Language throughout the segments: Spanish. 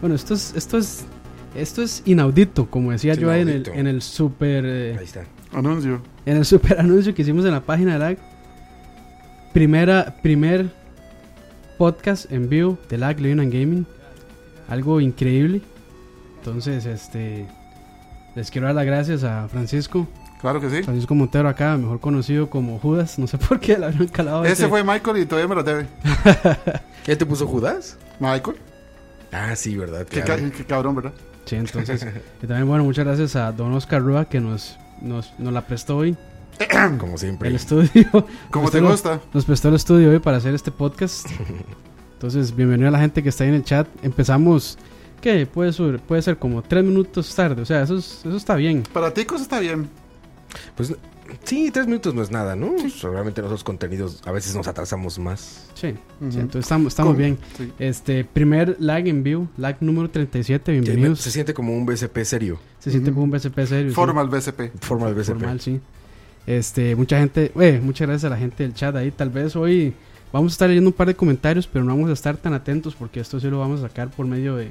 Bueno, esto es, esto es, esto es inaudito, como decía Es yo ahí en el, en el super, eh, Ahí está. Anuncio. en el super anuncio que hicimos en la página de LAG. Primera, primer podcast en vivo de LAG Living and Gaming. Algo increíble. Entonces, este, les quiero dar las gracias a Francisco, Claro que sí. Francisco Montero acá, mejor conocido como Judas. No sé por qué le habían calado Ese fue Michael y todavía me lo debe. ¿Qué te puso Judas? Michael. Ah, sí, ¿verdad? Qué, Claro. ca- qué cabrón, ¿verdad? Sí, entonces. y también, bueno, muchas gracias a Don Oscar Rúa que nos, nos, nos la prestó hoy. Como siempre. El estudio. Como te gusta. Nos prestó el estudio hoy para hacer este podcast. Entonces, bienvenido a la gente que está ahí en el chat. Empezamos, ¿qué? Puede ser, puede ser como tres minutos tarde. O sea, eso, es- eso está bien. Para ticos está bien. Pues sí, tres minutos no es nada, ¿no? Realmente nosotros contenidos a veces nos atrasamos más. Sí, sí, entonces estamos, estamos bien. sí. Este, primer lag en vivo, lag número 37, Que bienvenidos. Se siente como un BCP serio. Se siente como un BCP serio. sí. Formal BCP. Formal BCP. Formal, sí. Este, mucha gente, eh, muchas gracias a la gente del chat ahí. Tal vez hoy vamos a estar leyendo un par de comentarios, pero no vamos a estar tan atentos porque esto sí lo vamos a sacar por medio de,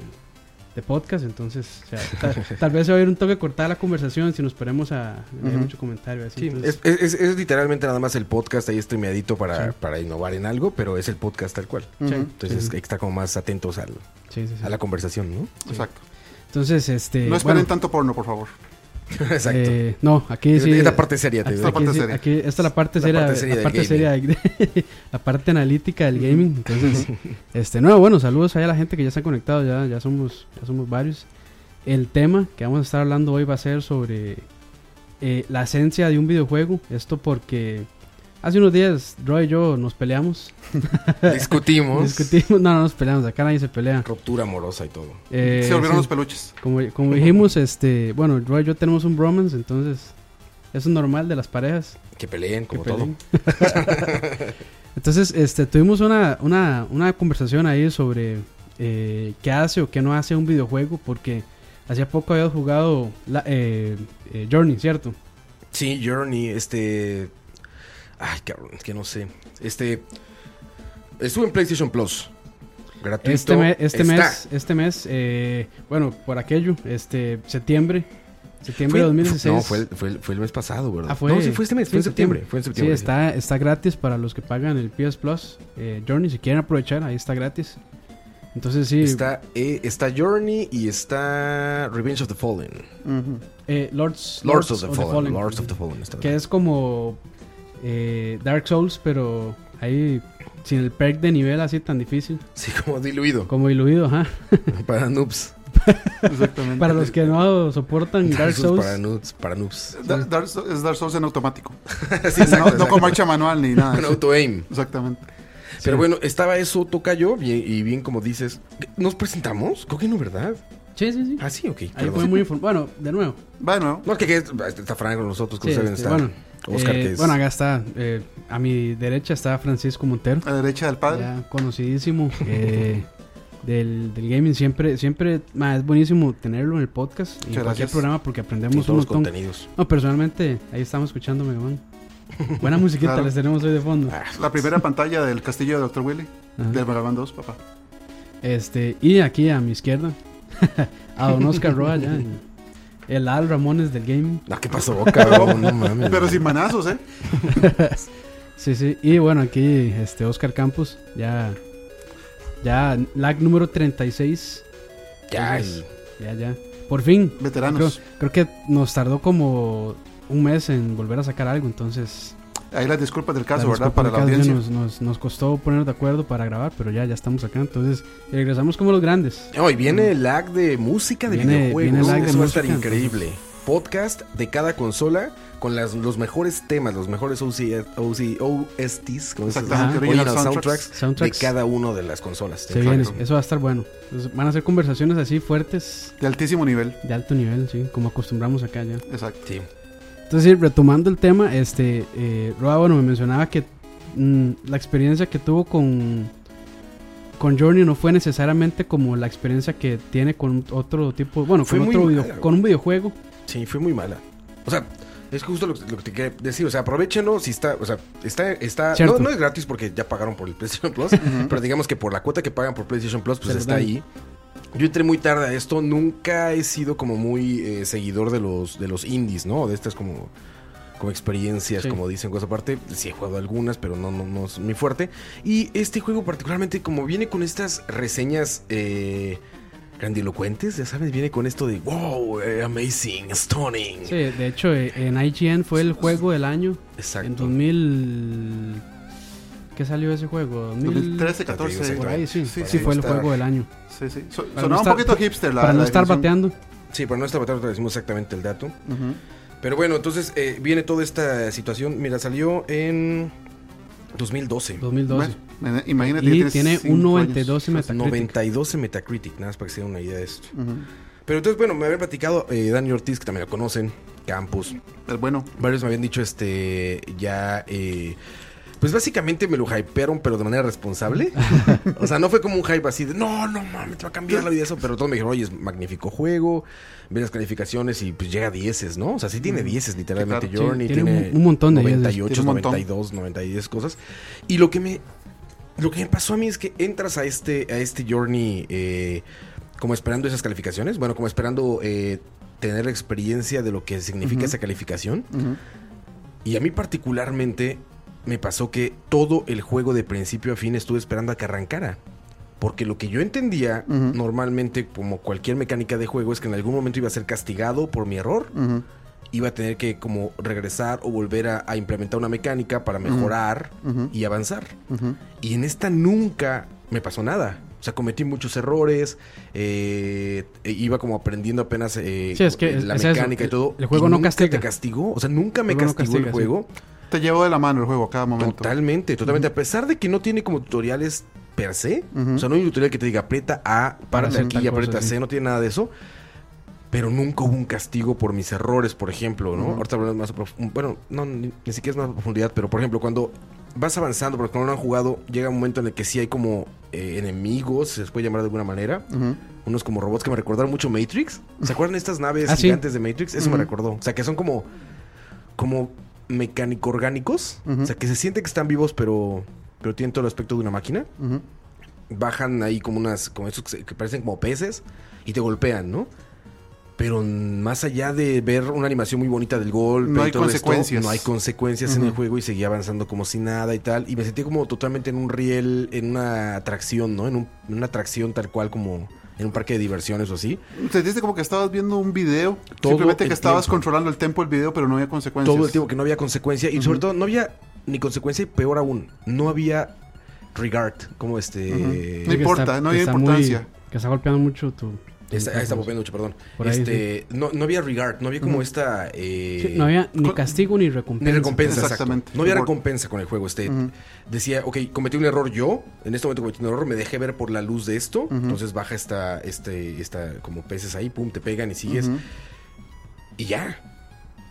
de podcast. Entonces, o sea, tal, tal vez se va a ir un toque cortada la conversación si nos ponemos a leer mucho comentario. Así, Sí, entonces- es, es- es literalmente nada más el podcast ahí streameadito para, Sí. para innovar en algo, pero es el podcast tal cual. Entonces Sí. hay que estar como más atentos al- sí, sí, sí. a la conversación, ¿no? Exacto. Entonces, este. No esperen bueno, tanto porno, por favor. Exacto. eh, no, aquí es, sí. es la parte seria, te Aquí, digo. Esta parte sí, seria. aquí- esta es la parte La seria, parte seria la parte seria de- la parte analítica del gaming. Entonces, este, no, bueno, saludos ahí a la gente que ya está conectado, ya, ya somos, ya somos varios. El tema que vamos a estar hablando hoy va a ser sobre eh, la esencia de un videojuego. Esto porque hace unos días Roy y yo nos peleamos. Discutimos. Discutimos, no, no nos peleamos, acá nadie se pelea. Ruptura amorosa y todo. Eh, Se volvieron sí. los peluches. Como, como dijimos, este, bueno, Roy y yo tenemos un bromance, entonces eso es normal de las parejas. Que peleen, que como todo. entonces, este, tuvimos una, una, una conversación ahí sobre eh, qué hace o qué no hace un videojuego, porque hacía poco había jugado la, eh, eh, Journey, ¿cierto? Sí, Journey, este. Ay, cabrón, es que no sé. Este. Estuve en PlayStation Plus. Gratuito. Este, me- este mes, este mes, eh, bueno, por aquello, este, septiembre, septiembre de Fue- 2016. No, fue el, fue, el, fue el mes pasado, ¿verdad? Ah, fue- No, sí, fue este mes, sí, fue en septiembre. septiembre. Fue en Sí, septiembre. está, está gratis para los que pagan el PS Plus. eh, Journey, si quieren aprovechar, ahí está gratis. Entonces sí, Está, eh, está Journey y está Revenge of the Fallen. Eh, Lords, Lords of the, Fallen. Lords of the Fallen. está que es como eh, Dark Souls, pero ahí sin el perk de nivel así tan difícil, Sí, como diluido. como diluido, ajá. para noobs. Exactamente. Para los que no soportan Dark Souls, Para noobs. Para noobs. Da- Dark Souls- es Dark Souls en automático. sí, exacto, no, con marcha manual ni nada. Con auto-aim. Exactamente. Pero Sí. bueno, estaba eso, Tocayo, bien, y bien como dices. ¿Nos presentamos? Creo que no, ¿verdad? sí, sí, sí. Ah, sí, ok. Ahí fue muy Bueno, de nuevo. Bueno, No, que, que está Fran con nosotros, que Sí, ustedes este, están. bueno, Oscar, eh, que es. bueno, acá está. eh, a mi derecha está Francisco Montero. a la derecha del padre. ya conocidísimo eh, del, del gaming. Siempre, siempre ma, es buenísimo tenerlo en el podcast y en Muchas cualquier gracias. programa porque aprendemos todos un los montón. contenidos. No, personalmente, ahí estamos escuchando Mega Man. Buena musiquita Claro. les tenemos hoy de fondo. Ah, La primera pantalla del castillo de Dr. Willy. Ajá. Del Mega Man 2, papá. Este, y aquí a mi izquierda, a Don Oscar Roa, ya, el, Al Ramones del gaming. no, ¿qué pasó, cabrón? No mames. Pero sin manazos, ¿eh? Sí, sí. Y bueno, aquí este Oscar Campos, ya, ya, lag número 36. Ya, Entonces, ya, ya. Por fin. Creo, Veteranos. creo que nos tardó como un mes en volver a sacar algo, entonces Ahí las disculpas del caso, la ¿verdad? Para la caso, audiencia. Nos, nos, nos costó poner de acuerdo para grabar, pero ya, ya estamos acá. Entonces, regresamos como los grandes. No, y viene el lag de música de Viene- videojuegos. viene el lag de Eso va a estar música, increíble. Podcast de cada consola con las, los mejores temas, los mejores OC, OC, OSTs, como? Exactamente, Original soundtracks. soundtracks, Soundtracks. de cada uno de las consolas. Se viene, Exacto. eso va a estar bueno. Entonces, van a ser conversaciones así fuertes, De altísimo nivel. de alto nivel, sí, como acostumbramos acá ya. Exacto. Sí. Entonces, sí, retomando el tema, este, eh, Roa, bueno, me mencionaba que mm, la experiencia que tuvo con, con Journey no fue necesariamente como la experiencia que tiene con otro tipo, bueno, Fue con, otro video- mala, con un videojuego. Sí, fue muy mala. O sea, es justo lo, lo que te quería decir. O sea, aprovechenlo si está. O sea, está. está no, no es gratis porque ya pagaron por el PlayStation Plus. Pero digamos que por la cuota que pagan por PlayStation Plus, pues está ahí. Yo entré muy tarde a esto. Nunca he sido como muy eh, seguidor de los, de los indies, ¿no? De estas como, como experiencias, Sí. como dicen cosas aparte. Sí he jugado algunas, pero no, no, no es mi fuerte. Y este juego particularmente como viene con estas reseñas eh, grandilocuentes, ya sabes, viene con esto de wow, eh, amazing, stunning. Sí, de hecho, eh, en IGN fue el juego del año. Exacto. En 2000. ¿Qué salió ese juego? 2000 2013, Ya te digo 14. Por ahí, sí. Sí, Sí, sí, fue el juego del año. Sí, sí. So- sonaba no un estar- poquito hipster la Para no la estar bateando. Sí, para no estar batallando, te decimos exactamente el dato. Ujú. Pero bueno, entonces eh, viene toda esta situación. Mira, salió en 2012. 2012. Bueno, imagínate Y tiene un años. 92 en Metacritic. 92 en Metacritic, nada más para que se den una idea de esto. Ujú. Pero entonces, bueno, me había platicado eh, Dani Ortiz, que también lo conocen, Campus. El bueno. Varios me habían dicho, este, ya, eh, pues básicamente me lo hypearon, pero de manera responsable. o sea, no fue como un hype así de, no, no mames, te va a cambiar la vida eso. Pero todos me dijeron, oye, es magnífico juego, ve las calificaciones y pues llega a 10, ¿no? O sea, sí tiene 10 literalmente claro. Journey, tiene tiene, un- montón de 98, Tiene un montón. 92, 92 cosas. Y lo que me, lo que me pasó a mí es que entras a este, a este Journey eh, como esperando esas calificaciones, bueno, como esperando eh, tener la experiencia de lo que significa esa calificación. Y a mí particularmente me pasó que todo el juego de principio a fin estuve esperando a que arrancara. Porque lo que yo entendía normalmente como cualquier mecánica de juego es que en algún momento iba a ser castigado por mi error. Iba a tener que como regresar o volver a, a implementar una mecánica para mejorar y avanzar. Y en esta nunca me pasó nada. O sea, cometí muchos errores. eh, e iba como aprendiendo apenas eh, Sí, es que es- la es eso, mecánica y el- todo. el juego y no nunca castiga. te castigó. O sea, nunca me El juego no castigó el sí. Te llevó de la mano el juego a cada momento. Totalmente, totalmente. A pesar de que no tiene como tutoriales per se. O sea, no hay un tutorial que te diga aprieta A, para hacer aquí aprieta cosa, C. sí. No tiene nada de eso. Pero nunca hubo un castigo por mis errores, por ejemplo, ¿no? Ujú. Ahorita hablamos más Bueno, no, ni, ni siquiera es más a profundidad, pero por ejemplo, cuando vas avanzando, porque cuando no han jugado, llega un momento en el que sí hay como eh, enemigos, se les puede llamar de alguna manera. Unos como robots que me recordaron mucho Matrix. ¿Se acuerdan de estas naves Ah, sí. gigantes de Matrix? Eso me recordó. O sea, que son como, como mecánico orgánicos. Ujú. O sea, que se siente que están vivos, pero, pero tienen todo el aspecto de una máquina. Bajan ahí como unas, como esos que, parecen como peces y te golpean, ¿no? Pero más allá de ver una animación muy bonita del golpe No y hay todo esto, consecuencias. no hay consecuencias en el juego y seguía avanzando como si nada y tal. Y me sentí como totalmente en un riel, en una atracción, ¿no? En, un- en una atracción tal cual como en un parque de diversiones o así. Sentiste como que estabas viendo un video. Todo simplemente que estabas tiempo. controlando el tempo del video, pero no había consecuencias. Todo el tiempo que no había consecuencia y sobre Ujú. todo no había ni consecuencia y peor aún, no había regard, como este... Ujú. Sí, No importa, está- no hay está muy- importancia. que está golpeando mucho tu. Está, ahí está popeando mucho, perdón. Por ahí, este, no, no había regard, no había como esta... eh, Sí, no había ni con- castigo ni recompensa. Ni recompensa, exacto. Exactamente. No había recompensa con el juego. Este decía, ok, cometí un error yo. En este momento cometí un error, me dejé ver por la luz de esto. Entonces baja esta, este, esta, como peces ahí, pum, te pegan y sigues. Y ya.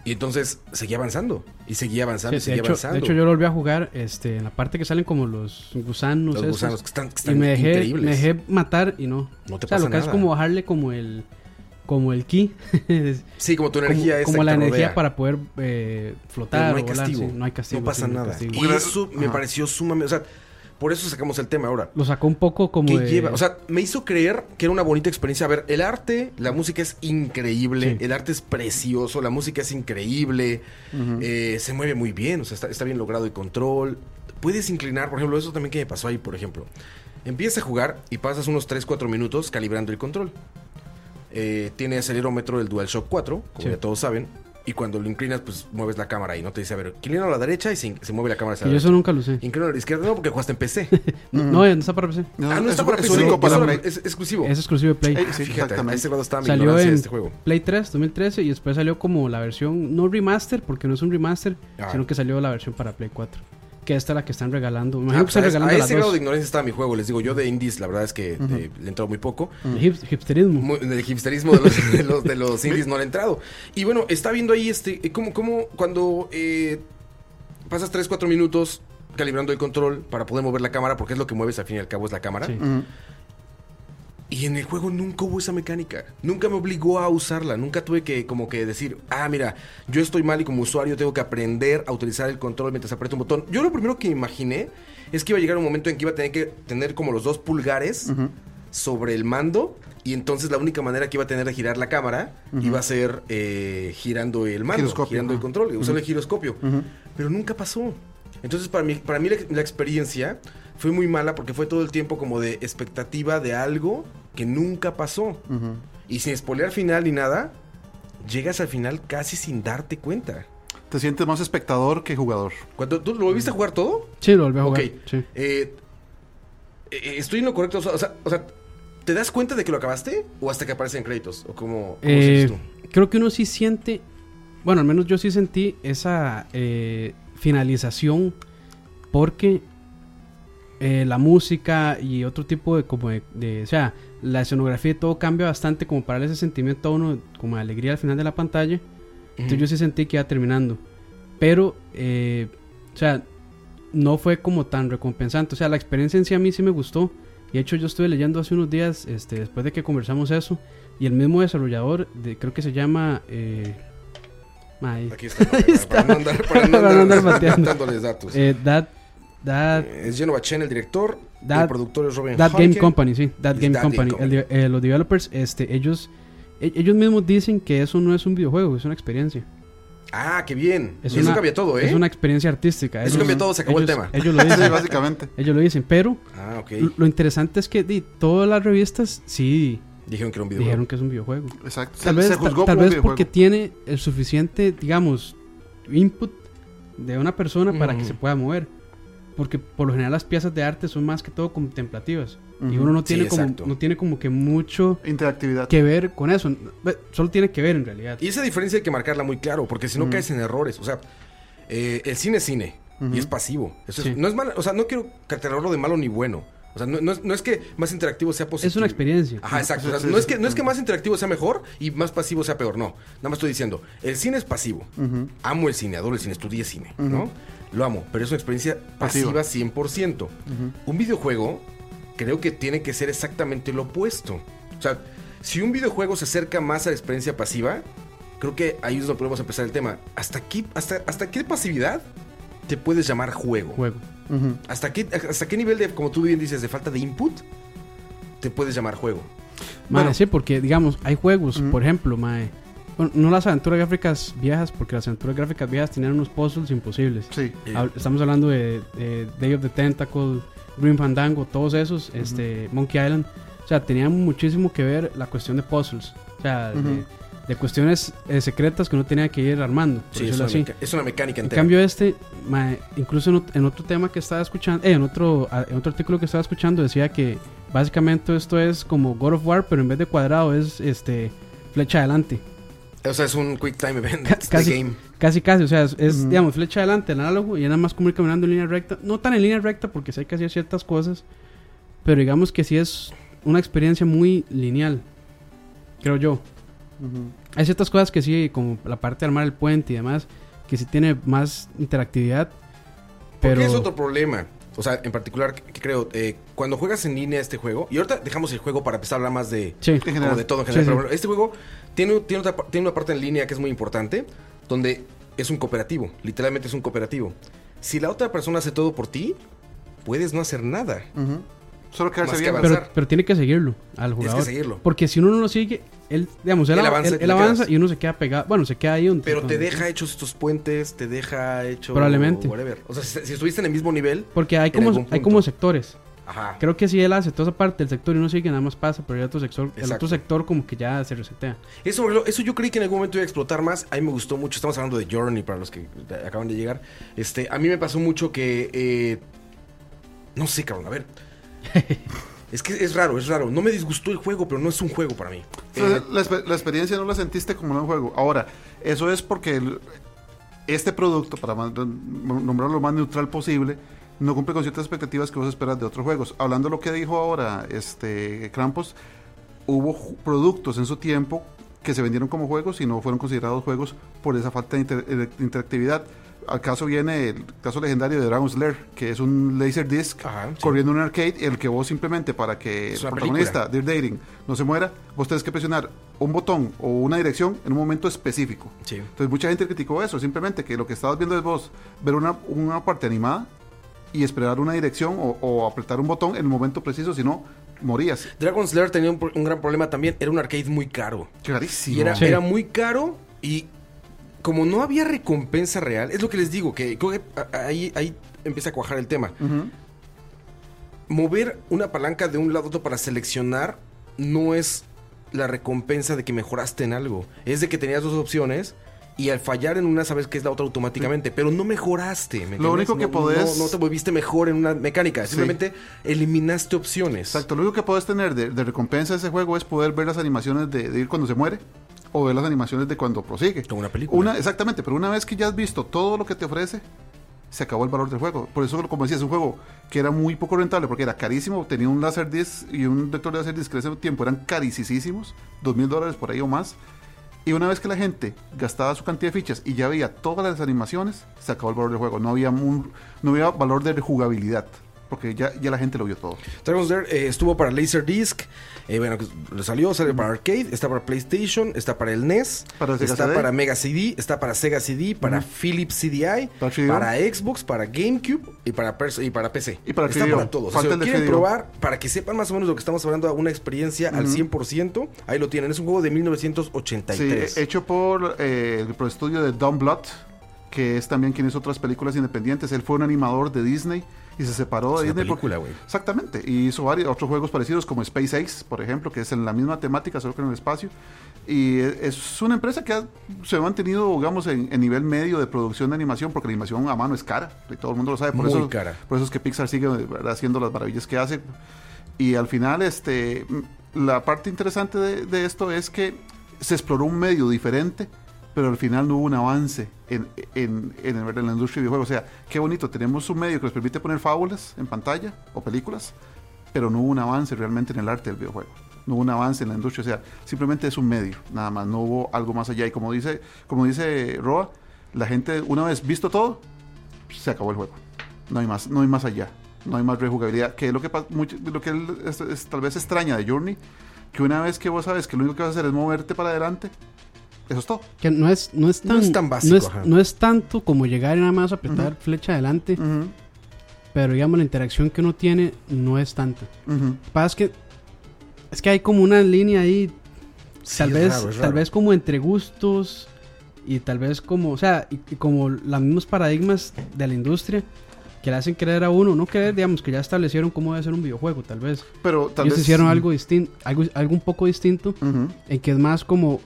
Y entonces seguía avanzando. Y seguía avanzando, y Sí, de, seguía hecho, avanzando. de hecho, yo lo volví a jugar este, en la parte que salen como los gusanos. Los esos, gusanos que están, que y me dejé, increíbles. me dejé matar y no. No te o sea, pasa lo que es nada. como bajarle como el como el ki. Sí, como tu como, energía como que la energía rodea. para poder eh, Pero flotar no hay o volar, castigo. sí, no hay castigo. No pasa sí, nada. castigo. Y eso me Ajá. pareció sumamente... O sea, por eso sacamos el tema ahora. Lo sacó un poco como que de- lleva, o sea, me hizo creer que era una bonita experiencia. A ver, el arte, la música es increíble, Sí. el arte es precioso, la música es increíble, eh, se mueve muy bien, o sea, está, está bien logrado el control. Puedes inclinar, por ejemplo, eso también que me pasó ahí, por ejemplo. Empiezas a jugar y pasas unos 3-4 minutos calibrando el control. Eh, tiene acelerómetro del DualShock 4, como Sí. ya todos saben. Y cuando lo inclinas, pues mueves la cámara y no te dice, a ver, inclina a la derecha y se, se mueve la cámara hacia que la yo eso derecha. nunca lo usé. Inclina a la izquierda, no, porque jugaste en PC. No, no, está para PC. No, ah, no es, está para es PC. único para Play. es exclusivo. Es exclusivo de Play. Eh, sí, Fíjate, a ese grado estaba mi Salió ignorancia de en este juego. Play 3 2013 y después salió como la versión, no remaster, porque no es un remaster, Ah. sino que salió la versión para Play 4. Que esta es la que están regalando. Me Ah, que están a, regalando a las ese grado dos. de ignorancia estaba mi juego. Les digo, yo de indies, la verdad es que eh, le he entrado muy poco. El hip- hipsterismo. Muy- del hipsterismo de los, de los, de los indies no le he entrado. Y bueno, está viendo ahí este, eh, como, como cuando eh, pasas 3, 4 minutos calibrando el control para poder mover la cámara, porque es lo que mueves al fin y al cabo es la cámara. Sí. Y en el juego nunca hubo esa mecánica. Nunca me obligó a usarla. Nunca tuve que como que decir, ah, mira, yo estoy mal y como usuario tengo que aprender a utilizar el control mientras aprieto un botón. Yo lo primero que imaginé es que iba a llegar un momento en que iba a tener que tener como los dos pulgares sobre el mando Y entonces la única manera que iba a tener de girar la cámara iba a ser eh, girando el mando, Giroscopio, girando el ajá. control, usando el giroscopio. Pero nunca pasó. Entonces para mí, para mí la, la experiencia fue muy mala porque fue todo el tiempo como de expectativa de algo que nunca pasó. Y sin spoilear final ni nada, llegas al final casi sin darte cuenta. Te sientes más espectador que jugador. Cuando tú lo viste jugar todo, Sí, lo volví a jugar. Ok. Sí. Eh, eh, ¿Estoy en lo correcto? O sea, o sea, ¿te das cuenta de que lo acabaste? ¿O hasta que aparecen créditos? ¿O cómo, cómo Eh, tú? creo que uno sí siente, bueno, al menos yo sí sentí esa eh, finalización porque eh, la música y otro tipo de, como de, de- o sea, la escenografía y todo cambia bastante como para darle ese sentimiento a uno como de alegría al final de la pantalla. Entonces yo sí sentí que iba terminando. Pero, eh, o sea, no fue como tan recompensante. O sea, la experiencia en sí a mí sí me gustó. Y de hecho yo estuve leyendo hace unos días, este, después de que conversamos eso, y el mismo desarrollador, de, creo que se llama... Eh, mae, Aquí está. Para, Ahí está. para no andar, para no Para no andar, datos. eh, that, Eh, es Genova Chen, el director. That- el productor es Robin That Game. Company, sí. That Game That Game Company. El eh, los developers, este, ellos, e- ellos mismos dicen que eso no es un videojuego, es una experiencia. Ah, qué bien. Es eso una- cambia todo, ¿eh? Es una experiencia artística. Eso cambia todo, se acabó el tema. Ellos lo Sí, dicen. básicamente. ellos lo dicen, pero Ah, lo- lo interesante es que di, todas las revistas sí Dijeron que era un videojuego. dijeron que es un videojuego. Exacto. Tal se, vez, se juzgó tal vez porque tiene el suficiente, digamos, input de una persona para que se pueda mover. Porque por lo general las piezas de arte son más que todo contemplativas. Y uno no Sí, tiene, como, exacto. no tiene como que mucho Interactividad. que ver con eso. Solo tiene que ver en realidad. Y esa diferencia hay que marcarla muy claro, porque si no caes en errores. O sea, eh, el cine es cine y es pasivo. Eso es- Sí. no es malo, o sea, no quiero catalogarlo de malo ni bueno. O sea, no, no es, no es que más interactivo sea positivo. Es una experiencia. Ajá, exacto. O sea, no, es que, no es que más interactivo sea mejor y más pasivo sea peor. No. Nada más estoy diciendo, el cine es pasivo. Amo el cine, adoro el cine, estudié cine, ¿no? Lo amo, pero es una experiencia Pasiva. pasiva 100%. Ujú. Un videojuego creo que tiene que ser exactamente lo opuesto. O sea, si un videojuego se acerca más a la experiencia pasiva, creo que ahí es donde podemos empezar el tema. ¿Hasta qué, hasta, hasta qué pasividad te puedes llamar juego? Juego. ¿Hasta qué, ¿Hasta qué nivel de, como tú bien dices, de falta de input te puedes llamar juego? Mae, Bueno. sí, porque digamos, hay juegos, por ejemplo, mae, bueno, no las aventuras gráficas viejas, porque las aventuras gráficas viejas tenían unos puzzles imposibles. Sí. Eh, Hab- Estamos hablando de, de Day of the Tentacle, Green Fandango, todos esos, este, Monkey Island. O sea, tenían muchísimo que ver la cuestión de puzzles. O sea, de- cuestiones eh, secretas que uno tenía que ir armando. sí, es una, así. meca- es una mecánica En entera. cambio este, mae, incluso en, en otro tema que estaba escuchando, eh, en otro en otro artículo que estaba escuchando decía que básicamente esto es como God of War, pero en vez de cuadrado es este flecha adelante. O sea, es un quick time event de casi- game. Casi casi, o sea, es, es, Ujú. digamos flecha adelante, el análogo y nada más como ir caminando en línea recta, no tan en línea recta porque sí hay que hacer ciertas cosas, pero digamos que sí es una experiencia muy lineal. Creo yo. Ujú. Hay ciertas cosas que sí, como la parte de armar el puente y demás, que sí tiene más interactividad. Pero Porque es otro problema. O sea, en particular, que, que creo, eh, cuando juegas en línea este juego, y ahorita dejamos el juego para empezar a hablar más de, Sí. Como de todo en general. sí. pero bueno, este juego tiene, tiene, otra, tiene una parte en línea que es muy importante, donde es un cooperativo, literalmente es un cooperativo. Si la otra persona hace todo por ti, puedes no hacer nada. Solo quedarse que bien. avanzar. Pero, pero tiene que seguirlo al Tienes jugador. que seguirlo. Porque si uno no lo sigue, él, digamos, él, Él av- avanza él- y él avanza uno se queda pegado. Bueno, se queda ahí donde. Pero te deja hechos estos puentes, te deja hecho... Probablemente. Whatever. O sea, si, si estuviste en el mismo nivel, Porque hay como, hay como sectores. ajá. Creo que si él hace toda esa parte del sector y uno sigue, nada más pasa. Pero el otro sector, el otro sector como que ya se resetea. Eso, eso yo creí que en algún momento iba a explotar más. A mí me gustó mucho. Estamos hablando de Journey para los que acaban de llegar. Este, a mí me pasó mucho que. eh, no sé, cabrón, a ver. es que es raro, es raro. No me disgustó el juego, pero no es un juego para mí. Eh, la, exper- la experiencia no la sentiste como en un juego. Ahora, eso es porque el- este producto, para nombrarlo lo más neutral posible, no cumple con ciertas expectativas que vos esperas de otros juegos. Hablando de lo que dijo ahora este Krampus, hubo productos en su tiempo que se vendieron como juegos y no fueron considerados juegos por esa falta de inter- de interactividad. Al caso viene el caso legendario de Dragon's Lair, que es un Laserdisc Ajá, sí. corriendo en un arcade, el que vos simplemente para que Es el protagonista, Dear Dating, no se muera, vos tenés que presionar un botón o una dirección en un momento específico. sí. Entonces mucha gente criticó eso, simplemente que lo que estabas viendo es vos ver una, una parte animada y esperar una dirección o, o apretar un botón en el momento preciso, si no, morías. Dragon Slayer tenía un, gran problema también. Era un arcade muy caro. Clarísimo. Y era, Sí. era muy caro y como no había recompensa real, es lo que les digo, que que ahí, ahí empieza a cuajar el tema. Mover una palanca de un lado a otro para seleccionar no es la recompensa de que mejoraste en algo. Es de que tenías dos opciones y al fallar en una sabes que es la otra automáticamente, pero no mejoraste. ¿me Lo único que No- podés- No, no te volviste mejor en una mecánica, Sí. simplemente eliminaste opciones. Exacto, lo único que puedes tener de, de recompensa de ese juego es poder ver las animaciones de, de ir cuando se muere o ver las animaciones de cuando prosigue. Como una película. Una, exactamente, pero una vez que ya has visto todo lo que te ofrece, se acabó el valor del juego. Por eso, como decía, es un juego que era muy poco rentable porque era carísimo. Tenía un Laserdisc y un lector de Laserdisc que en ese tiempo eran carísimos, dos mil dólares por ahí o más. Y una vez que la gente gastaba su cantidad de fichas y ya veía todas las animaciones, se acabó el valor del juego. No había, un- no había valor de rejugabilidad porque ya, ya la gente lo vio todo. Dragon's Lair eh, estuvo para Laserdisc, eh, bueno, le salió, sale para Arcade, está para PlayStation, está para el NES, Para está CD. para Mega CD, está para Sega CD, para Philips CDI, Para 3DO. para Xbox, para GameCube y para, y para PC. Y para está 3DO. para todos. Falta si lo el quieren 3DO. probar, para que sepan más o menos lo que estamos hablando, una experiencia al 100%, ahí lo tienen. Es un juego de Sí, 1983. hecho por eh, el pro estudio de Don Bluth, que es también quien hizo otras películas independientes. Él fue un animador de Disney y se separó Es de Disney. porque- película, güey. Exactamente. Y hizo varios otros juegos parecidos como Space Ace, por ejemplo, que es en la misma temática, solo que en el espacio. Y es una empresa que ha- se ha mantenido, digamos, en, en nivel medio de producción de animación, porque la animación a mano es cara, y todo el mundo lo sabe. Por Muy eso, cara. Por eso es que Pixar sigue ¿verdad? haciendo las maravillas que hace. Y al final, este, la parte interesante de, de esto es que se exploró un medio diferente, pero al final no hubo un avance en, en, en, en la industria de videojuegos. O sea, qué bonito, tenemos un medio que nos permite poner fábulas en pantalla o películas, pero no hubo un avance realmente en el arte del videojuego. No hubo un avance en la industria, o sea, simplemente es un medio, nada más, no hubo algo más allá. Y como dice, como dice Roa, la gente, una vez visto todo, se acabó el juego. No hay más, no hay más allá. No hay más rejugabilidad. Que es lo que, mucho- lo que es- es- tal vez extraña de Journey, que una vez que vos sabes que lo único que vas a hacer es moverte para adelante, eso es todo. Que no es, no es No tan, es tan básico, no es, no es tanto como llegar y nada más apretar flecha adelante, pero digamos la interacción que uno tiene no es tanta. Lo que pasa es que es que hay como una línea ahí, Sí, tal vez, raro, tal vez como entre gustos y tal vez como, o sea, y, y como los mismos paradigmas de la industria que le hacen creer a uno, no creer, digamos, que ya establecieron cómo debe ser un videojuego, tal vez. Pero tal Ellos vez hicieron algo distinto, algo, algo un poco distinto, en que es más como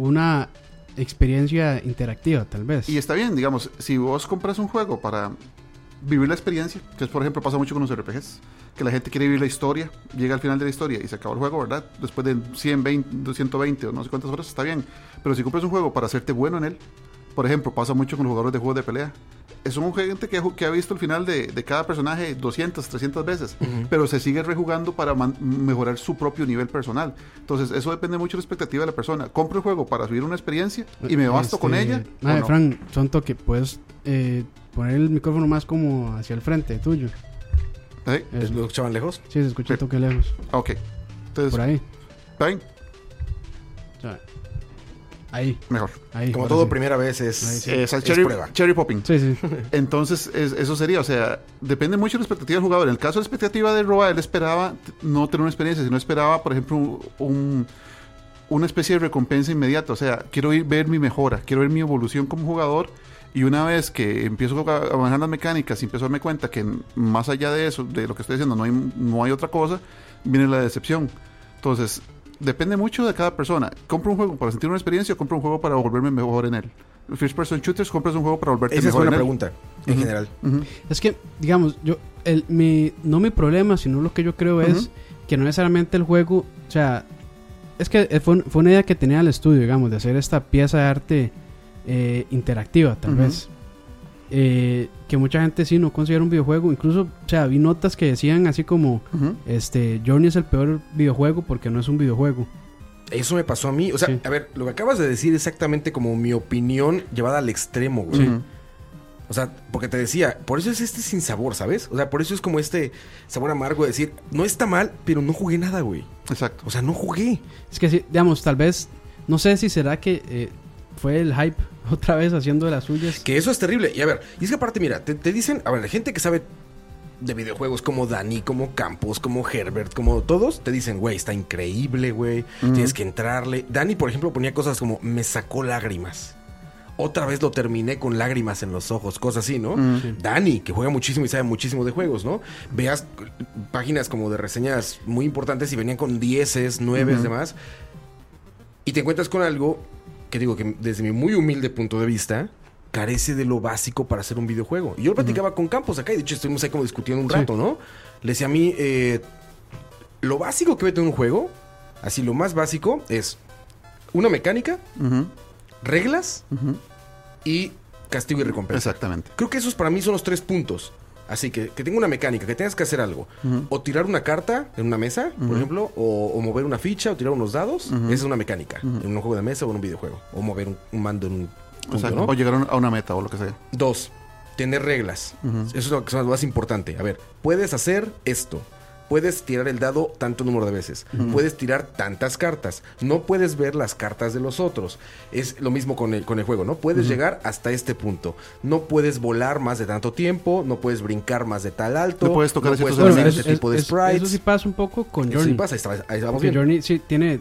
una experiencia interactiva, tal vez. Y está bien, digamos, si vos compras un juego para vivir la experiencia, que es por ejemplo pasa mucho con los RPGs, que la gente quiere vivir la historia, llega al final de la historia y se acabó el juego, ¿verdad? Después de 100, 20, 220 o no sé cuántas horas, está bien. Pero si compras un juego para hacerte bueno en él, por ejemplo, pasa mucho con los jugadores de juegos de pelea. Es un gente que, que ha visto el final de, de cada personaje 200, 300 veces, pero se sigue rejugando para mejorar su propio nivel personal. Entonces, eso depende mucho de la expectativa de la persona. Compro el juego para vivir una experiencia y me basto con Este, ella. Madre, no? Fran, son toque, puedes eh, poner el micrófono más como hacia el frente tuyo. ¿Eh? Eso. ¿Lo escuchaban lejos? Sí, se escucha un Sí. toque lejos. Ok. Entonces, Por ahí. ¿está bien? O sea, ahí, Mejor. ahí. Como todo sí. primera vez es, Ahí sí. Es el es cherry, prueba. cherry popping. Sí, sí. Entonces, es- eso sería, o sea, depende mucho de la expectativa del jugador. En el caso de la expectativa de Roa, él esperaba no tener una experiencia, sino esperaba, por ejemplo, un, un- una especie de recompensa inmediata. O sea, quiero ir, ver mi mejora, quiero ver mi evolución como jugador. Y una vez que empiezo a a manejar las mecánicas y empiezo a darme cuenta que más allá de eso, de lo que estoy diciendo, no hay, no hay otra cosa, viene la decepción. Entonces, depende mucho de cada persona. Compro un juego para sentir una experiencia o compro un juego para volverme mejor en él. First Person Shooters, compras un juego para volverte Esa es mejor buena en él. pregunta, en general. Es que, digamos, yo, el, mi, no mi problema, sino lo que yo creo es que no necesariamente el juego, o sea, es que eh, fue, fue una idea que tenía el estudio, digamos, de hacer esta pieza de arte eh, interactiva, tal vez. Eh, que mucha gente sí no considera un videojuego. Incluso, o sea, vi notas que decían así como, este, Journey es el peor videojuego porque no es un videojuego. Eso me pasó a mí. O sea, Sí. a ver, lo que acabas de decir es exactamente como mi opinión llevada al extremo, güey. O sea, porque te decía, por eso es este sin sabor, ¿sabes? O sea, por eso es como este sabor amargo de decir, no está mal, pero no jugué nada, güey. Exacto. O sea, no jugué. Es que sí, digamos, tal vez, no sé si será que eh, fue el hype otra vez haciendo de las suyas. Que eso es terrible. Y a ver, y es que aparte, mira, te, te dicen, a ver, la gente que sabe de videojuegos como Dani, como Campos, como Herbert, como todos, te dicen, güey, está increíble, güey, tienes que entrarle. Dani, por ejemplo, ponía cosas como, me sacó lágrimas. Otra vez lo terminé con lágrimas en los ojos, cosas así, ¿no? Dani, que juega muchísimo y sabe muchísimo de juegos, ¿no? Veas páginas como de reseñas muy importantes y venían con dieces, nueves, demás. Y te encuentras con algo que digo que desde mi muy humilde punto de vista, carece de lo básico para hacer un videojuego. Y yo lo platicaba con Campos acá y de hecho estuvimos ahí como discutiendo un Sí. rato, ¿no? Le decía a mí, eh, lo básico que mete en un juego, así lo más básico, es una mecánica, reglas y castigo y recompensa. Exactamente. Creo que esos para mí son los tres puntos. Así que que tenga una mecánica, que tengas que hacer algo. O tirar una carta en una mesa, por ejemplo, o, o mover una ficha, o tirar unos dados. Esa es una mecánica. En un juego de mesa o en un videojuego. O mover un, un mando en un punto, Exacto. ¿no? O llegar a un- a una meta o lo que sea. Dos, tener reglas. Eso es lo que es lo más importante. A ver, puedes hacer esto. Puedes tirar el dado tanto número de veces. Puedes tirar tantas cartas. No puedes ver las cartas de los otros. Es lo mismo con el, con el juego, ¿no? Puedes llegar hasta este punto. No puedes volar más de tanto tiempo. No puedes brincar más de tal alto. No puedes tocar ciertos puedes Bueno, hacer este tipo de es- es- sprites. eso sí pasa un poco con Eso Journey. sí pasa. Ahí, está- ahí vamos bien. Journey sí tiene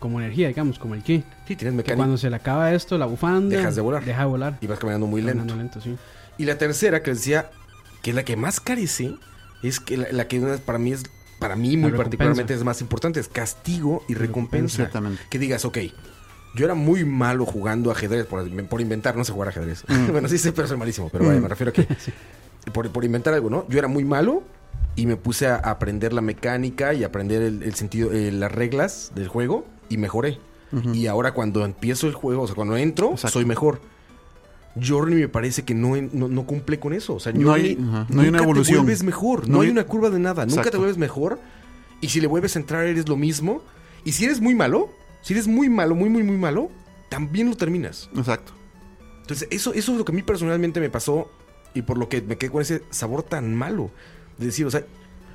como energía, digamos, como el ki. Sí, tienes Que mecánica. cuando se le acaba esto, la bufanda. Dejas de volar. Deja de volar. Y vas caminando muy lento. Caminando lento, sí. Y la tercera, que les decía, que es la que más carece, es que la, la que para mí es, para mí muy particularmente es más importante, es castigo y recompensa. Ciertamente. Que digas, ok, yo era muy malo jugando ajedrez, por, por inventar, no sé jugar ajedrez. bueno, sí sé, pero soy malísimo, pero vaya, me refiero a que, por, por inventar algo, ¿no? Yo era muy malo y me puse a aprender la mecánica y aprender el, el sentido, eh, las reglas del juego y mejoré. Y ahora cuando empiezo el juego, o sea, cuando entro, Exacto. soy mejor. Journey me parece que no, no, no cumple con eso. O sea, No hay- no hay una nunca evolución. te vuelves mejor. No, No hay hay- una curva de nada. Nunca te vuelves mejor. Y si le vuelves a entrar, eres lo mismo. Y si eres muy malo, si eres muy malo, muy, muy, muy malo, también lo terminas. Exacto. Entonces, eso, eso es lo que a mí personalmente me pasó. Y por lo que me quedé con ese sabor tan malo. De decir, o sea,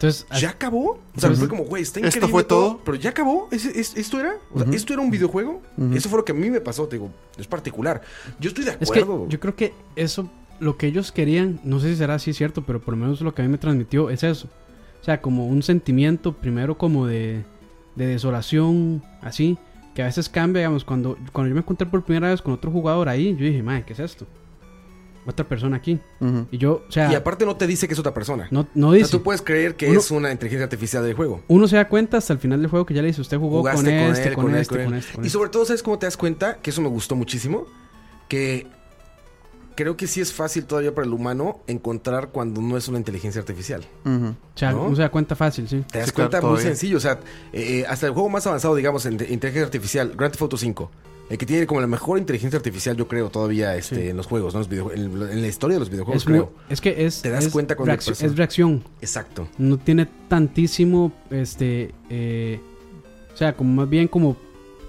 Entonces, ¿ya acabó? O sea, fue como, güey, está ¿esto increíble. fue todo? Pero ya acabó. ¿Ese- es- ¿Esto era? O sea, ¿Esto era un videojuego? Eso fue lo que a mí me pasó. Te digo, es particular. Yo estoy de Es que acuerdo. yo creo que eso, lo que ellos querían, no sé si será así cierto, pero por lo menos lo que a mí me transmitió es eso. O sea, como un sentimiento primero como de, de desolación, así, que a veces cambia, digamos, cuando, cuando yo me encontré por primera vez con otro jugador ahí, yo dije, madre, ¿qué es esto? Otra persona aquí. Y yo, o sea, Y aparte no te dice que es otra persona. no, no O sea, dice. tú puedes creer que Uno- es una inteligencia artificial del juego. Uno se da cuenta hasta el final del juego que ya le dice, usted jugó con este, él, con, con él, este, con con él. este, con Y este. sobre todo, ¿sabes cómo te das cuenta? Que eso me gustó muchísimo. Que creo que sí es fácil todavía para el humano encontrar cuando no es una inteligencia artificial. Ujú. O sea, ¿no? uno se da cuenta fácil, sí. Te das Sí, claro, cuenta muy sencillo. O sea, eh, hasta el juego más avanzado, digamos, en de- inteligencia artificial, Grand Theft Auto 5. El que tiene como la mejor inteligencia artificial, yo creo, todavía este, Sí. en los juegos, ¿no? Los videojue- en, en la historia de los videojuegos, Es, muy- creo. es que es, Te das es cuenta cuando es reacción. Exacto. no tiene tantísimo, este, eh, o sea, como más bien como,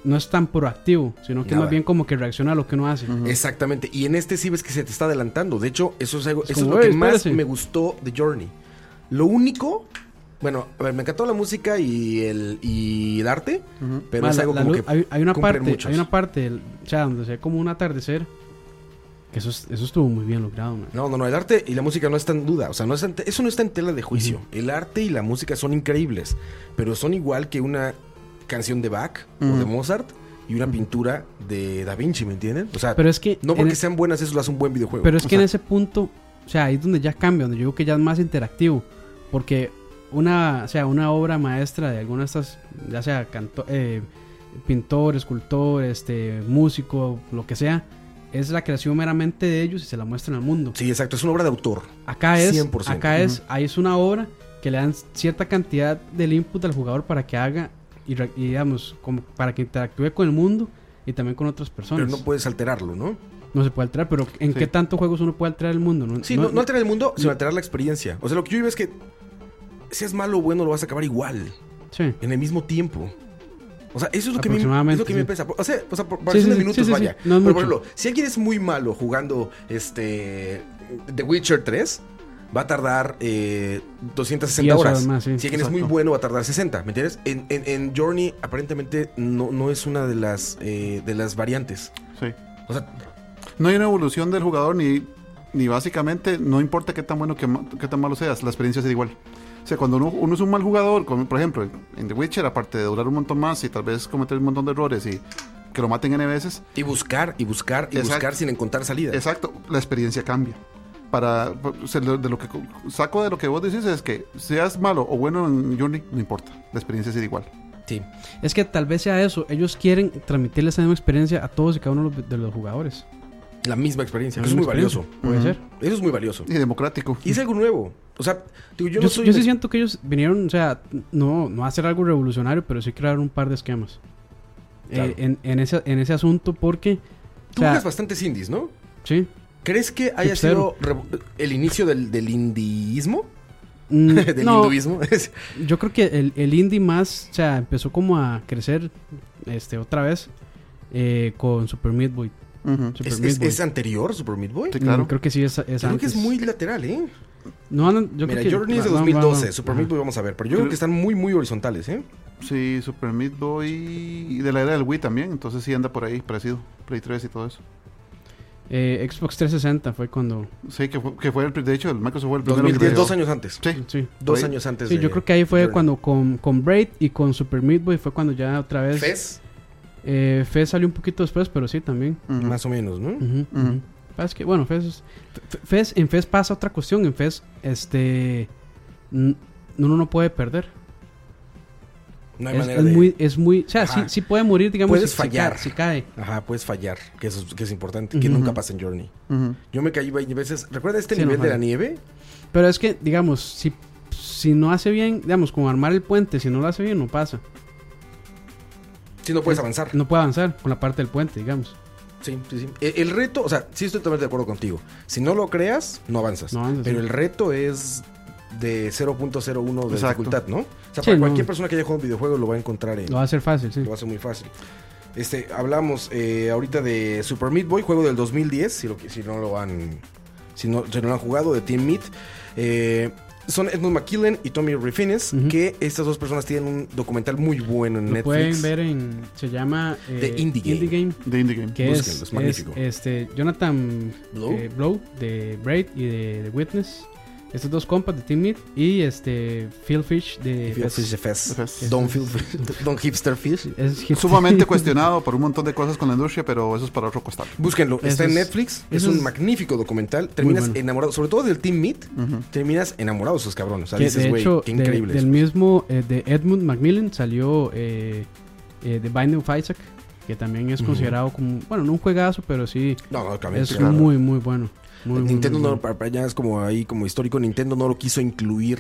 no es tan proactivo, sino que Nada. más bien como que reacciona a lo que uno hace. Exactamente. Y en este sí ves que se te está adelantando. De hecho, eso es algo, Es eso como, es lo que "Ey, más espérese". me gustó de Journey. Lo único, bueno, a ver, me encantó la música y el, y el arte, pero es algo la como que hay, hay una parte, muchos. hay una parte, o sea, donde se ve como un atardecer, que eso, es- eso estuvo muy bien logrado, man. No, no, no, el arte y la música no está en duda. O sea, no está eso no está en tela de juicio. El arte y la música son increíbles, pero son igual que una canción de Bach o de. Mozart y una pintura de Da Vinci, ¿me entienden? O sea, Pero es que, no porque el- sean buenas eso lo hace un buen videojuego. pero es que en ese punto, o sea, ahí es donde ya cambia, donde yo digo que ya es más interactivo, porque una, o sea, una obra maestra de alguna de estas, ya sea canto, eh, pintor, escultor, este, músico, lo que sea, es la creación meramente de ellos y se la muestran al mundo. Sí, exacto, es una obra de autor. Acá es, 100%. acá es, ahí es una obra que le dan cierta cantidad del input al jugador para que haga y, digamos, como para que interactúe con el mundo y también con otras personas. Pero no puedes alterarlo, ¿no? No se puede alterar, pero ¿en Sí. qué tantos juegos uno puede alterar el mundo? No, Sí, no, no alterar el mundo, sino alterar la experiencia. O sea, lo que yo digo es que seas malo o bueno, lo vas a acabar igual, Sí. en el mismo tiempo. O sea, eso es lo que, me, es lo que me sí. pesa. O sea, o sea por, por Sí, sí, minutos, sí, sí, sí. vaya. No es Pero, por ejemplo, si alguien es muy malo jugando este The Witcher 3, va a tardar eh, 260 Diez horas. horas más, sí. si alguien es muy bueno, va a tardar 60. ¿Me entiendes? En, en- en Journey, aparentemente, no, no es una de las, eh, de las variantes. Sí. O sea, No hay una evolución del jugador ni ni básicamente, no importa qué tan bueno que ma- qué tan malo seas, la experiencia es igual. O sea, cuando uno, uno es un mal jugador, como por ejemplo en- en The Witcher, aparte de durar un montón más y tal vez cometer un montón de errores y que lo maten N veces, Y buscar, y buscar, y Exacto. buscar sin encontrar salida. exacto, la experiencia cambia. Para, de lo que co- saco de lo que vos decís es que seas malo o bueno en Journey, no importa, la experiencia es igual. Sí. Es que tal vez sea eso. Ellos quieren transmitirle esa misma experiencia a todos y cada uno de los- jugadores. La misma experiencia. La Eso es muy valioso. Puede ser. Eso es muy valioso. Y democrático. Y es algo nuevo. O sea, digo, yo, Yo, no soy. yo sí siento que ellos vinieron, o sea, no, no a hacer algo revolucionario, pero sí crear un par de esquemas. Eh, en, en ese, en ese asunto, porque. o Tú sea, juegas bastantes indies, ¿no? sí. ¿Crees que haya Hipstero. sido el inicio del, del indiismo? Mm, ¿Del no, hinduismo? yo creo que el, el indie más, o sea, empezó como a crecer este otra vez eh, con Super Meat Boy. Super ¿Es, Meat es- Boy. es anterior Super Meat Boy? Sí, claro. Mm, creo que sí es, es creo que es muy lateral, ¿eh? No, no, yo Mira, creo que Journey es de va- va- 2012, va- Super. Meat Boy vamos a ver, pero yo creo Creo- que están muy, muy horizontales, ¿eh? Sí, Super Meat Boy y de la era del Wii también, entonces sí anda por ahí parecido, Play 3 y todo eso. Eh, Xbox 360 fue cuando. Sí, que fue, que fue el, de hecho el Microsoft fue el primero 2010, que dos años antes. Sí, Sí. Dos años antes Sí, de yo creo que ahí fue Journey. cuando con, con Braid y con Super Meat Boy fue cuando ya otra vez. Fez, Eh, Fez salió un poquito después, pero sí también. Ujú. más o menos, ¿no? Ujú, Ujú. ujú. Pasa que, bueno, en Fez pasa otra cuestión. En Fez, este. Uno no puede perder. No hay Es, manera es de... muy, es muy. O sea, sí, sí puede morir, digamos. Puedes si- si fallar. cae- Si cae. Ajá, puedes fallar, que eso es, que es importante, que nunca pasa en Journey. Yo me caí 20 veces. ¿Recuerda este Sí, no nivel de la nieve? Pero es que, digamos, si, si no hace bien, digamos, con armar el puente, si no lo hace bien, no pasa. Sí, no puedes avanzar. No puede avanzar con la parte del puente, digamos. Sí, sí, sí. El, el reto, o sea, sí estoy totalmente de acuerdo contigo. Si no lo creas, no avanzas. No avanzas, Pero sí. el reto es de 0.01 de Exacto. dificultad, ¿no? O sea, Sí, para no. cualquier persona que haya jugado un videojuego lo va a encontrar en... Lo va a hacer fácil, sí. Lo va a hacer muy fácil. Este, hablamos eh, ahorita de Super Meat Boy, juego del 2010, si, lo, si no lo han si no, si no lo han jugado, de Team Meat. Eh, son Edmund McKillen y Tommy Refines, que estas dos personas tienen un documental muy bueno en Lo Netflix. pueden ver en. Se llama. eh, The Indie Game. Game. De Indie Game. Que es, es magnífico. es, este, Jonathan Blow. eh, Blow de Braid y de, The Witness. Estos dos compas de Team Meat. Y este Phil Fish de. Phil. Fish de Fez. Fez. Don, Phil- Don Hipster Fish. Es hip- Sumamente cuestionado por un montón de cosas con la industria, pero eso es para otro costal. Búsquenlo, Eso está en Netflix. Es un es magnífico documental. Terminas bueno. enamorado, sobre todo del Team Meat. Terminas enamorado de esos cabrones. O sea, que dices, de güey, hecho, qué de- increíble. del eso". mismo eh, de Edmund Macmillan salió eh, eh, The Binding of Isaac. Que también es considerado como. Bueno, no un juegazo, pero sí. No, no, Es claro. muy, muy bueno. Muy, Nintendo muy no, para, para allá es como ahí, como histórico, Nintendo no lo quiso incluir.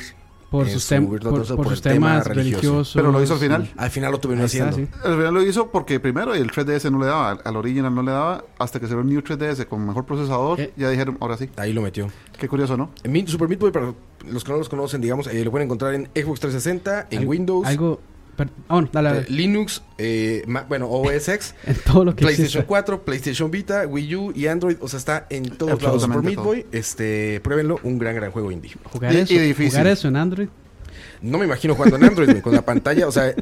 por en sus, tem- por, por por sus el tema religiosos. Pero lo hizo al final. Al final lo tuvieron está, haciendo. sí. El final lo hizo porque primero el 3DS no le daba, al original no le daba, hasta que se ve el New 3DS con mejor procesador, ¿Qué? ya dijeron, ahora sí. Ahí lo metió. Qué curioso, ¿no? Meat- Super Meat Boy, para los que no los conocen, digamos, eh, lo pueden encontrar en Xbox 360, en Al- Windows, Algo. Per- ah, bueno, dale, eh, dale. Linux, eh, bueno, OS X, En todo lo que PlayStation exista. 4, PlayStation Vita, Wii U y Android. O sea, está en todos lados. Super Absolutamente Meat todo. Boy, este, pruébenlo, un gran, gran juego indie. Jugar, Y- eso, y difícil. jugar eso en Android. No me imagino jugando en Android, con la pantalla. O sea, eh,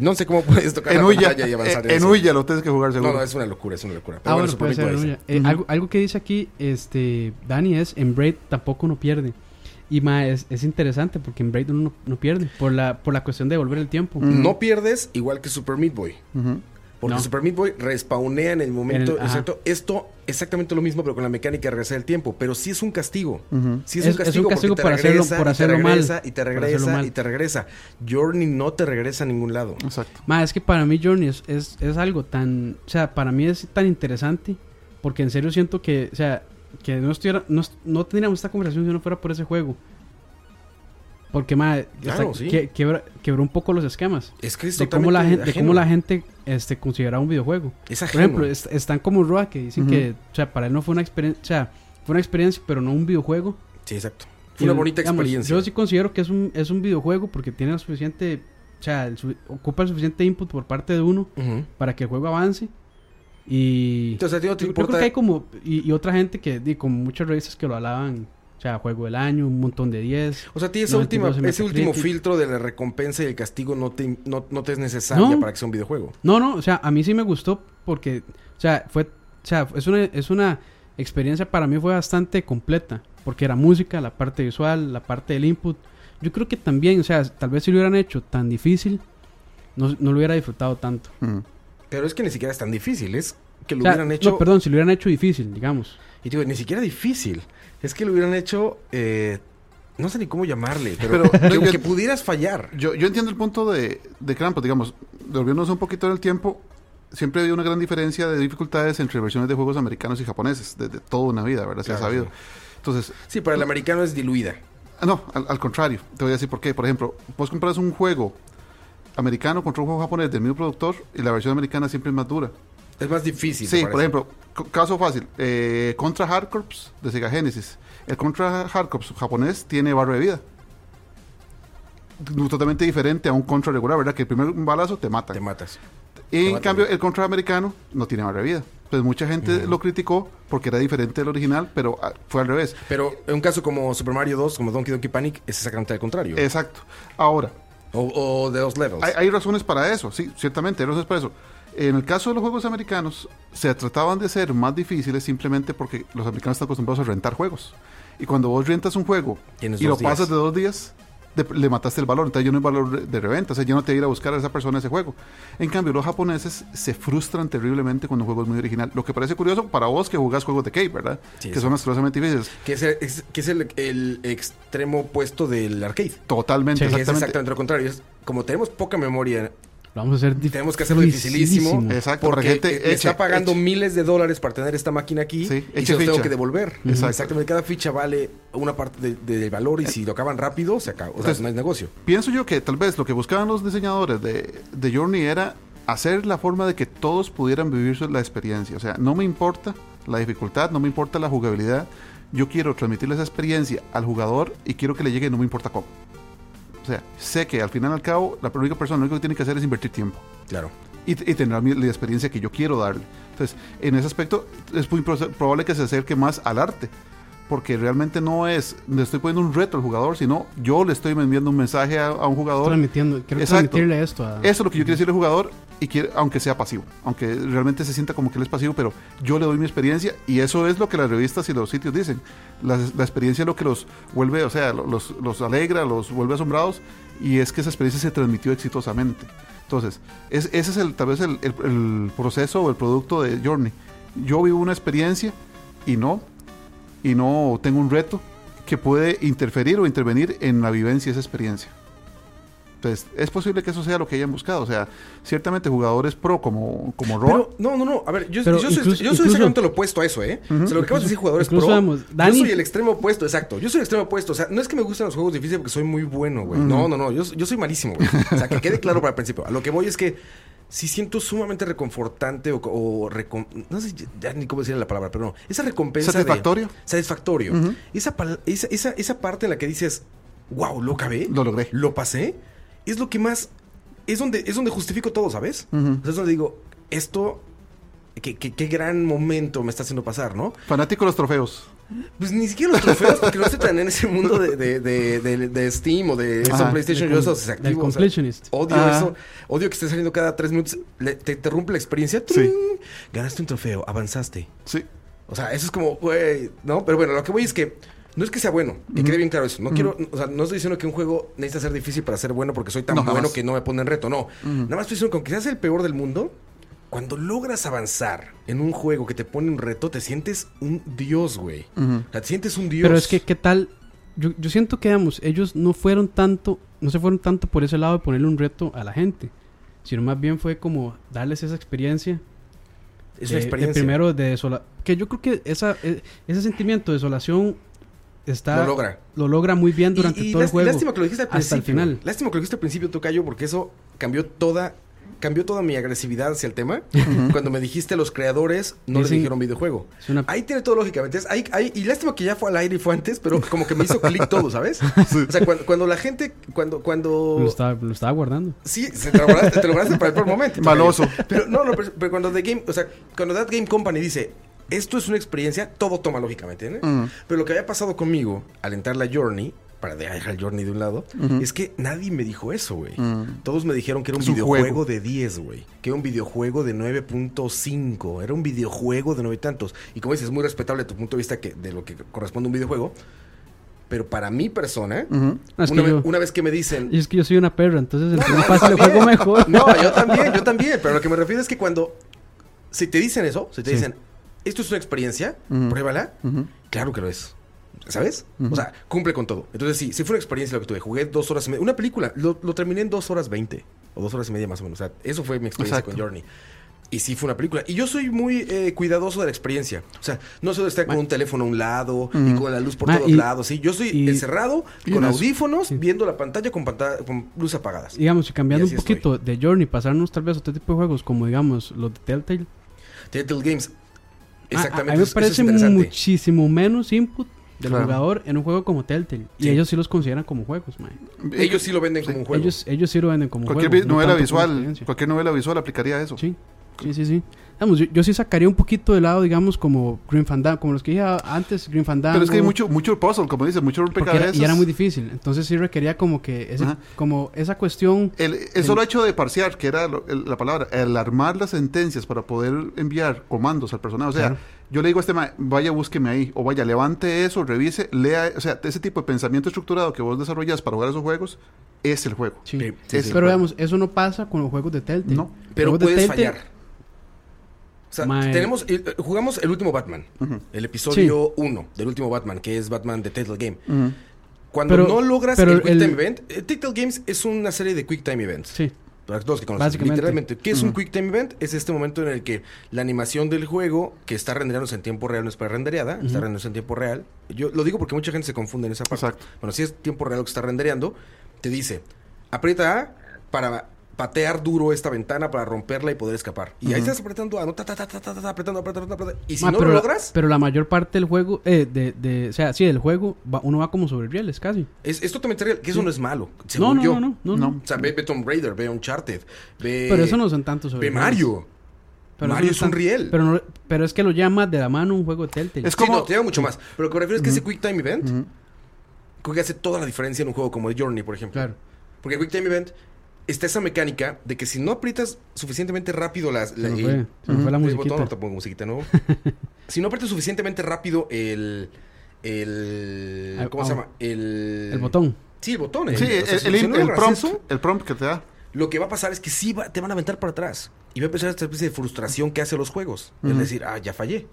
no sé cómo puedes tocar En la Uya, pantalla y avanzar en eso. Uya lo tienes que jugar seguro. No, no, es una locura, es una locura. Pero Ah, bueno, bueno, puede ser. Eh, Ujú. algo, algo que dice aquí, este, Dani, es en Braid tampoco uno pierde. Y ma, es, es interesante porque en Braid uno no, no pierde por la, por la cuestión de devolver el tiempo. Mm. No pierdes igual que Super Meat Boy. Ujú. Porque No. Super Meat Boy respawnea en el momento En el- ajá. exacto. Esto exactamente lo mismo, pero con la mecánica de regresar el tiempo. Pero sí es un castigo. Ujú. Sí es, Es- un castigo, es un castigo por hacerlo- por y te hacerlo mal. Y te regresa, y te regresa. Journey no te regresa a ningún lado. Exacto. Ma, es que para mí Journey es, es, es algo tan... O sea, para mí es tan interesante porque en serio siento que, o sea, que no estuviera... No, no tendríamos esta conversación si no fuera por ese juego. Porque, ma, Claro, está- sí. que- quebra- quebró un poco los esquemas. Es que es De cómo la gente, de cómo la gente este, considera un videojuego. Es Por ejemplo, es- están como Roa que dicen que, o sea, para él no fue una experiencia, o sea, fue una experiencia, pero no un videojuego. Sí, exacto. Fue una bonita digamos, experiencia. Yo sí considero que es un, es un videojuego porque tiene la suficiente, o sea, el su- ocupa el suficiente input por parte de uno para que el juego avance. Y Entonces, a ti no te yo, yo creo que hay como, y, y otra gente que, di, como muchas revistas que lo alaban, o sea, juego del año, un montón de 10. O sea, a ti esa última, 92 en ese último filtro de la recompensa y el castigo no te, no, no te es necesaria No. para que sea un videojuego. No, no, o sea, a mí sí me gustó porque, o sea, fue, o sea, es una, es una, experiencia para mí fue bastante completa, porque era música, la parte visual, la parte del input. Yo creo que también, o sea, tal vez si lo hubieran hecho tan difícil, no, no lo hubiera disfrutado tanto. Mm. Pero es que ni siquiera es tan difícil. Es que lo O sea, hubieran hecho. No, perdón, si lo hubieran hecho difícil, digamos. Y digo, ni siquiera difícil. Es que lo hubieran hecho. eh, no sé ni cómo llamarle, pero, Pero, que, no, yo- que pudieras fallar. Yo, yo entiendo el punto de, de Krampus, digamos, devolviéndonos un poquito en el tiempo, siempre ha habido una gran diferencia de dificultades entre versiones de juegos americanos y japoneses, desde toda una vida, ¿verdad? Se ha sabido. sí. Entonces, Sí, para el americano es diluida. no, al, al contrario, te voy a decir por qué. Por ejemplo, vos compras un juego americano contra un juego japonés del mismo productor y la versión americana siempre es más dura. Es más difícil. Sí, por ejemplo, caso fácil, eh, Contra Hard Corps de Sega Genesis. El Contra Hard Corps japonés tiene barra de vida. Totalmente diferente a un Contra regular, ¿verdad? Que el primer balazo te mata. Te matas. Y en cambio, el Contra americano no tiene barra de vida. Pues mucha gente lo criticó porque era diferente del original, pero ah, fue al revés. Pero en un caso como Super Mario 2, como Donkey Donkey Panic, es exactamente al contrario. Exacto. Ahora, O, o de dos levels. hay, hay razones para eso, sí, ciertamente, hay razones para eso. En el caso de los juegos americanos, se trataban de ser más difíciles simplemente porque los americanos están acostumbrados a rentar juegos. Y cuando vos rentas un juego Tienes y lo días. pasas de dos días, de- le mataste el valor. Entonces ya no hay valor de- reventa. O sea, ya no te va a ir a buscar a esa persona ese juego. En cambio, los japoneses se frustran terriblemente cuando un juego es muy original. Lo que parece curioso para vos que jugás juegos de Cape, ¿verdad? Sí, que sí. son asquerosamente difíciles. Que es, el, es- que es el, el extremo opuesto del arcade. Totalmente, Sí. Que es exactamente. exactamente lo contrario. Es, como tenemos poca memoria, Lo vamos a hacer difícil. tenemos que hacerlo dificilísimo. Exacto, Porque gente eh, está pagando eche. miles de dólares para tener esta máquina aquí Sí, y se los tengo que devolver. Exacto. Exactamente. Cada ficha vale una parte de- de- del valor y si lo acaban rápido, se acaba. O sea, Entonces, no es negocio. Pienso yo que tal vez lo que buscaban los diseñadores de, de Journey era hacer la forma de que todos pudieran vivir la experiencia. O sea, no me importa la dificultad, no me importa la jugabilidad. Yo quiero transmitirle esa experiencia al jugador y quiero que le llegue no me importa cómo. O sea, sé que al final y al cabo la única persona lo único que tiene que hacer es invertir tiempo Claro. y, y tener la, experiencia que yo quiero darle. Entonces, en ese aspecto es muy pro- probable que se acerque más al arte, porque realmente no es, le estoy poniendo un reto al jugador, sino yo le estoy enviando un mensaje a, a un jugador. transmitiendo, quiero transmitirle esto a... Eso es lo que yo quiero decirle al jugador, y quiere, aunque sea pasivo, aunque realmente se sienta como que él es pasivo, pero yo le doy mi experiencia, y eso es lo que las revistas y los sitios dicen. La, la experiencia es lo que los vuelve, o sea, los, los alegra, los vuelve asombrados, y es que esa experiencia se transmitió exitosamente. Entonces, es, ese es el, tal vez el, el- el proceso o el producto de Journey. Yo vivo una experiencia y no, y no tengo un reto que puede interferir o intervenir en la vivencia de esa experiencia. Entonces, es posible que eso sea lo que hayan buscado. O sea, ciertamente jugadores pro como, como Roa. Pero, no, no, no. A ver, yo, yo soy, yo soy incluso- exactamente lo opuesto a eso, ¿eh? O sea, lo que acabas de decir, jugadores pro. vamos, Dani- Yo soy el extremo opuesto, exacto. Yo soy el extremo opuesto. O sea, no es que me gusten los juegos difíciles porque soy muy bueno, güey. No, no, no. Yo, yo soy malísimo, güey. O sea, que quede claro para el principio. A lo que voy es que sí siento sumamente reconfortante o, o recom- no sé ya ni cómo decirle la palabra, pero no. Esa recompensa. de- Satisfactorio. satisfactorio. Esa, esa, esa, esa parte en la que dices, wow, lo acabé. Lo logré. Lo pasé. Es lo que más. Es donde, es donde justifico todo, ¿sabes? O sea, es donde digo, esto. Qué, qué- qué gran momento me está haciendo pasar, ¿no? Fanático de los trofeos. Pues ni siquiera los trofeos, porque no estoy tan en ese mundo de, de, de, de- de Steam o de eso, Ajá. PlayStation. De Yo esos del desactivo. o sea, odio Ajá. eso. Odio que esté saliendo cada tres minutos. Le- te interrumpe la experiencia. Sí. Ganaste un trofeo, avanzaste. Sí. O sea, eso es como, güey, ¿no? Pero bueno, lo que voy es que no es que sea bueno, que quede bien claro eso. No quiero, o sea, no estoy diciendo que un juego necesita ser difícil para ser bueno porque soy tan No, bueno jamás. que no me pone en reto, no. Nada más estoy diciendo que aunque seas el peor del mundo, cuando logras avanzar en un juego que te pone un reto, te sientes un dios, güey. Ujú. O sea, te sientes un dios. Pero es que, ¿qué tal? Yo, yo siento que, digamos, ellos no fueron tanto, no se fueron tanto por ese lado de ponerle un reto a la gente, sino más bien fue como darles esa experiencia. es de- una de experiencia. primero de desolación. Que yo creo que esa, e- ese sentimiento de desolación está, Lo logra. lo logra muy bien durante Y- y todo el juego. Lástima que lo dijiste al principio. hasta el final. Lástima que lo dijiste al principio, Tocayo, porque eso cambió toda cambió toda mi agresividad hacia el tema. Cuando me dijiste los creadores no le Dicen- dijeron videojuego. Una- Ahí tiene todo lógicamente. Es- ahí- ahí- y lástima que ya fue al aire y fue antes, pero como que me hizo clic todo, ¿sabes? O sea, cuando, cuando la gente, cuando, cuando... lo, estaba, lo estaba guardando. Sí, se te lo guardaste, te lo guardaste para el peor momento. Maloso. Pero no, no, pero, pero cuando The Game, o sea, cuando That Game Company dice, esto es una experiencia, todo toma lógicamente, ¿no? Mm. Pero lo que había pasado conmigo al entrar la Journey para dejar el Journey de un lado, es que nadie me dijo eso, güey. Todos me dijeron que era un videojuego juego. de 10, güey. Que era un videojuego de 9.5. Era un videojuego de 9 y tantos. Y como dices, es muy respetable tu punto de vista que, de lo que corresponde a un videojuego. Pero para mi persona. No, que una, yo- vez, una vez que me dicen... Y es que yo soy una perra, entonces No, yo fácil el juego mejor. No, yo también, yo también. Pero lo que me refiero es que cuando... Si te dicen eso, si te Sí. dicen, esto es una experiencia, pruébala. Claro que lo es. ¿Sabes? O sea, cumple con todo. Entonces, sí, sí fue una experiencia lo que tuve. Jugué dos horas y media. Una película, lo, lo terminé en dos horas veinte. O dos horas y media más o menos. O sea, eso fue mi experiencia Exacto. con Journey. Y sí fue una película. Y yo soy muy eh, cuidadoso de la experiencia. O sea, no de estar con un teléfono a un lado y con la luz por Ma, todos y- lados. ¿sí? Yo soy y- encerrado y con audífonos, viendo la pantalla con, pantalla con luz apagadas. Digamos, y cambiando un poquito de Journey, pasarnos tal vez a otro tipo de juegos, como digamos los de Telltale. Telltale Games. A- A, Exactamente. a mí me parece muchísimo menos input del Claro. jugador en un juego como Telltale. Y ellos sí los consideran como juegos, man. Ellos sí lo venden como un juego. Ellos, ellos sí lo venden como Cualquier juego. no novela visual, cualquier novela visual aplicaría eso. Sí, sí, sí, sí. Digamos, yo, yo sí sacaría un poquito de lado, digamos, como Green Fandango, como los que dije antes, Green Fandango. Pero es que hay mucho, mucho puzzle, como dices, mucho porque era- rompecabezas. y era muy difícil. Entonces sí requería como que ese, como esa cuestión. El, el solo hecho de parsear, que era lo- el- la palabra, el armar las sentencias para poder enviar comandos al personaje. O sea, Claro. yo le digo a este ma, vaya, búsqueme ahí, o vaya, levante eso, revise, lea. O sea, ese tipo de pensamiento estructurado que vos desarrollas para jugar esos juegos es el juego. Sí. Sí, sí, Es- sí. Pero digamos, eso no pasa con los juegos de Telltale. No. Pero puedes Telltale- fallar. O sea, tenemos, eh, jugamos el último Batman, el episodio 1 del último Batman, que es Batman de Telltale Game. Cuando Pero- no logras el Quick el- Time Event, eh, Telltale Games es una serie de Quick Time Events. Sí. Para todos que conocen. Básicamente. Literalmente, ¿qué es un. Quick Time Event? Es este momento en el que la animación del juego, que está renderándose en tiempo real, no es para rendereada, está renderándose en tiempo real. Yo lo digo porque mucha gente se confunde en esa parte. Exacto. Bueno, si es tiempo real lo que está rendereando, te dice, aprieta A para patear duro esta ventana para romperla y poder escapar. Y ahí estás apretando A, ¿no? Ta, ta, ta, ta, ta, ta, apretando, apretando, apretando. Y si Ma, no pero, lo la- logras, pero la mayor parte del juego, eh, de, de, o sea, sí, del juego, va- uno va como sobre rieles casi. es, es totalmente real. Que eso no es malo, No, según no, yo. no, no, no, No. no. O sea, ve, ve Tomb Raider, ve Uncharted, ve... Pero eso no son tantos sobre Ve. Mario. Pero Mario es un riel. Pero, no- pero es que lo llama de la mano un juego de Telltale. Es Sí, como- no, te lleva mucho más. Pero lo que me refiero es que ese Quick Time Event creo que hace toda la diferencia en un juego como The Journey, por ejemplo. Claro. Porque Quick Time Event está esa mecánica de que si no aprietas suficientemente rápido las, Se la- el- se me fue la el musiquita. botón, ahorita pongo musiquita nuevo. si no aprietas suficientemente rápido el... el ¿Cómo ah, se llama? El... El botón. Sí, el botón. Sí, o el, sea, si- el- si no el logras prompt, eso, el prompt que te da. lo que va a pasar es que sí va- te van a aventar para atrás. Y va a empezar esta especie de frustración que hace los juegos. Es decir, ah, ya fallé.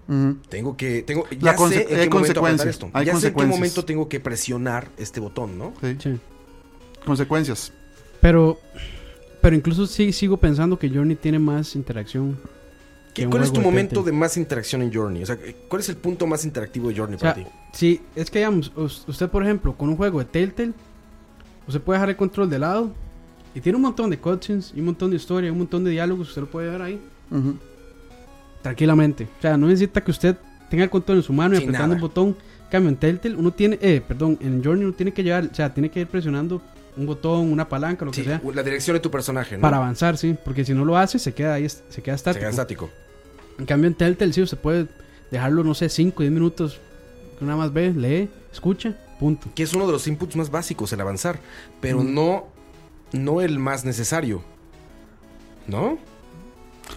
Tengo que, tengo, ya sé en qué momento esto. hay ya sé en qué momento tengo que presionar este botón, ¿no? Sí. Sí. Consecuencias. Pero, pero incluso sí sigo pensando que Journey tiene más interacción. ¿Qué- ¿Cuál es tu momento de más interacción en Journey? O sea, ¿cuál es el punto más interactivo de Journey O sea, para ti? sí, es que digamos, us- usted por ejemplo, con un juego de Telltale, usted puede dejar el control de lado y tiene un montón de cutscenes y un montón de historia, un montón de diálogos, usted lo puede ver ahí tranquilamente. O sea, no necesita que usted tenga el control en su mano y Sin apretando nada. un botón. En Cambio en Telltale, uno tiene, eh, perdón, en Journey uno tiene que llevar, o sea, tiene que ir presionando un botón, una palanca, lo que sea, la dirección de tu personaje, ¿no? para avanzar, sí, porque si no lo hace, se queda ahí, se queda Se estático. queda estático. En cambio en Telltale sí, usted puede dejarlo, no sé, 5, 10 minutos, que nada más ve, lee, escucha, punto. Que es uno de los inputs más básicos, el avanzar. Pero Mm. no, no el más necesario. ¿No? O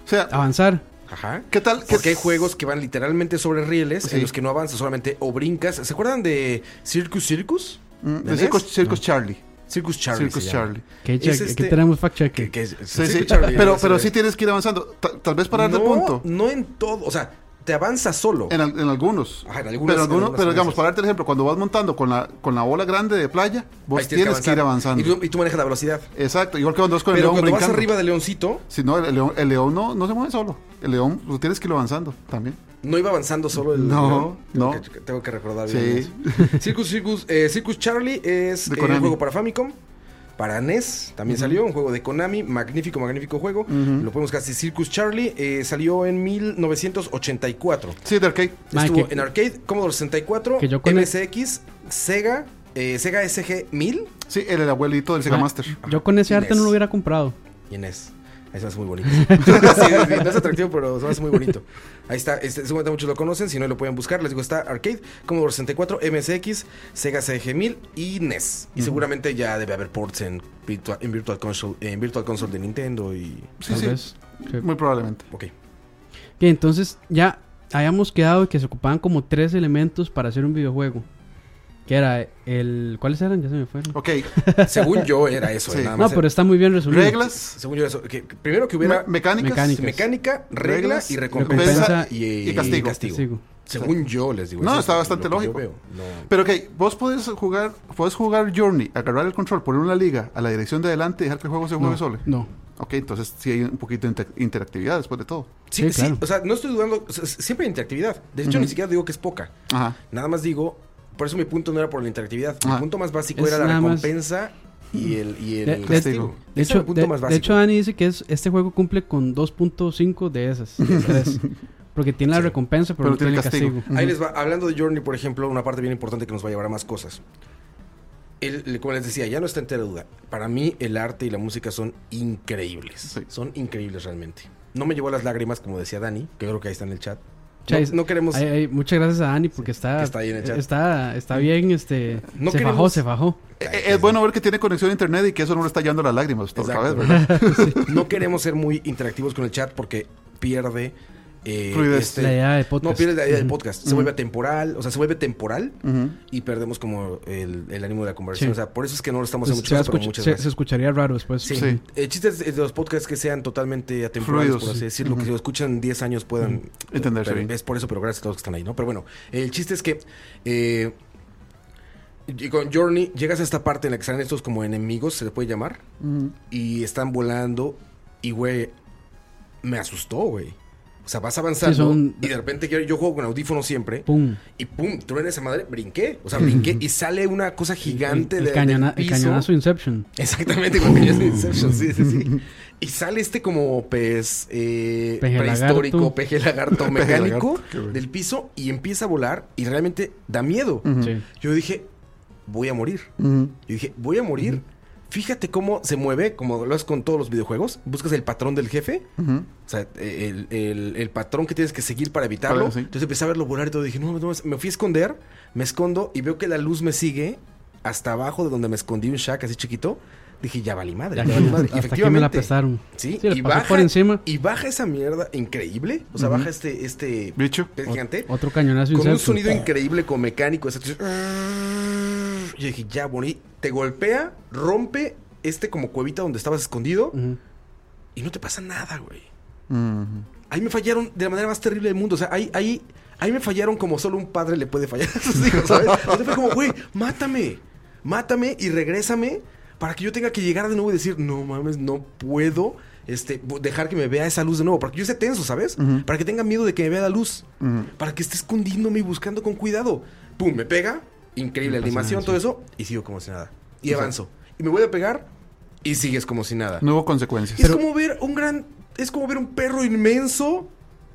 sea, Avanzar. Ajá. ¿qué tal? ¿Qué- Porque hay juegos que van literalmente sobre rieles Sí. en los que no avanzas, solamente o brincas. ¿Se acuerdan de Circus Circus? Mm, ¿De Circus, NES? Circus Charlie. Circus Charlie. Circus. Charlie. Que, Es este- que tenemos fact check. Que, que es- Sí. Charlie, Pero, pero sí tienes que ir avanzando. Ta- Tal vez para darte no, punto. No en todo. O sea, te avanza solo. En, al- en algunos. Ajá, en algunas- pero, en algunos- pero digamos, para darte el ejemplo, cuando vas montando con la, con la bola grande de playa, vos Ahí tienes que, ir avanzando. Y tú, y tú manejas la velocidad. Exacto, igual que cuando vas con Pero el león cuando vas brincando. arriba del leoncito, Si no, el león, el león no, no se mueve solo. El león, tú tienes que ir avanzando también. No iba avanzando solo el No. Tengo no. que- tengo que recordar Sí. bien eso. Circus, Circus, eh, Circus Charlie es eh, un juego para Famicom. Para NES también salió, un juego de Konami, magnífico, magnífico juego. Lo podemos casi Circus Charlie, eh, salió en 1984. Sí, de arcade. Ma, Estuvo que- en arcade, Commodore 64, Que yo con el- MSX, Sega, eh, Sega SG 1000 Sí, el, el abuelito del Sega Ah, Master. Yo con ese arte no lo hubiera comprado. y NES. Ahí se me hace muy bonito. Sí, sí, sí, no es atractivo, pero se me hace muy bonito. Ahí está. Este, seguramente muchos lo conocen. Si no, lo pueden buscar. Les digo, está Arcade, Commodore 64, MSX, Sega CG1000 y NES. Y seguramente ya debe haber ports en Virtual, en Virtual, Console, en Virtual Console de Nintendo y... Sí, sí. Sí. muy probablemente. Ok. Que entonces ya habíamos quedado de que se ocupaban como tres elementos para hacer un videojuego. Que era el... ¿Cuáles eran? Ya se me fueron. Ok, Según yo era eso. Sí. Nada No, pero está muy bien resumido. reglas, Según yo eso. Que, primero que hubiera me- mecánicas, mecánica. mecánica, regla Reglas, y recompensa, recompensa y, y castigo. Según yo les digo. No, eso está es bastante lógico. No. Pero ok, vos podés jugar, podés jugar Journey, agarrar el control, poner una liga a la dirección de adelante y dejar que el juego se juegue No, solo. no. Ok, entonces sí hay un poquito de inter- interactividad después de todo. Sí, Sí, sí, claro. o sea, no estoy dudando. o sea, siempre hay interactividad. De hecho, ni siquiera digo que es poca. Ajá. Nada más digo. Por eso mi punto no era por la interactividad. Mi Ajá. punto más básico Es era la más- recompensa y el, y el De- de- castigo. De hecho, el punto de, más de básico. hecho, Dani dice que es, este juego cumple con 2.5 de esas. Porque tiene la Sí. recompensa, pero, Pero no tiene tiene castigo. castigo. Ahí les va. Hablando de Journey, por ejemplo, una parte bien importante que nos va a llevar a más cosas. El- el- como les decía, ya no está entera duda. Para mí, el arte y la música son increíbles. Sí. Son increíbles realmente. No me llevó a las lágrimas, como decía Dani, que creo que ahí está en el chat. Chais, No, no queremos. Ay, ay, muchas gracias a Dani porque está, está ahí en el chat. está, está bien, este, No se queremos- fajó, se fajó. Eh, eh, es bueno ver que tiene conexión a internet y que eso no le está llevando las lágrimas vez, ¿verdad? No queremos ser muy interactivos con el chat porque pierde. Eh, Fluidez. este- la idea de podcast. no, pierde la idea del Ujú. podcast. Se vuelve temporal, o sea, se vuelve temporal y perdemos como el, el ánimo de la conversación. Sí. O sea, por eso es que no lo estamos Pues haciendo a muchas se- gracias. se escucharía raro después. Sí. Sí. El chiste es de los podcasts que sean totalmente atemporales, Fluidos. por así decirlo, que si lo escuchan 10 años puedan Entenderse pero bien. Es por eso, pero gracias a todos que están ahí, ¿no? Pero bueno, el chiste es que eh, y con Journey llegas a esta parte en la que salen estos como enemigos, se le puede llamar, y están volando y, güey, me asustó, güey. O sea, vas avanzando Sí, son- y de repente yo, yo juego con audífonos siempre Pum. y pum, truena esa madre, brinqué. O sea, brinqué y sale una cosa gigante el, de, el cañona- del el piso. cañonazo Inception. Exactamente, es de Inception, sí, sí, sí. Y sale este como pez eh, Peje prehistórico, lagarto. peje lagarto Peje mecánico lagarto, del piso y empieza a volar y realmente da miedo. Sí. Yo dije, voy a morir. Yo dije, voy a morir. Fíjate cómo se mueve, como lo haces con todos los videojuegos. Buscas el patrón del jefe. O sea, el, el- el patrón que tienes que seguir para evitarlo. Sí. Entonces empecé a verlo volar y todo. Dije, no, no, me fui a esconder. Me escondo y veo que la luz me sigue hasta abajo de donde me escondí un shack así chiquito. Dije, ya valí madre, Ya ya valí madre. Y hasta aquí me la prestaron. Sí, Sí, y pasó baja por encima. Y baja esa mierda increíble. O sea, baja este, este Bicho. gigante. Otro cañonazo Con un sonido increíble, como mecánico. ese- Yo dije, ya, morí. Te golpea, rompe este como cuevita donde estabas escondido. Y no te pasa nada, güey. Ahí me fallaron de la manera más terrible del mundo. O sea, ahí, ahí, ahí me fallaron como solo un padre le puede fallar a sus hijos, ¿sabes? Entonces fue como, güey, mátame. Mátame y regrésame para que yo tenga que llegar de nuevo y decir, no mames, no puedo este, dejar que me vea esa luz de nuevo. Para que yo esté tenso, ¿sabes? Para que tenga miedo de que me vea la luz. Para que esté escondiéndome y buscando con cuidado. Pum, me pega. Increíble animación, nada, todo sí. eso. Y sigo como si nada. Y O sea- avanzo. Y me vuelve a pegar. Y sigues como si nada. No hubo consecuencias. Es como ver un gran. Es como ver un perro inmenso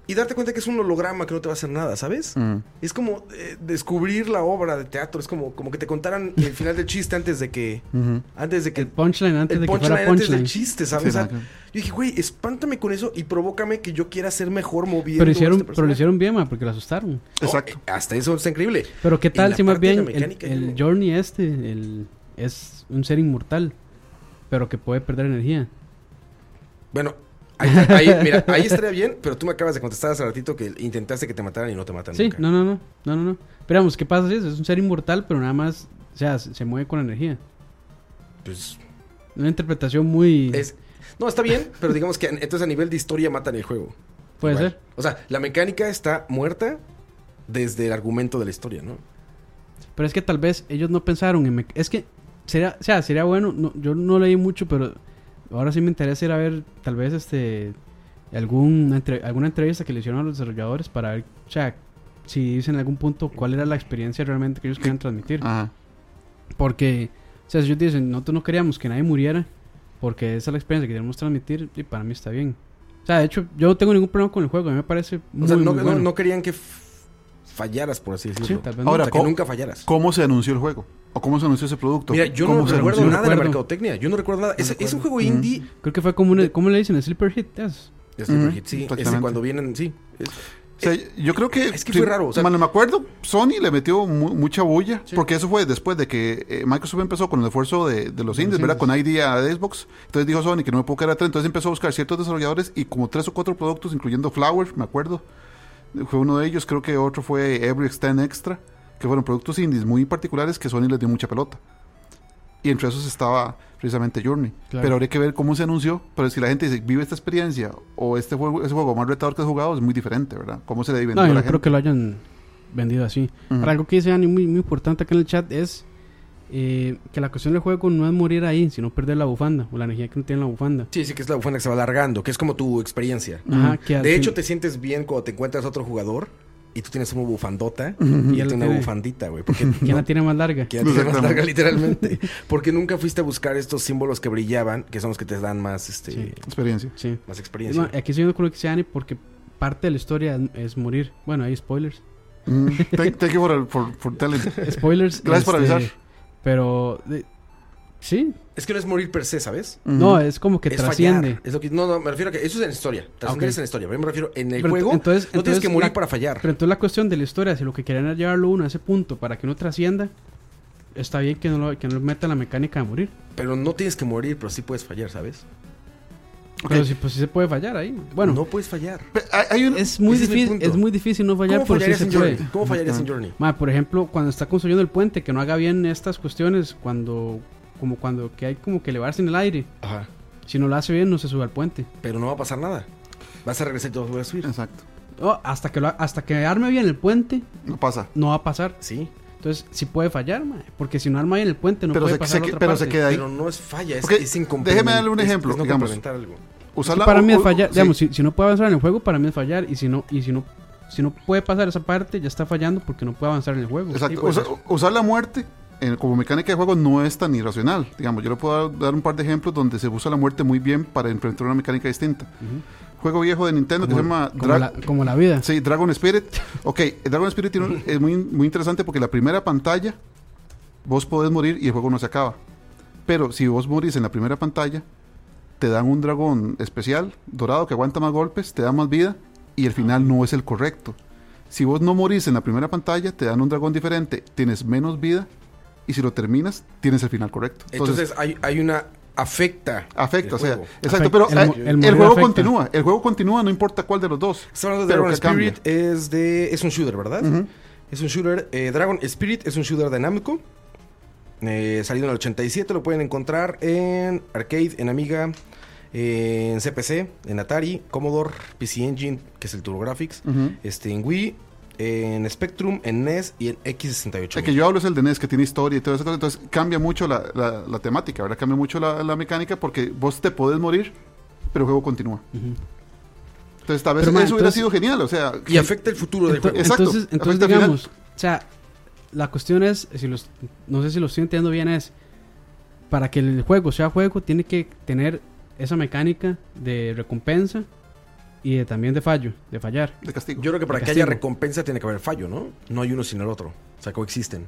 y darte cuenta que es un holograma que no te va a hacer nada, ¿sabes? Ujú. Es como eh, descubrir la obra de teatro. Es como, como que te contaran el final del chiste antes de que. Antes de que. El punchline antes el de que punchline fuera antes del punchline. chiste, ¿sabes? Sí, O sea, que- yo dije, güey, espántame con eso y provócame que yo quiera ser mejor moviendo. Pero, hicieron, este pero lo hicieron bien, ma, porque lo asustaron. No, Exacto. eh, hasta eso está increíble. Pero qué tal si más bien el, el Journey este el, es un ser inmortal, pero que puede perder energía. Bueno, ahí, está- ahí- mira, ahí estaría bien, pero tú me acabas de contestar hace ratito que intentaste que te mataran y no te matan Sí, nunca. no, no, no, no, no, no. Pero vamos, ¿qué pasa si es? Es un ser inmortal, pero nada más, o sea, se, se mueve con energía. Pues Una interpretación muy... es... No, está bien, pero digamos que entonces a nivel de historia matan el juego. puede Igual. ser. O sea, la mecánica está muerta desde el argumento de la historia, ¿no? Pero es que tal vez ellos no pensaron en... Es que, sería, o sea, sería bueno, no, yo no leí mucho, pero ahora sí me interesa ir a ver tal vez este algún, entre- alguna entrevista que le hicieron a los desarrolladores para ver, o sea, si dicen en algún punto cuál era la experiencia realmente que ellos querían transmitir. Ajá. Porque, o sea, si ellos dicen, nosotros no queríamos que nadie muriera, porque esa es la experiencia que queremos transmitir, y para mí está bien. O sea, de hecho, yo no tengo ningún problema con el juego, a mí me parece muy, O sea, no, muy no- bueno. no querían que fallaras, por así Sí, decirlo. tal vez Ahora, o sea, que ¿cómo- nunca fallaras. ¿Cómo se anunció el juego? ¿O cómo se anunció ese producto? Mira, yo ¿Cómo no se recuerdo nada de la recuerdo. mercadotecnia. Yo no recuerdo nada. Es, es un recuerdo. juego indie. Creo que fue como un, ¿cómo le dicen? Sleeper hit. es. Sleeper Hit, sí. Ese cuando vienen, sí. Es- O sea, yo creo que... Es que fue raro, o sea- Bueno, me acuerdo, Sony le metió mu- mucha bulla, porque eso fue después de que eh, Microsoft empezó con el esfuerzo de, de los indies, ¿verdad? Con ID a Xbox. Entonces dijo Sony que no me puedo quedar atrás. Entonces empezó a buscar ciertos desarrolladores y como tres o cuatro productos, incluyendo Flower, me acuerdo. Fue uno de ellos, creo que otro fue Every Extend Extra, que fueron productos indies muy particulares que Sony les dio mucha pelota. Y entre esos estaba precisamente Journey. Claro. Pero habría que ver cómo se anunció. Pero si la gente dice, vive esta experiencia o este juego, ese juego más retador que has jugado, es muy diferente, ¿verdad? ¿Cómo se le vendió No, a yo la no creo gente? que lo hayan vendido así. Ahora, algo que dice Dani muy, muy importante acá en el chat es eh, que la cuestión del juego no es morir ahí, sino perder la bufanda o la energía que no tiene la bufanda. Sí, sí, que es la bufanda que se va alargando, que es como tu experiencia. Ajá, que al De fin- hecho, te sientes bien cuando te encuentras a otro jugador y tú tienes una bufandota Y y él tiene una bufandita, güey. Porque ¿Quién no- la tiene más larga? que ya tiene más larga, literalmente. Porque nunca fuiste a buscar estos símbolos que brillaban, que son los que te dan más, este, Sí. Experiencia. Sí. más experiencia. No, aquí estoy viendo con lo que Dani porque parte de la historia es, morir. Bueno, hay spoilers. Mm, thank, thank you for, for, for telling. Spoilers. Gracias por este, avisar. Pero, de- sí. Es que no es morir per se, ¿sabes? No, es como que es trasciende. fallar. Es lo que, no, no, me refiero a que eso es en la historia. Trascender ok. es en la historia. Pero yo me refiero en el Pero juego. entonces- no tienes que morir la- para fallar. Pero entonces la cuestión de la historia, si lo que quieren es llevarlo uno a ese punto para que uno trascienda, está bien que no lo, que no meta la mecánica de morir. Pero no tienes que morir, pero sí puedes fallar, ¿sabes? Pero sí, pues sí se puede fallar ahí. Bueno, no puedes fallar. Hay- un- es muy es difícil, es muy difícil no fallar, ¿Cómo pero sí fallarías se en puede. Journey? ¿Cómo fallarías en Journey? Ma, por ejemplo, cuando está construyendo el puente, que no haga bien estas cuestiones, cuando como cuando que hay como que elevarse en el aire. Ajá. Si no lo hace bien, no se sube al puente. Pero no va a pasar nada. Vas a regresar y te vas a subir. Exacto. Oh, hasta que lo, hasta que arme bien el puente, No pasa. no va a pasar. Sí. Entonces, sí puede fallar, ma, porque si no arma bien el puente, no pero puede se, pasar se a otra pero parte. se queda ahí. Pero no es falla, es, Ok, es incomplementar. déjeme darle un ejemplo, es no digamos. complementar algo. Usar Sí, la- para mí es fallar, sí. digamos, si, si no puede avanzar en el juego, para mí es fallar. Y si no, y si no, si no puede pasar esa parte, ya está fallando porque no puede avanzar en el juego. Exacto. Sí, puede Usa- usar la muerte en- como mecánica de juego no es tan irracional. Digamos, yo le puedo dar, dar un par de ejemplos donde se usa la muerte muy bien para implementar una mecánica distinta. Juego viejo de Nintendo que se llama como, la, como la vida. Sí, Dragon Spirit. Ok, el Dragon Spirit tiene un- es muy, muy interesante porque la primera pantalla vos podés morir y el juego no se acaba. Pero si vos morís en la primera pantalla, te dan un dragón especial, dorado, que aguanta más golpes, te da más vida y el final no es el correcto. Si vos no morís en la primera pantalla, te dan un dragón diferente, tienes menos vida y si lo terminas, tienes el final correcto. Entonces, hay, hay una afecta. afecta, o sea, juego. exacto, pero el juego afecta. continúa, el juego continúa, no importa cuál de los dos. Estamos hablando de Pero Dragon. Spirit, es de. es un shooter, ¿verdad? Es un shooter. eh, Dragon Spirit es un shooter dinámico. Eh, salido en el 87, lo pueden encontrar en Arcade, en Amiga, eh, en CPC, en Atari, Commodore, PC Engine, que es el TurboGrafx, Ujú. este, en Wii, en Spectrum, en NES y en X68. El que yo hablo es el de NES, que tiene historia y todo eso. Entonces cambia mucho la, la- la temática, ¿verdad? Cambia mucho la, la mecánica porque vos te podés morir, pero el juego continúa. Entonces, tal vez Pero, eso hubiera entonces- sido genial. O sea, Y afecta el futuro del juego. Exacto, Entonces, final. digamos, o sea, la cuestión es, si los, no sé si lo estoy entendiendo bien, es para que el juego sea juego, tiene que tener esa mecánica de recompensa y de, también de fallo, de fallar. de castigo. Yo creo que para de que haya recompensa tiene que haber fallo, ¿no? No hay uno sin el otro. O sea, coexisten.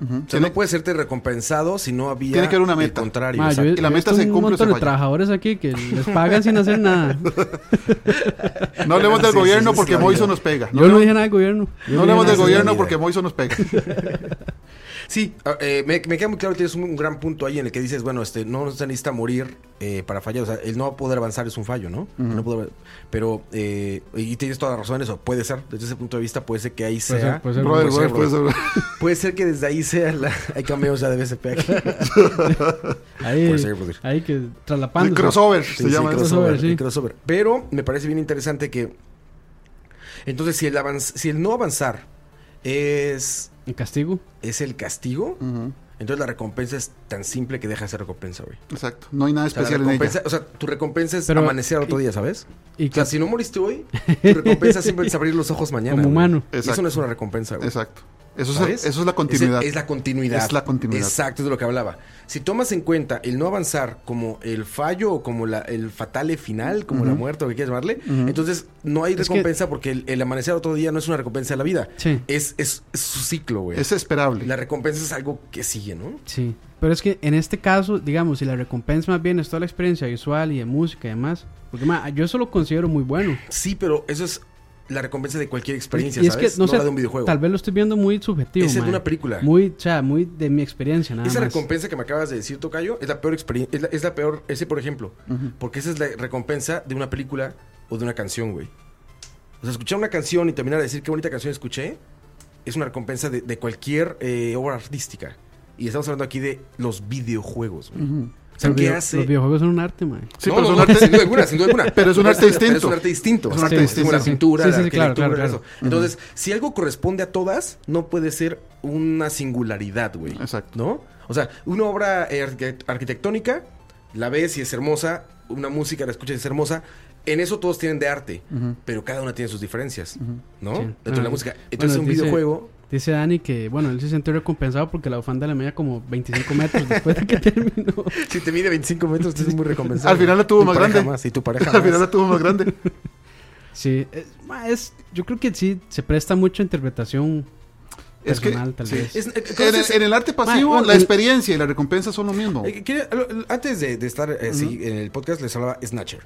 O sea, no puede serte recompensado si no había Tiene que haber una el meta. contrario. Ma, yo, exacto. Y la meta se un cumple de falla. trabajadores aquí que les pagan sin hacer nada. No hablemos del Sí, gobierno sí, porque Moiso nos pega. Yo no dije nada del gobierno. Yo No hablemos del gobierno porque Moiso nos pega. Sí, ah, eh, me, me queda muy claro que tienes un, un gran punto ahí en el que dices, bueno, este, no se necesita morir eh, para fallar. O sea, el no poder avanzar es un fallo, ¿no? No poder- pero, eh, y tienes toda la razón en eso. Puede ser, desde ese punto de vista, puede ser que ahí Puede sea. ser, puede ser. Brother, Puede ser, brother, puede brother. ser. Puede ser que desde ahí sea la... Hay cameos ya de BSP aquí. Ahí, Puede ser, brother. ahí que El traslapando. crossover Sí, se sí, llama sí. el crossover. Pero me parece bien interesante que. Entonces, si el, avanz- si el no avanzar es, El castigo. es el castigo, entonces la recompensa es tan simple que deja de ser recompensa, güey. Exacto. No hay nada O sea, especial en ella. o sea, tu recompensa es Pero- amanecer otro día, ¿sabes? Y O sea, si no moriste hoy, tu recompensa siempre es abrir los ojos mañana. Como humano. Y eso no es una recompensa, güey. Exacto. Eso es, eso es la continuidad. Es, es la continuidad. Es la continuidad. Exacto, es de lo que hablaba. Si tomas en cuenta el no avanzar como el fallo o como la, el fatale final, como la muerte o que quieras llamarle, entonces no hay que- recompensa porque el, el amanecer otro día no es una recompensa de la vida. Sí. Es, es, su ciclo, güey. Es esperable. La recompensa es algo que sigue, ¿no? Sí, pero es que en este caso, digamos, si la recompensa más bien es toda la experiencia visual y de música y demás, porque yo eso lo considero muy bueno. Sí, pero eso es la recompensa de cualquier experiencia, y es ¿sabes? que, no, sé, la de un videojuego. tal vez lo estoy viendo muy subjetivo. Esa es de una película. Muy, o sea, muy de mi experiencia, nada Esa más. recompensa que me acabas de decir, Tocayo, es la peor experiencia. Es la, es la peor, ese por ejemplo. Porque esa es la recompensa de una película o de una canción, güey. O sea, escuchar una canción y terminar de decir qué bonita canción escuché, es una recompensa de, de cualquier eh, obra artística. Y estamos hablando aquí de los videojuegos, güey. O sea, los, ¿qué video- hace? los videojuegos son un arte, man. Sí, no, pero no, es un arte- sin duda alguna, sin duda alguna. Pero es un arte distinto. es un arte distinto. Es un arte Como la sí. pintura, Sí, la sí, sí, claro, claro, eso. Entonces, si algo corresponde a todas, no puede ser una singularidad, güey. Exacto. ¿No? O sea, una obra eh, arquite- arquitectónica, la ves y es hermosa, una música la escuchas y es hermosa. En eso todos tienen de arte, pero cada una tiene sus diferencias, ¿no? Sí. Dentro de la música. Entonces, bueno, un dice- videojuego... Dice Dani que, bueno, él se sintió recompensado porque la bufanda le medía como 25 metros después de que terminó. Si te mide 25 metros, es muy recompensado. Al final la tuvo Tu más grande. Más, y tu pareja Al final la tuvo más grande. Sí, es, yo creo que sí se presta mucha interpretación Es que- personal, tal sí. vez. Es- eh, En el, entonces, en el arte pasivo, bueno, la el- experiencia y la recompensa son lo mismo. Eh, antes de, de estar eh, sí, en el podcast les hablaba Snatcher,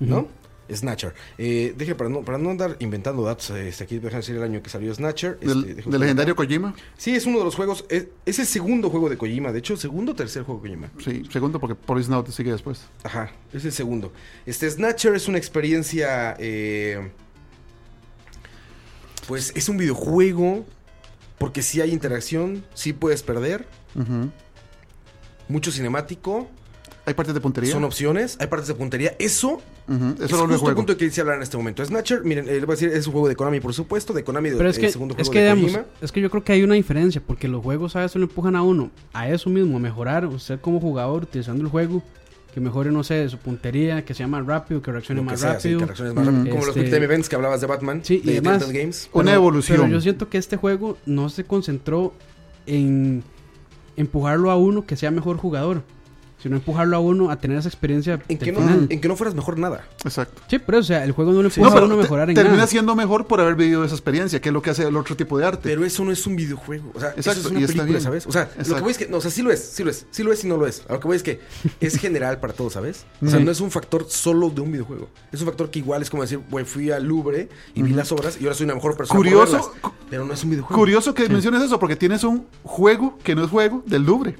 ¿no? Snatcher. Eh, deje, para no, para no andar inventando datos, este, aquí dejan decir el año que salió Snatcher. Del, este, del legendario acá. Kojima. Sí, es uno de los juegos, es, es el segundo juego de Kojima, de hecho, segundo o tercer juego de Kojima. Sí, segundo porque Police Now te sigue después. Ajá, es el segundo. Este Snatcher es una experiencia, eh, pues es un videojuego, porque sí hay interacción, sí puedes perder, mucho cinemático, Hay partes de puntería. son opciones, hay partes de puntería, eso Eso es no lo justo el punto que quise hablar en este momento. Snatcher, miren, eh, le voy a decir, es un juego de Konami, por supuesto, de Konami, de- Pero es el que, segundo es juego que, de digamos, Kojima. es que yo creo que hay una diferencia, porque los juegos a veces lo empujan a uno a eso mismo, a mejorar, usted como jugador utilizando el juego, que mejore, no sé, su puntería, que sea más rápido, que reaccione Lo que más sea, sí, rápido. que reacciones más rápido. Como los Este- Quick Time Events que hablabas de Batman, Sí, y de demás. Telltale Games. Una evolución. Pero yo siento que este juego no se concentró en empujarlo a uno que sea mejor jugador, sino empujarlo a uno a tener esa experiencia En que, no, en que no fueras mejor nada. Exacto. Sí, pero o sea, el juego no le No, empuja a uno a te- mejorar en termina nada. siendo mejor por haber vivido esa experiencia, que es lo que hace el otro tipo de arte. Pero eso no es un videojuego. O sea, Exacto, eso es y una película, bien. ¿sabes? O sea, lo que voy es que, no, o sea, sí lo es, sí lo es, sí lo es y no lo es. A lo que voy es que es general para todos, ¿sabes? O sea, Sí. no es un factor solo de un videojuego. Es un factor que igual es como decir, güey, fui al Louvre y vi las obras y ahora soy una mejor persona. por Curioso- verlas. pero no es un videojuego. Curioso que menciones eso, porque tienes un juego que no es juego del Louvre.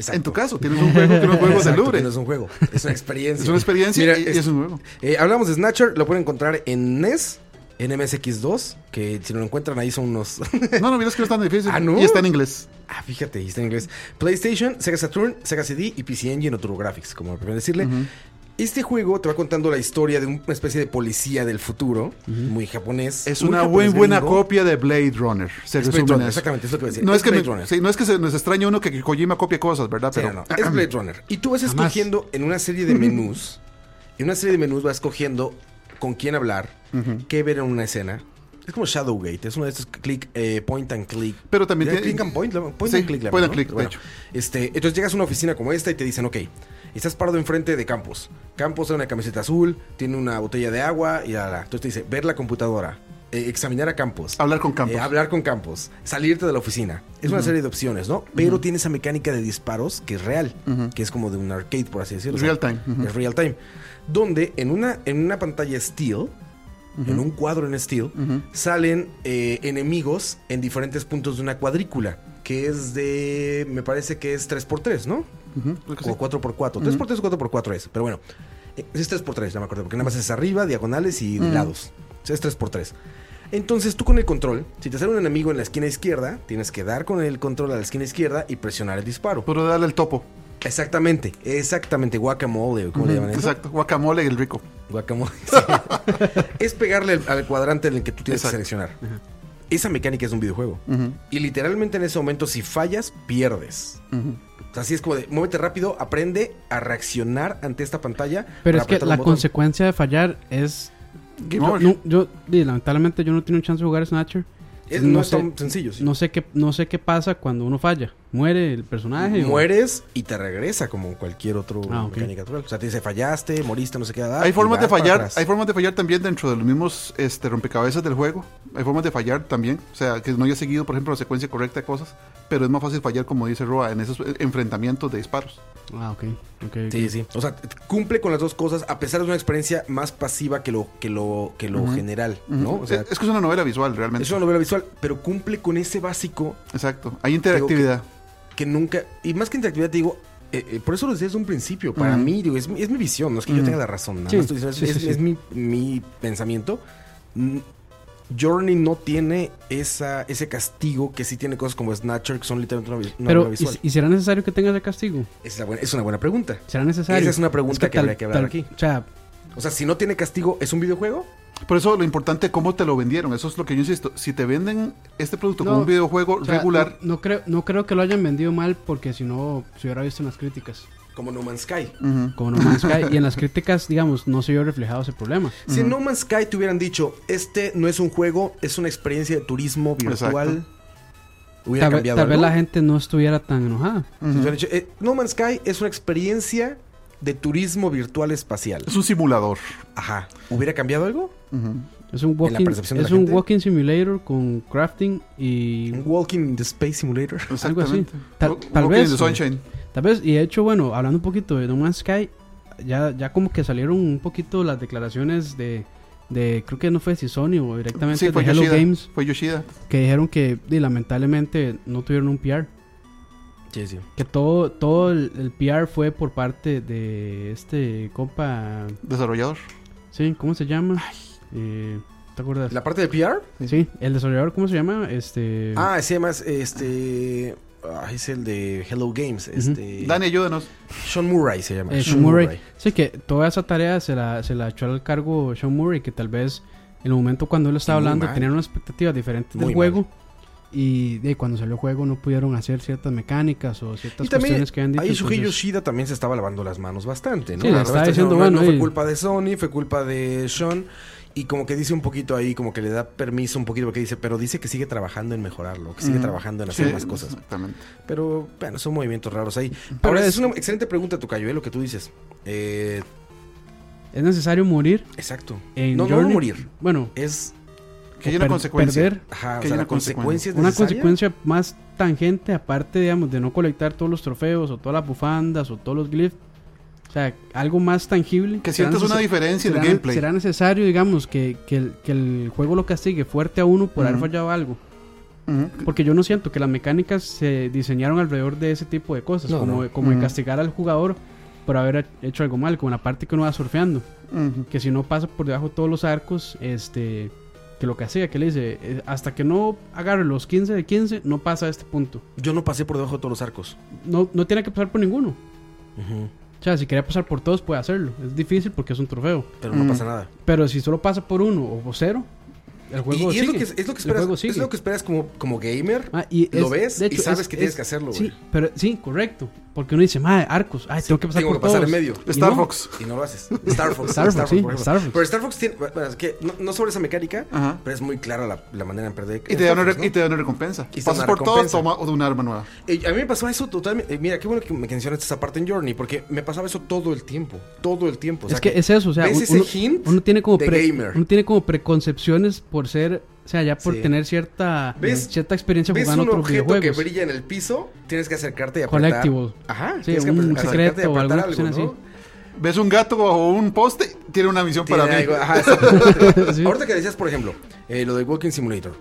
Exacto. En tu caso, tienes un juego que no es juego Exacto, que no es un juego, es una experiencia. Es una experiencia Mira, y, y es- un juego. eh, hablamos de Snatcher, lo pueden encontrar en NES, en MSX2, que si no lo encuentran ahí son unos... No, no, mira, es que no es tan difícil. Ah, ¿no? Y está en inglés. ah, fíjate, y está en inglés. PlayStation, Sega Saturn, Sega CD y PC Engine o TurboGrafx, como prefieren decirle. Este juego te va contando la historia de una especie de policía del futuro, muy japonés. Es muy una japonés buen, buena copia de Blade Runner. Se Blade Runner, exactamente, es lo que voy a decir. No es, que, Blade me- Runner. sí, no es que se nos extraña uno que Kojima copie cosas, ¿verdad? Sí, Pero no, no, es Blade Runner. Y tú vas escogiendo en una serie de menús, en una serie de menús vas escogiendo con quién hablar, qué ver en una escena. Es como Shadowgate, es uno de estos click, eh, point and click. Pero también tiene- Click and point, point Sí, and click. point and click, ¿no? de Bueno, hecho. Este, entonces llegas a una oficina como esta y te dicen, ok, estás parado enfrente de Campos. Campos tiene una camiseta azul, tiene una botella de agua y la, la. Entonces te dice, ver la computadora, eh, examinar a Campos. Hablar con Campos. Eh, hablar con Campos, salirte de la oficina. Es una serie de opciones, ¿no? Pero tiene esa mecánica de disparos que es real, que es como de un arcade, por así decirlo. Real O sea, time. Es real time. Donde en una, en una pantalla Steel, en un cuadro en Steel, salen eh, enemigos en diferentes puntos de una cuadrícula, que es de, me parece que es 3x3, ¿no? Que sí. O 4x4. 3x3 o 4x4 es, pero bueno. eh, Es 3x3, ya me acuerdo, porque nada más es arriba, diagonales y de lados. O sea, es 3x3. Entonces tú con el control, si te sale un enemigo en la esquina izquierda, tienes que dar con el control a la esquina izquierda y presionar el disparo. Puro darle el topo. Exactamente, exactamente, guacamole, ¿cómo le llaman eso? Exacto. Guacamole y el rico. Guacamole. sí. es pegarle al, al cuadrante en el que tú tienes Exacto. que seleccionar. Esa mecánica es un videojuego. Y literalmente en ese momento, si fallas, pierdes. ujú. O sea, así es como de, muévete rápido, aprende a reaccionar ante esta pantalla. Pero es que la botón. consecuencia de fallar es... Yo, lamentablemente yo no tengo chance de jugar Snatcher. Es- No no, es sé- tan sencillo. sí. No sé qué, no sé qué pasa cuando uno falla. Muere el personaje. o- Mueres y te regresa como cualquier otro Ah, mecánica natural. O sea, te dice fallaste, moriste, no sé qué. Hay formas de fallar, hay formas de fallar también dentro de los mismos este, rompecabezas del juego. Hay formas de fallar también, o sea, que no haya seguido, por ejemplo, la secuencia correcta de cosas, pero es más fácil fallar, como dice Roa, en esos enfrentamientos de disparos. Ah, ok. ok, ok. Sí, sí. O sea, cumple con las dos cosas, a pesar de una experiencia más pasiva que lo, que lo, que lo general, ¿no? O sea, es, es que es una novela visual, realmente. es una novela visual, pero cumple con ese básico Exacto. Hay interactividad. que nunca. Y más que interactividad, te digo. eh, eh, por eso lo decía desde un principio. Para Ujú. mí, digo, es, mi- es mi visión. No es que yo Ujú. tenga la razón. Nada Sí, más estoy diciendo, sí, es, sí, es mi, mi pensamiento. Mm, Journey no tiene esa, ese castigo que sí tiene cosas como Snatcher, que son literalmente una, Pero, novela ¿y, visual. y será necesario que tenga ese castigo? Es, la buena- es una buena pregunta. ¿Será necesario? Esa es una pregunta que habría que hablar aquí. O sea, O sea, si no tiene castigo, ¿es un videojuego? Por eso lo importante es cómo te lo vendieron. Eso es lo que yo insisto. Si te venden este producto No, como un videojuego o sea, regular, No, no creo, no creo que lo hayan vendido mal porque si no se hubiera visto en las críticas. Como No Man's Sky. Como No Man's Sky. y en las críticas, digamos, no se vio reflejado ese problema. Si en No Man's Sky te hubieran dicho, este no es un juego, es una experiencia de turismo virtual, Exacto. hubiera Tal, vez- cambiado tal vez la gente no estuviera tan enojada. Dicho, eh, no Man's Sky es una experiencia de turismo virtual espacial. es un simulador. Ajá. ¿Hubiera cambiado algo? Es un la walking, de es la un gente? walking simulator con crafting y Un Walking in the Space Simulator. Algo así. Exactamente. Tal- vez, the. Tal vez, y de hecho, bueno, hablando un poquito de No Man's Sky, ya, ya como que salieron un poquito las declaraciones de, de creo que no fue si Sony o directamente Sí, de fue Hello Yoshida. Games, Fue Yoshida. que dijeron que lamentablemente no tuvieron un PR. Sí, sí. Que todo, todo el, el PR fue por parte de este compa, Desarrollador. sí, ¿cómo se llama? Eh, ¿Te acuerdas? ¿La parte de PR? Sí, el desarrollador, ¿cómo se llama? Este... Ah, ese más, este... ah, es el de Hello Games. Este... Dani, ayúdanos. Sean Murray se llama. Eh, Sean Murray. Sí, que toda esa tarea se la, se la echó al cargo Sean Murray, que tal vez en el momento cuando él estaba hablando tenían unas expectativas diferentes Muy del juego. Y de cuando salió el juego no pudieron hacer ciertas mecánicas o ciertas Y también cuestiones que han dicho. ahí Shuhei entonces- Yoshida también se estaba lavando las manos bastante, ¿no? Sí, La estaba verdad, diciendo, no, bueno, no fue culpa de Sony, fue culpa de Sean. Y como que dice un poquito ahí, como que le da permiso un poquito porque dice, pero dice que sigue trabajando en mejorarlo, que sigue trabajando en hacer Sí, más cosas. Exactamente. Pero, bueno, son movimientos raros ahí. Pero Ahora, es, es- una excelente pregunta, Tucayo, ¿eh? lo que tú dices. Eh, Es necesario morir exacto. en no, no Journey. morir. Bueno, Es, Que hay una per- consecuencia. perder ajá, o Que sea, hay la una consecuencia. una más tangente, aparte, digamos, de no colectar todos los trofeos o todas las bufandas o todos los glyphs. O sea, algo más tangible. Que sientas una diferencia en el será- gameplay. Será necesario, digamos, que, que el, que el juego lo castigue fuerte a uno por haber fallado algo. Porque yo no siento que las mecánicas se diseñaron alrededor de ese tipo de cosas, No, como, no. como de castigar al jugador por haber hecho algo mal, como la parte que uno va surfeando, que si no pasa por debajo de todos los arcos, este que lo castiga, que le dice, eh, hasta que no agarre los 15 de 15, no pasa a este punto. Yo no pasé por debajo de todos los arcos. No, no tiene que pasar por ninguno. O sea, si quería pasar por todos, puede hacerlo. Es difícil porque es un trofeo. Pero no Mm. pasa nada. Pero si solo pasa por uno o cero, el Y, juego y es, lo sigue. que, es lo que esperas, juego es sigue. lo que esperas como, como gamer. Ah, y lo es- ves y sabes es- que tienes es- que hacerlo, Sí, pero sí, correcto. Porque uno dice, madre, arcos. Ay, tengo que pasar Tengo por que pasar todos". en medio. Star no. Fox. Y no lo haces. Star Fox. Star Fox, sí, por. Star Fox. Pero Star Fox tiene. Bueno, es que no, no sobre esa mecánica, Ajá. pero es muy clara la, la manera en perder. Y te, da una, ¿no? y te da una recompensa. Y te da Pasas una por todo, toma un arma nueva. Eh, a mí me pasaba eso totalmente. eh, mira, qué bueno que me mencionaste esa parte en Journey, porque me pasaba eso todo el tiempo. Todo el tiempo. O sea, es que es eso, o sea, ves un- ese uno, hint uno tiene como de pre- gamer. uno tiene como preconcepciones por ser, sea, ya por Sí. tener cierta ¿Ves? cierta experiencia ves jugando un otros objeto que brilla en el piso, tienes que acercarte y apretar. Collectible. Ajá. Sí, tienes que un y secreto o cuestión algo, ¿no? Ves un gato bajo un poste, tiene una misión Tiene para mí. algo- ajá, exactamente. Sí. Ahorita que decías, por ejemplo, eh, lo de Walking Simulator.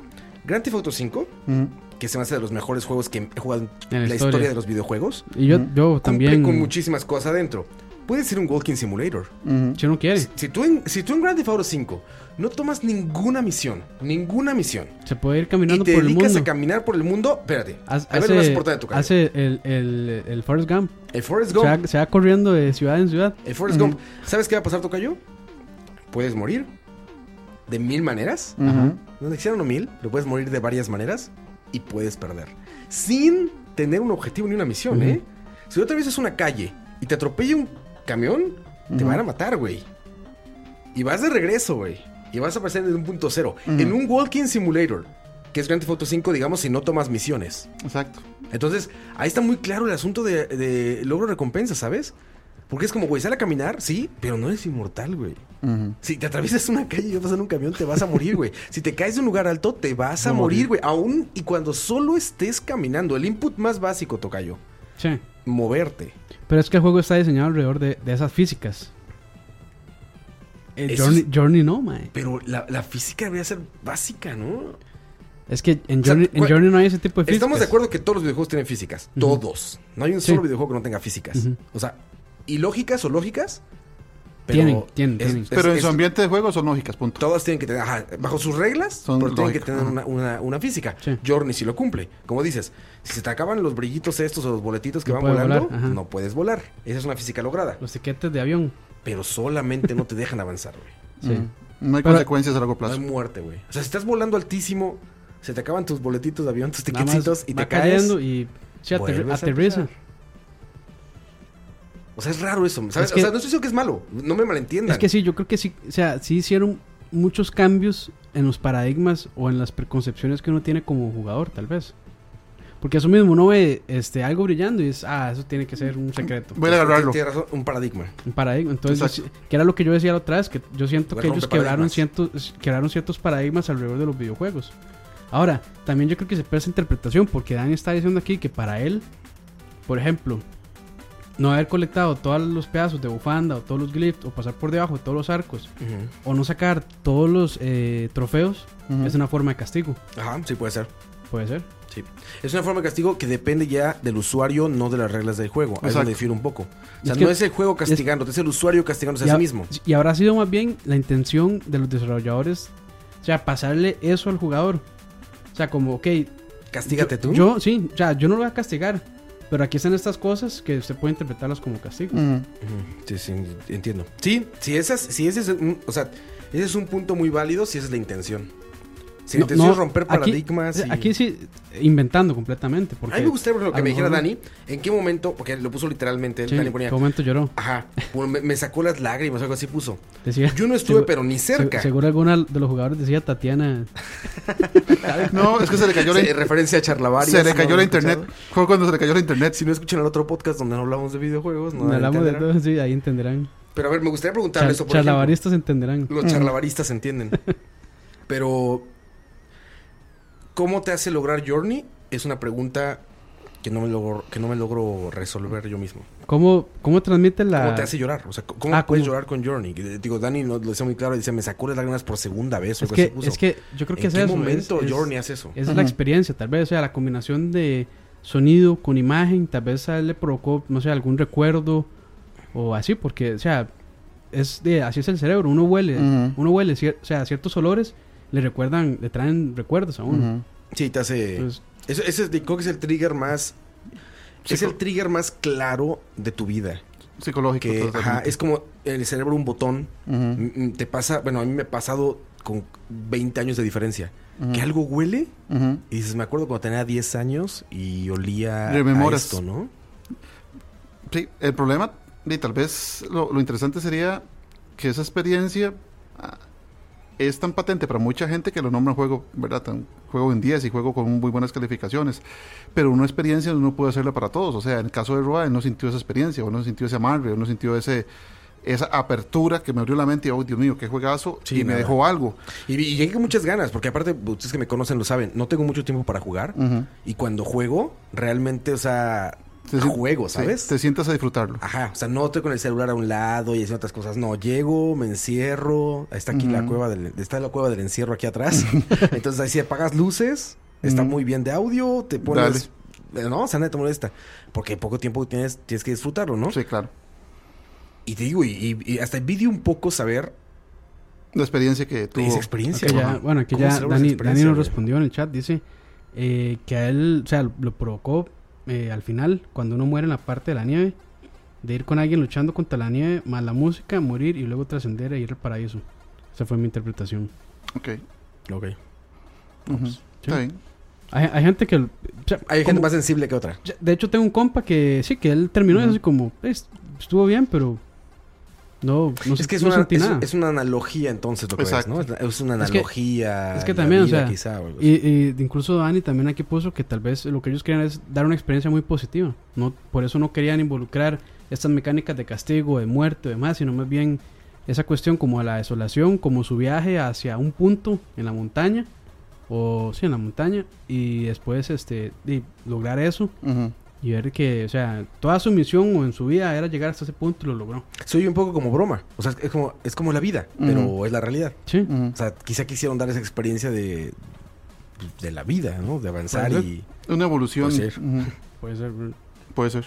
Grand Theft Auto 5, Ujú. que se me hace de los mejores juegos que he jugado en En la la historia. historia de los videojuegos, Y yo, Ujú. yo cumple también, con muchísimas cosas adentro. Puede ser un Walking Simulator. Ujú. si uno quiere, Si, si tú en, si tú en Grand Theft Auto 5 no tomas ninguna misión, ninguna misión, se puede ir y caminando te por el dedicas mundo. a caminar por el mundo, espérate, Haz- a ver lo más hace importante de tu carrera. hace el, el, el Forrest Gump. El Forrest Se Gump, va, se va corriendo de ciudad en ciudad. el Forrest. Gump, ¿sabes qué va a pasar, Tocayo? Puedes morir de mil maneras. Ujú. No hicieron mil, pero puedes morir de varias maneras y puedes perder. Sin tener un objetivo ni una misión. ¿eh? Si otra vez es una calle y te atropella un camión, te van a matar, güey. Y vas de regreso, güey. Y vas a aparecer en un punto cero. En un Walking Simulator. que es Grand Theft Auto 5, digamos, si no tomas misiones. Exacto. Entonces, ahí está muy claro el asunto de, de logro recompensa, ¿sabes? Porque es como, güey, sale a caminar, sí, pero no eres inmortal, güey. Ujú. Si te atraviesas una calle y vas en un camión, te vas a morir, güey. Si te caes de un lugar alto, te vas a morir. güey. Aún y cuando solo estés caminando. El input más básico, Tocayo. Sí. Moverte. Pero es que el juego está diseñado alrededor de, de esas físicas. Eso Journey, es- Journey no, mae. Pero la, la física debería ser básica, ¿no? Es que en O sea, Journey, en güey, Journey no hay ese tipo de físicas. Estamos de acuerdo que todos los videojuegos tienen físicas. Todos. No hay un Sí. solo videojuego que no tenga físicas. O sea, ilógicas o lógicas. Tienen, tienen, tienen. Pero en es- su ambiente de juego son lógicas, punto. Todas tienen que tener, ajá, bajo sus reglas, Son pero tienen que lógicas, tener una, una- una física. Sí. Journey sí lo cumple. Como dices, si se te acaban los brillitos estos o los boletitos que No van volando, volar, no puedes volar. Esa es una física lograda. Los tiquetes de avión. Pero solamente no te dejan avanzar, güey. Sí. No hay Pero- consecuencias a largo No hay plazo. muerte, güey. O sea, si estás volando altísimo, se te acaban tus boletitos de avión, tus tiquecitos y te va caes. cayendo y sí, aterri- aterriza. O sea, es raro eso. ¿sabes? Es que- o sea, no estoy diciendo que es malo. No me malentiendan. Es que sí, yo creo que sí, o sea, sí hicieron muchos cambios en los paradigmas o en las preconcepciones que uno tiene como jugador, tal vez. Porque eso mismo uno ve este, algo brillando y es, ah, eso tiene que ser un secreto. Voy a agarrarlo. Tienes razón, un paradigma. Un paradigma. Entonces, yo que era lo que yo decía la otra vez, que yo siento que ellos quebraron ciertos, quebraron ciertos paradigmas alrededor de los videojuegos. Ahora, también yo creo que se presta interpretación, porque Dani está diciendo aquí que para él, por ejemplo, no haber colectado todos los pedazos de bufanda o todos los glyphs o pasar por debajo de todos los arcos o no sacar todos los eh, trofeos es una forma de castigo. Ajá, sí puede ser. Puede ser. Sí. Es una forma de castigo que depende ya del usuario, no de las reglas del juego. Ahí es donde difiere un poco. O sea, Es que- no es el juego castigándote, es, el usuario castigándose a sí mismo. Y habrá sido más bien la intención de los desarrolladores, o sea, pasarle eso al jugador. O sea, como, ok, Castígate yo, tú. Yo, sí, o sea, yo no lo voy a castigar. Pero aquí están estas cosas que usted puede interpretarlas como castigo. Ujú, Sí, sí, entiendo. Sí, si, esas, si ese es un, o sea, ese es un punto muy válido si esa es la intención. Si la No, intención no, es romper aquí- paradigmas. y- Aquí sí, inventando completamente. Porque A mí me gustaría ejemplo, que me lo dijera mejor- Dani, en qué momento, porque lo puso literalmente, él, Sí, Dani ¿en ponía, qué momento lloró? ajá, bueno, me, me sacó las lágrimas, algo así puso. Decía, Yo no estuve, Seguro- pero ni cerca. se- seguro alguna de los jugadores decía Tatiana. No, es que se le cayó la, Sí, referencia a Charlavaria. se le cayó no lo la internet. escuchado. Fue cuando se le cayó la internet. Si no escuchan el otro podcast donde no hablamos de videojuegos, no hablamos de entenderán. todo, sí, ahí entenderán. Pero a ver, me gustaría preguntarle Char- eso, ejemplo. charlavaristas entenderán. Los charlavaristas entienden. Pero, ¿cómo te hace lograr Journey? Es una pregunta que no me logro, que no me logro resolver yo mismo. ¿Cómo, ¿Cómo transmite la...? ¿Cómo te hace llorar? O sea, ¿cómo Ah, puedes ¿cómo? llorar con Journey? Digo, Dani lo, lo decía muy claro, dice, me sacó las lágrimas por segunda vez. o Es que, es que yo creo que ¿En es qué eso. momento es- es- Journey hace eso? Esa es la experiencia, tal vez, o sea, la combinación de sonido con imagen, tal vez a él le provocó, no sé, algún recuerdo o así, porque, o sea, es de, así es el cerebro, uno huele, Ujú. uno huele, cier- o sea, ciertos olores le recuerdan, le traen recuerdos a uno. Sí, te hace... Entonces, Eso- ese es, creo que es el trigger más... Es el trigger más claro de tu vida. Psicológico. Que, ajá, es como en el cerebro un botón Te pasa, bueno, a mí me ha pasado con 20 años de diferencia. Que algo huele y dices, me acuerdo cuando tenía 10 años y olía a esto, ¿no? Sí, el problema, y tal vez lo, lo interesante sería que esa experiencia ah, es tan patente para mucha gente que lo nombra juego, ¿verdad? Tan, juego en 10 y juego con muy buenas calificaciones. Pero una experiencia uno puede hacerla para todos. O sea, en el caso de Roa, él no sintió esa experiencia, o no sintió ese amarre, o no sintió ese esa apertura que me abrió la mente y, oh, Dios mío, qué juegazo, Sí, y me dejó algo. Y, y llegué con muchas ganas, porque aparte, ustedes que me conocen lo saben, no tengo mucho tiempo para jugar. Y cuando juego, realmente, o sea, Te si- juego, sí, ¿sabes? te sientas a disfrutarlo. Ajá, o sea, no estoy con el celular a un lado y haciendo otras cosas. No, llego, me encierro. Está aquí la cueva del, está la cueva del encierro aquí atrás. Entonces ahí si apagas luces, está muy bien de audio, te pones. Eh, No, o sea, nada te molesta. Porque poco tiempo tienes, tienes que disfrutarlo, ¿no? Sí, claro. Y te digo, y, y- y hasta envidio un poco saber La experiencia que tuvo. esa experiencia. ya- bueno, aquí ¿Cómo ya Dani, Dani nos respondió en el chat, dice eh, que a él, o sea, lo provocó eh, al final, cuando uno muere en la parte de la nieve, de ir con alguien luchando contra la nieve, más la música, morir y luego trascender e ir al paraíso. Esa fue mi interpretación. Ok. Ok. Sí. Está bien. Hay, hay gente que... o sea, Hay gente más sensible que otra. De hecho, tengo un compa que sí, que él terminó y Ujú. así como, "Es- estuvo bien, pero no, no, Es que es, no una, sentí es, nada. es una analogía entonces lo que ves. ¿no? Es, es una Es que- analogía. es que la también, o sea, quizá, o algo así. Y, y incluso Dani también aquí puso que tal vez lo que ellos querían es dar una experiencia muy positiva. No, por eso no querían involucrar estas mecánicas de castigo, de muerte o demás, sino más bien esa cuestión como de la desolación, como su viaje hacia un punto en la montaña, o sí, en la montaña, y después este y lograr eso Ujú. Y ver que, o sea, toda su misión o en su vida era llegar hasta ese punto y lo logró. Soy un poco como broma. O sea, es como, es como la vida, pero es la realidad. Sí. O sea, quizá quisieron dar esa experiencia de, de la vida, ¿no? De avanzar Puede y... Una evolución. Puede ser. Ujú. puede ser. Puede ser.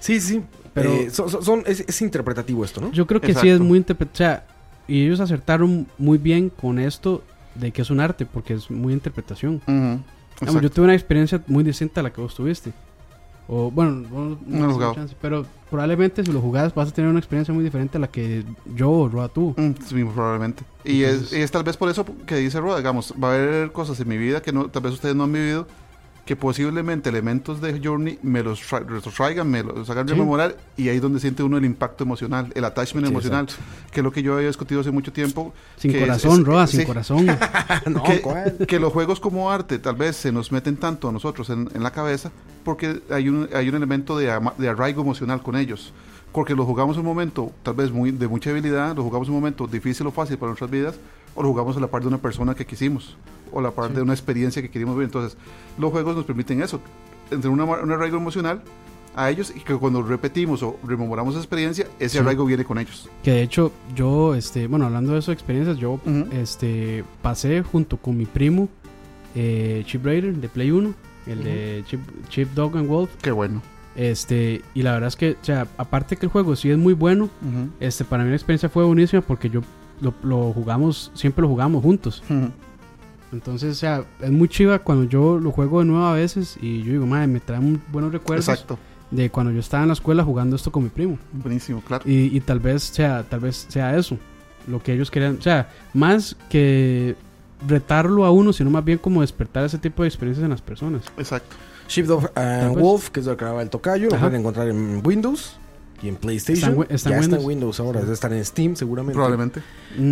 Sí, sí. Pero- Pero son, son- son- es, es interpretativo esto, ¿no? Yo creo que sí es muy interpretado. O sea, y ellos acertaron muy bien con esto de que es un arte, porque es muy interpretación. Yo tuve una experiencia muy distinta a la que vos tuviste. O bueno, vos No lo jugado. chance, pero probablemente si lo jugás vas a tener una experiencia muy diferente a la que yo o Roa tuvo. Mm, sí, probablemente. Y es, y es tal vez por eso que dice Roa, digamos, va a haber cosas en mi vida que no, tal vez ustedes no han vivido, que posiblemente elementos de Journey me los tra- retrotraigan, me los hagan Sí. rememorar, y ahí es donde siente uno el impacto emocional, el attachment Sí, emocional, que es lo que yo había discutido hace mucho tiempo. Sin que corazón, es- Roa, sí. sin corazón. no, que, ¿cuál? que los juegos como arte tal vez se nos meten tanto a nosotros en, en la cabeza porque hay un, hay un elemento de, arraigo emocional con ellos. Porque los jugamos en un momento tal vez muy, de mucha habilidad, los jugamos en un momento difícil o fácil para nuestras vidas, o lo jugamos a la par de una persona que quisimos, o a la par Sí. de una experiencia que queríamos vivir. Entonces, los juegos nos permiten eso, entre una, un arraigo emocional a ellos y que cuando repetimos o rememoramos esa experiencia, ese Sí. arraigo viene con ellos. que de hecho yo, este, bueno, hablando de eso, experiencias, yo Ujú. este, pasé junto con mi primo eh, Chip Raider de Play 1, el de Chip, Chip Dog and Wolf. Qué bueno. Este, y la verdad es que, o sea, aparte que el juego sí es muy bueno, Ujú. este, para mí la experiencia fue buenísima porque yo lo, lo jugamos, siempre lo jugamos juntos. Entonces, o sea, es muy chiva cuando yo lo juego de nuevo a veces y yo digo, madre, me trae un- buenos recuerdos Exacto. de cuando yo estaba en la escuela jugando esto con mi primo. Buenísimo, claro. Y, y tal vez sea, tal vez sea eso, lo que ellos querían, o sea, más que retarlo a uno, sino más bien como despertar ese tipo de experiencias en las personas. Exacto. Sheepdog pues. Wolf, que es lo que grababa el tocayo, lo pueden encontrar en Windows y en PlayStation. Está en wi- está en ya está Windows. en Windows ahora, debe estar en Steam seguramente. Probablemente.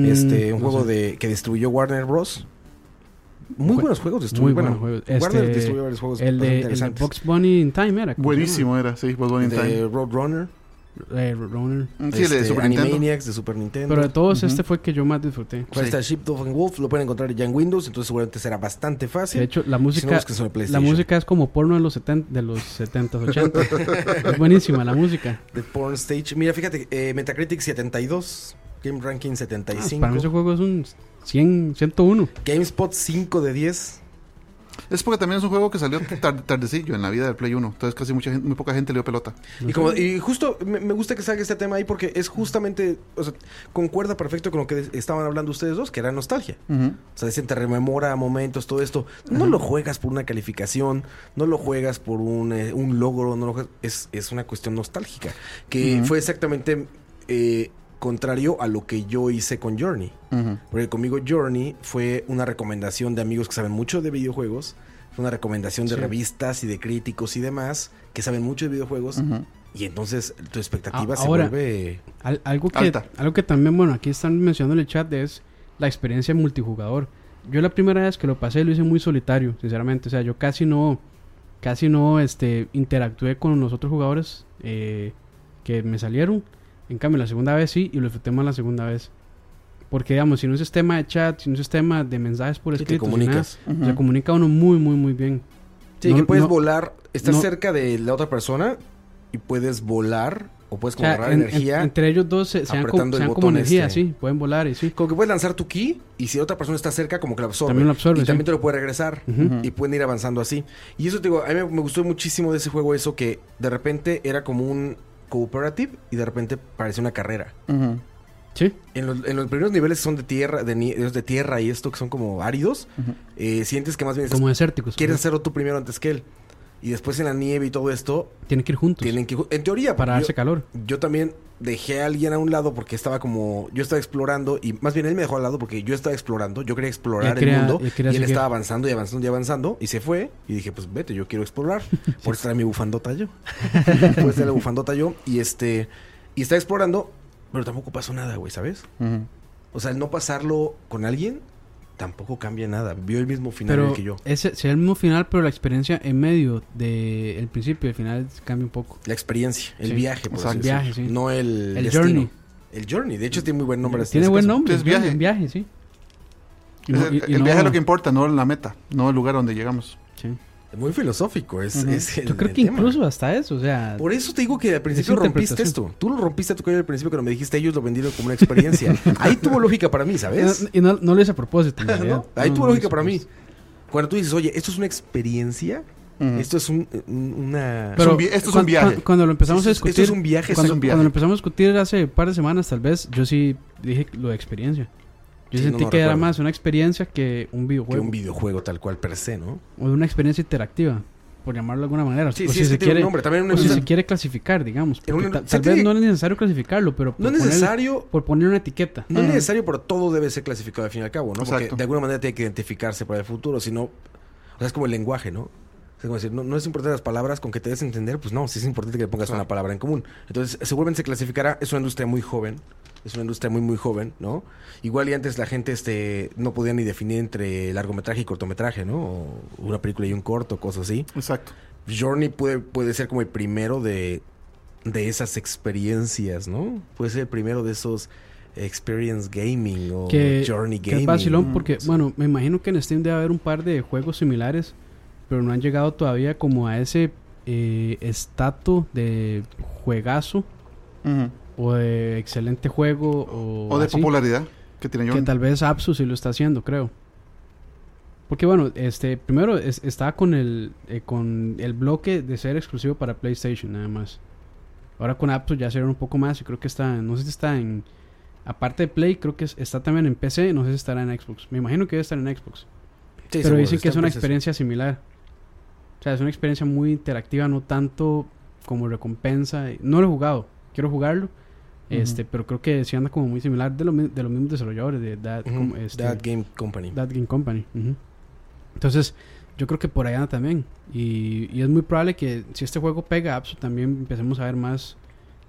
Este, Mm, un no juego sé. de que distribuyó Warner Bros. Muy Jue- buenos juegos distribuyó. Muy bueno, buenos juegos. Warner Este, distribuyó varios juegos el de, el de interesantes. Box Bunny in Time era. ¿cómo se Buenísimo era, sí, was One in de Time. Roadrunner, llama? Eh, Runner. Sí, el de este, Super Nintendo. Animaniacs de Super Nintendo. Pero de todos, este fue el que yo más disfruté. Pues Sí. está and Wolf, lo pueden encontrar ya en Windows, entonces seguramente será bastante fácil. De hecho, la Si no, música, la música es como porno de los 70, de los 70, 80. es buenísima la música. The Porn Stage. Mira, fíjate, eh, Metacritic 72, Game Ranking Ah, 75, para mí ese juego es un 100, 101. GameSpot 5 de 10. Es porque también es un juego que salió tar- tardecillo en la vida del Play 1. Entonces casi mucha gente, muy poca gente le dio pelota. Y, como, y justo me, me gusta que salga este tema ahí porque es justamente, o sea, concuerda perfecto con lo que estaban hablando ustedes dos, que era nostalgia. O sea, dicen, te rememora momentos, todo esto. No lo juegas por una calificación, no lo juegas por un, eh, un logro, no lo juegas- es, es una cuestión nostálgica. Que fue exactamente eh, contrario a lo que yo hice con Journey. Porque conmigo Journey fue una recomendación de amigos que saben mucho de videojuegos, fue una recomendación de Sí. revistas y de críticos y demás que saben mucho de videojuegos. Y entonces tu expectativa A- se ahora- vuelve... Al- algo, que, Alta. algo que también, bueno, aquí están mencionando en el chat es la experiencia multijugador. Yo la primera vez que lo pasé lo hice muy solitario, sinceramente. O sea, yo casi no, casi no este, interactué con los otros jugadores eh, que me salieron. En cambio, la segunda vez sí, y lo disfruté más la segunda vez. Porque, digamos, sin un sistema de chat, sin un sistema de mensajes por te escrito, sin comunicas. nada, Ujú. se comunica uno muy, muy, muy bien. Sí, No- que puedes no- volar, estás no- cerca de la otra persona y puedes volar o puedes O como sea, agarrar en- en- energía. entre ellos dos se, se dan, se dan como energía, este. sí, pueden volar y sí. Como que puedes lanzar tu ki y si otra persona está cerca, como que la absorbe. También lo absorbe, Y también te lo puede regresar. Y pueden ir avanzando así. Y eso te digo, a mí me, me gustó muchísimo de ese juego eso que de repente era como un cooperative y de repente parecía una carrera. Sí, En los, en los primeros niveles que son de tierra, de, ni- de tierra y esto que son como áridos, eh, sientes que más bien como desérticos. quieres hacerlo tú primero antes que él. Y después en la nieve y todo esto, Tienen que ir juntos tienen que... En teoría, para yo- darse calor. yo también dejé a alguien a un lado porque estaba como yo estaba explorando y más bien él me dejó al lado porque yo estaba explorando yo quería explorar quería- el mundo él y él seguir. estaba avanzando y avanzando y avanzando y se fue y dije pues vete yo quiero explorar por eso trae mi bufandota yo por eso la bufandota yo y este y estaba explorando pero tampoco pasó nada, güey, ¿sabes? O sea, el no pasarlo con alguien tampoco cambia nada. Vio el mismo final Pero que yo. ese sería el mismo final, pero la experiencia en medio del principio y el final cambia un poco. La experiencia, el Sí. viaje, por El viaje, sí. No el, El destino. journey. El journey. De hecho, tiene muy buen nombre. Tiene este buen caso. nombre. Es viaje. Viaje, sí. Y Es no- el, y- y el no- viaje es lo que importa, no la meta, no el lugar donde llegamos. Muy filosófico. Es, Ujú. es el- Yo creo el que tema. incluso hasta eso, o sea... Por eso te digo que al principio rompiste esto. Tú lo rompiste a tu al principio cuando me dijiste ellos lo vendieron como una experiencia. Ahí tuvo lógica para mí, ¿sabes? Y no, no lo hice a propósito. Ahí No, tuvo lógica para mí. Cuando tú dices, oye, esto es una experiencia, esto es un, un- una... Pero- un esto es un cuan- viaje. cuan- Cuando lo empezamos Esto a discutir... esto es un viaje, Cuando, esto es un viaje. cuando lo empezamos a discutir hace un par de semanas, tal vez, yo sí dije lo de experiencia. Yo Sí, sentí no, no que era más una experiencia que un que videojuego. un videojuego tal cual per se, ¿no? o una experiencia interactiva, por llamarlo de alguna manera. Sí, o sí, si que se tiene un quiere, nombre. También una- o si se quiere clasificar, digamos. Porque una- ta- tal vez tiene- no es necesario clasificarlo, pero No por es poner- necesario... por poner una etiqueta. No es necesario, pero todo debe ser clasificado al fin y al cabo, ¿no? Porque Exacto. de alguna manera tiene que identificarse para el futuro, si no... O sea, es como el lenguaje, ¿no? Como decir, no, no es importante las palabras con que te des a entender, pues no, sí es importante que le pongas Claro. una palabra en común. Entonces, seguramente se clasificará, es una industria muy joven, es una industria muy, muy joven, ¿no? Igual y antes la gente este, no podía ni definir entre largometraje y cortometraje, ¿no? O una película y un corto, cosas así. Exacto. Journey puede, puede ser como el primero de, de esas experiencias, ¿no? Puede ser el primero de esos experience gaming o que, journey que gaming. es vacilón Mm, porque, sí. bueno, me imagino que en Steam debe haber un par de juegos similares, pero no han llegado todavía como a ese eh, estatus de juegazo o de excelente juego o, O de así, popularidad que tiene que Jordan. tal vez Apsu sí lo está haciendo, creo. Porque bueno, este primero es- está con el eh, con el bloque de ser exclusivo para PlayStation nada más. Ahora con Apsu ya será un poco más y creo que está, no sé si está en aparte de Play, creo que es- está también en PC, no sé si estará en Xbox. Me imagino que debe estar en Xbox. Sí, Pero seguro, dicen que es una experiencia similar. O sea, es una experiencia muy interactiva, no tanto como recompensa. No lo he jugado, quiero jugarlo. Este, pero creo que sí anda como muy similar de, lo de los mismos desarrolladores de That, Ujú, como, este, That Game Company. That Game Company. ujú. Entonces, yo creo que por allá anda también. Y, y es muy probable que si este juego pega, Apsu también empecemos a ver más,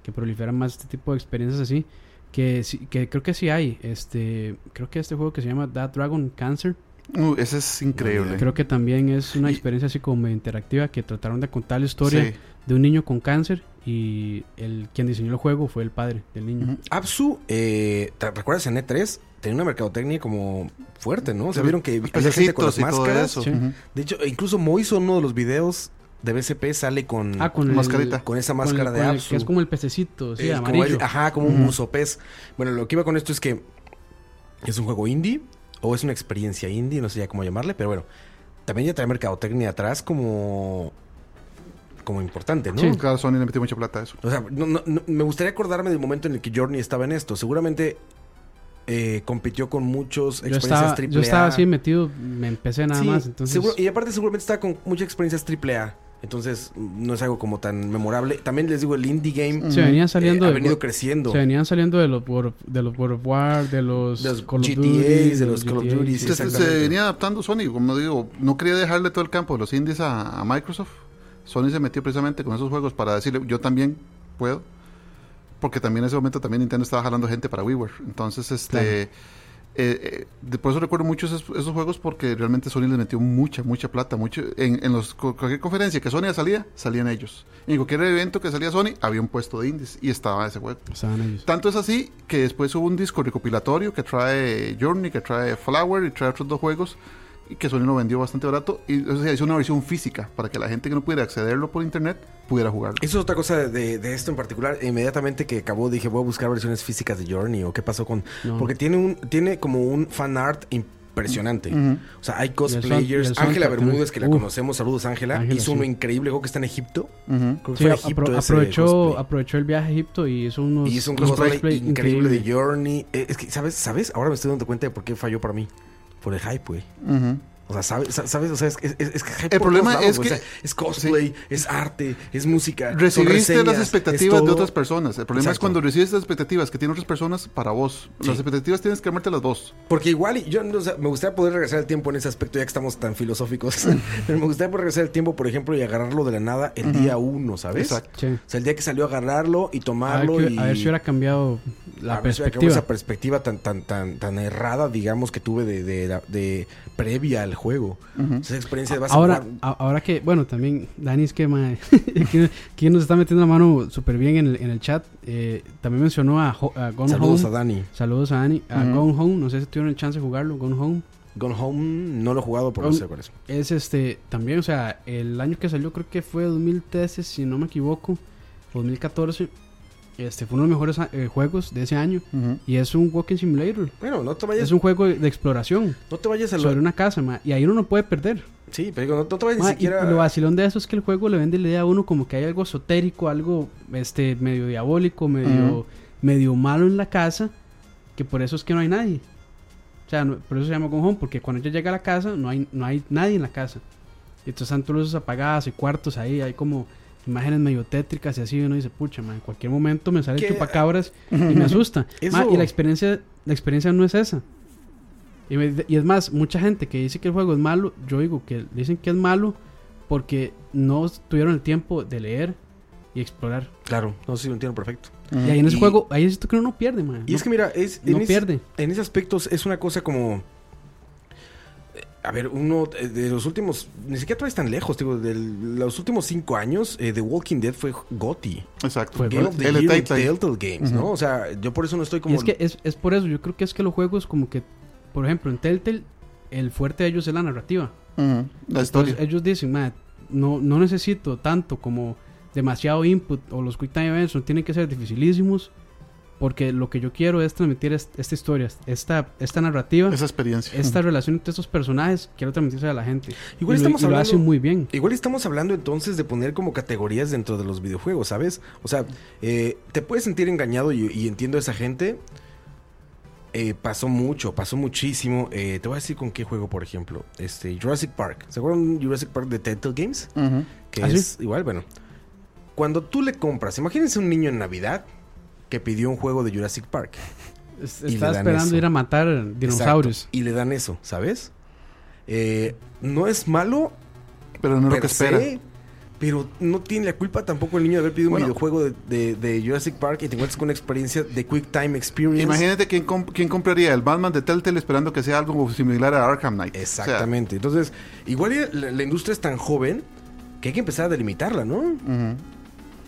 que proliferan más este tipo de experiencias así. Que, que creo que sí hay. Este, creo que este juego que se llama That Dragon Cancer. Uh, ese es increíble. Creo que también es una Y- experiencia así como interactiva que trataron de contar la historia Sí. de un niño con cáncer y el quien diseñó el juego fue el padre del niño. Ujú. Apsu, eh, ¿te recuerdas en E3? Tenía una mercadotecnia como fuerte, ¿no? O sea, vieron que había gente con las máscaras. eso. Sí. Ujú. De hecho, incluso Moiso en uno de los videos de BCP sale con, Ah, con el- Mascarita. con esa con máscara el- de Apsu. que es como el pececito, sí, Es como amarillo. el- ajá, como un Ujú. buzo pez. Bueno, lo que iba con esto es que es un juego indie o es una experiencia indie, no sé ya cómo llamarle, pero bueno, también ya trae mercadotecnia atrás como como importante, ¿no? Sí. Claro, Sony le metió mucha plata a eso. O sea, no- no- no- me gustaría acordarme del momento en el que Journey estaba en esto. Seguramente eh, compitió con muchos yo experiencias estaba, triple yo estaba A. así metido, me empecé nada Sí, más, entonces seguro- y aparte seguramente estaba con muchas experiencias triple A. Entonces, no es algo como tan memorable. También les digo, el indie game se venían saliendo eh, ha venido creciendo. se venían saliendo de los World, de los World of War, de los, De los Call of GTAs, Duty, de los Call of Duty, sí. se venía adaptando Sony, como digo, no quería dejarle todo el campo de los indies a, a Microsoft. Sony se metió precisamente con esos juegos para decirle, yo también puedo. Porque también en ese momento también Nintendo estaba jalando gente para WiiWare. Entonces, este... eh, eh, de- por eso recuerdo mucho esos, esos juegos porque realmente Sony les metió mucha, mucha plata. mucho En, en los, cu- cualquier conferencia que Sony salía, salían ellos. En cualquier evento que salía Sony, había un puesto de indies y estaba ese juego. Estaban ellos. Tanto es así que después hubo un disco recopilatorio que trae Journey, que trae Flower y trae otros dos juegos y que Sony lo vendió bastante barato y o sea, hizo una versión física para que la gente que no pudiera accederlo por internet pudiera jugarlo. Eso es otra cosa de, de esto en particular. Inmediatamente que acabó dije, voy a buscar versiones físicas de Journey o qué pasó con... No. Porque tiene un tiene como un fan art impresionante. O sea, hay cosplayers. Ángela Bermúdez, que la conocemos, saludos Ángela, hizo uno increíble, creo que está en Egipto. Ujú. Creo que Sí, fue a apro- Egipto aprovechó, el viaje a Egipto y hizo unos, Y hizo un cosplay cosplay increíble de. Journey. Eh, es que, ¿sabes? ¿Sabes? Ahora me estoy dando cuenta de por qué falló para mí. Por el hype, güey. Ujú. O sea, ¿sabes? Sa- ¿sabes? O sea, es, es, es- que El problema lados, es que- O sea, es cosplay, es arte, es música. son Recibiste reseñas, las expectativas de otras personas. El problema es cuando recibes las expectativas que tienen otras personas para vos. Sí. Las expectativas tienes que armarte las vos. Porque igual, y yo me gustaría poder regresar el tiempo en ese aspecto, ya que estamos tan filosóficos. Pero me gustaría poder regresar el tiempo, por ejemplo, y agarrarlo de la nada el día uno, ¿sabes? Exacto. O sea, el día que salió a agarrarlo y A ver, tomarlo y... a ver si hubiera cambiado la A ver si me acabo perspectiva. esa perspectiva tan, tan, tan, tan errada, digamos, que tuve de, de, la- de previa al juego. Esa experiencia de vas a Ahora, jugar- a- ahora que, bueno, también Dani es que, aquí nos está metiendo la mano súper bien en el, en el chat. Eh, también mencionó a, Ho- a Gone Saludos Home. a Dani. Saludos a Dani. A Ujú. Gone Home, no sé si tuvieron el chance de jugarlo. Gone Home. Gone Home no lo he jugado, pero no sé cuál es. Es este, también, o sea, el año que salió creo que fue 2013, si no me equivoco. 2014. Este fue uno de los mejores eh, juegos de ese año. Y es un walking simulator. Bueno, no te vayas, Es un juego de exploración no te vayas a lo... sobre una casa, ma, y ahí uno no puede perder. Sí, pero digo, no, no te vayas Ma, ni y siquiera... lo vacilón de eso es que el juego le vende la idea a uno como que hay algo esotérico, algo este medio diabólico, medio, medio malo en la casa, que por eso es que no hay nadie. O sea, no- por eso se llama Gone Home, porque cuando ella llega a la casa no hay, no hay nadie en la casa. Y entonces están todas luces apagadas y cuartos ahí, hay como imágenes medio tétricas y así, y uno dice, pucha, ma, en cualquier momento me sale ¿Qué? el chupacabras y me asusta. Eso- Ma, y la experiencia, la experiencia no es esa. Y, me- y es más, mucha gente que dice que el juego es malo, yo digo que dicen que es malo porque no tuvieron el tiempo de leer y explorar. Claro, no sé si lo entiendo perfecto. Y ahí en ese Y- juego, ahí es que uno no pierde, man. Y no, es que mira, es, no en, ese, pierde. en ese aspecto es una cosa como... A ver, uno eh, de los últimos, ni siquiera traes tan lejos, digo, de los últimos cinco años, eh, The Walking Dead fue GOTY. Exacto. Fue Game of the Year in Telltale. Games, ¿no? O sea, yo por eso no estoy como... Y es que es, es por eso, yo creo que es que los juegos como que, por ejemplo, en Telltale, el fuerte de ellos es la narrativa. La historia. Entonces, ellos dicen, "Ma, no, no necesito tanto como demasiado input o los quick time events no tienen que ser dificilísimos porque lo que yo quiero es transmitir est- esta historia, esta, esta narrativa, Esa experiencia. esta relación entre estos personajes, quiero transmitirse a la gente. Igual y lo, estamos lo hablando- hacen muy bien. Igual estamos hablando entonces de poner como categorías dentro de los videojuegos, ¿sabes? O sea, eh, te puedes sentir engañado y, y entiendo a esa gente. Eh, pasó mucho, pasó muchísimo. Eh, te voy a decir con qué juego, por ejemplo. Este, Jurassic Park. ¿Se acuerdan Jurassic Park de Telltale Games? Ujú. Que ¿Ah, sí? es igual, bueno. Cuando tú le compras, imagínense un niño en Navidad que pidió un juego de Jurassic Park. Es- Estaba esperando eso. ir a matar dinosaurios. Exacto, Y le dan eso, ¿sabes? Eh, no es malo, Pero no es lo que espera. se, pero no tiene la culpa tampoco el niño de haber pedido Bueno. un videojuego de, de- de Jurassic Park y te encuentras con una experiencia de Quick Time Experience. Imagínate quién, comp- quién compraría el Batman de Telltale esperando que sea algo similar a Arkham Knight. Exactamente. Entonces, igual la, la industria es tan joven que hay que empezar a delimitarla, ¿no?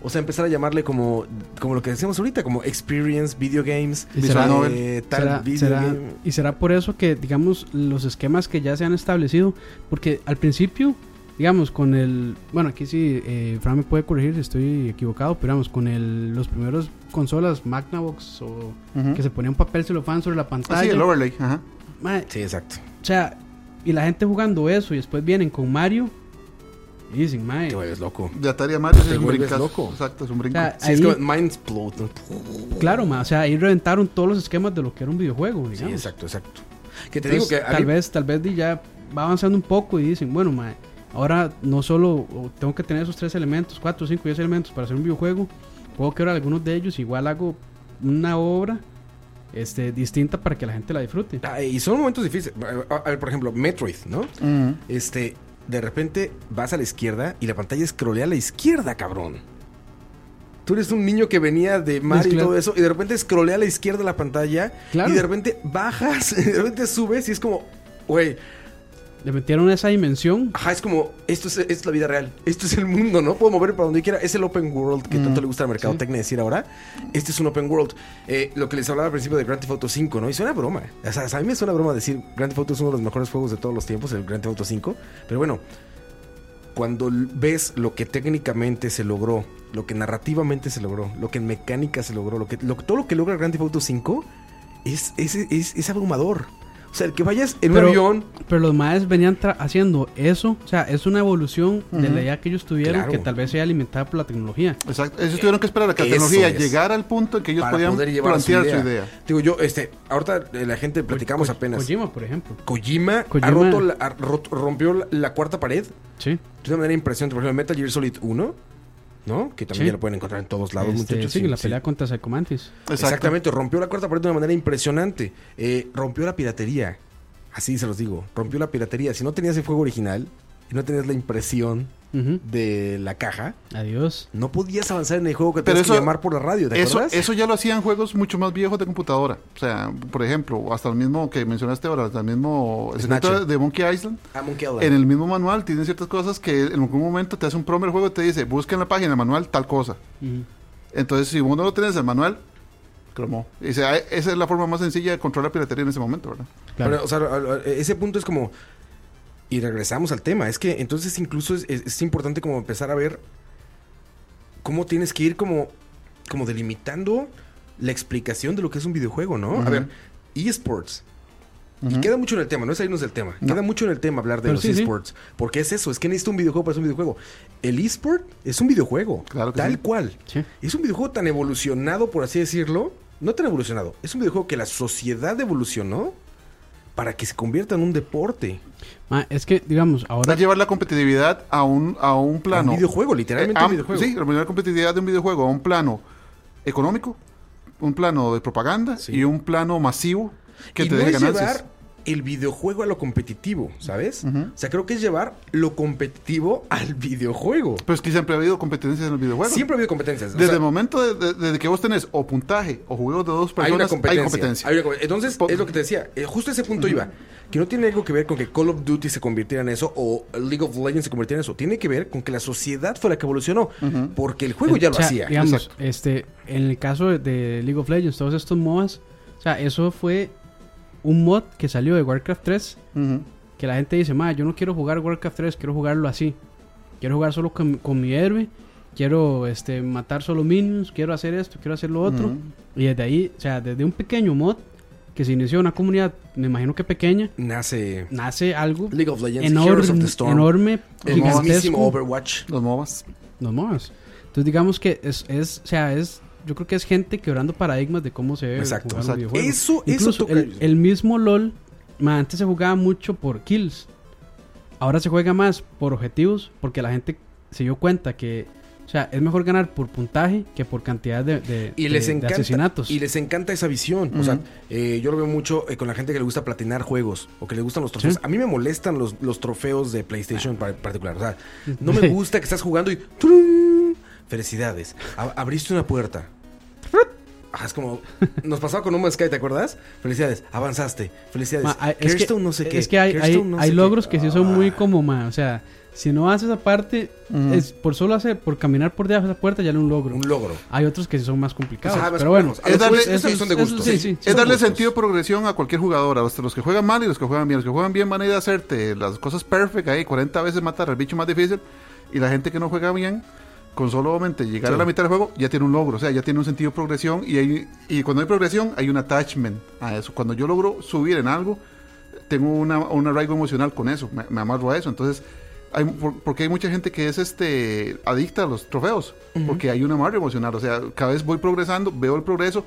O sea, empezar a llamarle como, como lo que decíamos ahorita, como Experience, Video Games, Y será- eh, tal será- video será- game. y será por eso que, digamos, los esquemas que ya se han establecido, porque al principio, digamos, con el, bueno, aquí sí, eh, Fran me puede corregir si estoy equivocado, pero digamos, con el, los primeros consolas Magnavox o Ujú. que se ponía un papel celofán sobre la Ah, sí, pantalla, el overlay. Ajá. Sí, exacto. o sea, y la gente jugando eso y después vienen con Mario y dicen, mae, Te vuelves loco. De Atari a Mario es un loco. Exacto, es un o brinco. sea, Sí, ahí- es como Mindsplode. ¿no? claro, mae, o sea, ahí reventaron todos los esquemas de lo que era un videojuego, Sí, exacto, exacto. Que te Entonces, digo que tal mí- vez, tal vez ya va avanzando un poco y dicen, bueno, mae, ahora no solo o tengo que tener esos tres elementos, cuatro, cinco, diez elementos para hacer un videojuego, puedo quebrar algunos de ellos, igual hago una obra este, distinta para que la gente la disfrute. Ah, y son momentos difíciles. A, a- a ver, por ejemplo, Metroid, ¿no? Ujú. Este, de repente vas a la izquierda y la pantalla escrolea a la izquierda, cabrón. Tú eres un niño que venía de Mario y todo eso, y de repente escrolea a la izquierda la pantalla, Claro. y de repente bajas, y de repente subes, y es como, güey, Le metieron esa dimensión. ajá, es como, esto es, esto es la vida real, esto es el mundo, ¿no? Puedo mover para donde quiera, es el open world que tanto le gusta al mercadotecnia decir ahora. Este es un open world. Eh, lo que les hablaba al principio de Grand Theft Auto 5, ¿no? Y suena broma. O sea, a mí me suena broma decir Grand Theft Auto es uno de los mejores juegos de todos los tiempos, el Grand Theft Auto 5. Pero bueno, cuando ves lo que técnicamente se logró, lo que narrativamente se logró, lo que en mecánica se logró, lo que, lo- todo lo que logra Grand Theft Auto 5 es, es, es, es abrumador. O sea, el que vayas en Pero- un avión. Pero los maes venían tra- haciendo eso. O sea, es una evolución de la idea que ellos tuvieron Claro. que tal vez sea alimentada por la tecnología. Exacto. Ellos tuvieron que esperar a que la tecnología es. llegara al punto en que ellos para podían poder llevar plantear su su idea. Digo yo, este, ahorita eh, la gente platicamos Ko- apenas. Kojima, por ejemplo. Kojima, Kojima- ha roto la- ha rompió la, la cuarta pared Sí. de una manera impresionante. Por ejemplo, Metal Gear Solid 1, ¿no? Que también Sí. ya lo pueden encontrar en todos lados, Este, muchachos. sí, Sí, la sí. pelea contra Psychomantis. Exactamente, rompió la cuarta pared de una manera impresionante. Eh, rompió la piratería. Así se los digo. Rompió la piratería. Si no tenías el juego original y no tenías la impresión De la caja, Adiós. no podías avanzar en el juego que Pero tenías que eso- llamar por la radio, ¿te Eso, acuerdas? eso ya lo hacían juegos mucho más viejos de computadora. O sea, por ejemplo, hasta el mismo que mencionaste ahora, hasta el mismo el de Monkey Island. Ah, Monkey Island. En el mismo manual tienen ciertas cosas que en algún momento te hace un promo del juego y te dice, busca en la página manual tal cosa. Entonces, si vos no lo tenés en el manual, cromó. Y dice, "Ah, esa es la forma más sencilla de controlar la piratería en ese momento, ¿verdad? Claro. Pero, o sea, ese punto es como... Y regresamos al tema. Es que entonces incluso es, es- es importante como empezar a ver cómo tienes que ir como, como delimitando la explicación de lo que es un videojuego, ¿no? A ver, eSports. Y queda mucho en el tema, no es salirnos del tema. No. Queda mucho en el tema hablar de Pero los sí, sí. esports. Porque es eso, es que necesita un videojuego para ser un videojuego. El esport es un videojuego. Claro que tal sí. cual. Es un videojuego tan evolucionado, por así decirlo. No tan evolucionado. Es un videojuego que la sociedad evolucionó para que se convierta en un deporte. Ma, es que, digamos, ahora a llevar la competitividad a un, a un A plano. un videojuego, literalmente Eh, un am- videojuego. Sí, la competitividad de un videojuego a un plano económico, un plano de propaganda Sí. y un plano masivo que y te no deje ganancias. llevar el videojuego a lo competitivo, ¿sabes? O sea, creo que es llevar lo competitivo al videojuego. Pero es que siempre ha habido competencias en los videojuegos. Siempre ha habido competencias. o Desde sea, el momento de, de- desde que vos tenés o puntaje o juegos de dos hay personas, una competencia. hay competencia. Hay una Entonces, es lo que te decía. eh, justo a ese punto iba. Que no tiene algo que ver con que Call of Duty se convirtiera en eso o League of Legends se convirtiera en eso. Tiene que ver con que la sociedad fue la que evolucionó. Porque el juego ya lo o sea, hacía. Digamos, Exacto. este, en el caso de, League of Legends, todos estos MOBAs, o sea, eso fue un mod que salió de Warcraft 3, Ujú. que la gente dice, ma, yo no quiero jugar Warcraft 3, quiero jugarlo así. Quiero jugar solo con, con mi héroe, quiero este, matar solo minions, quiero hacer esto, quiero hacer lo otro. Ujú. Y desde ahí, o sea, desde un pequeño mod que se inició una comunidad, me imagino que pequeña, Nace nace algo League of Legends, Heroes of enorme, the Storm, enorme, el gigantesco. Overwatch. Los MOBAs. los MOBAs. Entonces digamos que es, es, o sea, es, yo creo que es gente quebrando paradigmas de cómo se debe Exacto, jugar exacto. un videojuego. Eso, Incluso toca- el, el mismo LOL, antes se jugaba mucho por kills. Ahora se juega más por objetivos porque la gente se dio cuenta que, o sea, es mejor ganar por puntaje que por cantidad de, de- y de- les de encanta asesinatos. y les encanta esa visión o sea eh, yo lo veo mucho eh, con la gente que le gusta platinar juegos o que le gustan los trofeos Sí. a mí me molestan los, los trofeos de PlayStation en particular o sea no me gusta que estás jugando y ¡trum! Felicidades A- abriste una puerta Ah, es como nos pasaba con un Sky ¿te acuerdas? felicidades avanzaste felicidades Ma, hay- es que, no sé qué es que hay, hay, no hay logros qué. que sí son muy Ah. como, ma, o sea, si no haces esa parte, Ujú. es por solo hacer, por caminar por debajo de esa puerta ya era un logro. un logro Hay otros que sí son más complicados. Pues, ah, pero bueno. Es darle- Eso- es- son de eso gusto sí, sí. Es darle gustos. sentido de progresión a cualquier jugador, a los, los que juegan mal y los que juegan bien. Los que juegan bien van a ir a hacerte las cosas perfect ahí, 40 veces matar al bicho más difícil. Y la gente que no juega bien, con solamente llegar Sí. a la mitad del juego, ya tiene un logro. O sea, ya tiene un sentido de progresión. Y, hay, y cuando hay progresión, hay un attachment a eso. Cuando yo logro subir en algo, tengo una, un arraigo emocional con eso. Me, me amarro a eso. Entonces, hay, por- porque hay mucha gente que es este adicta a los trofeos. Porque hay un amarre emocional. O sea, cada vez voy progresando, veo el progreso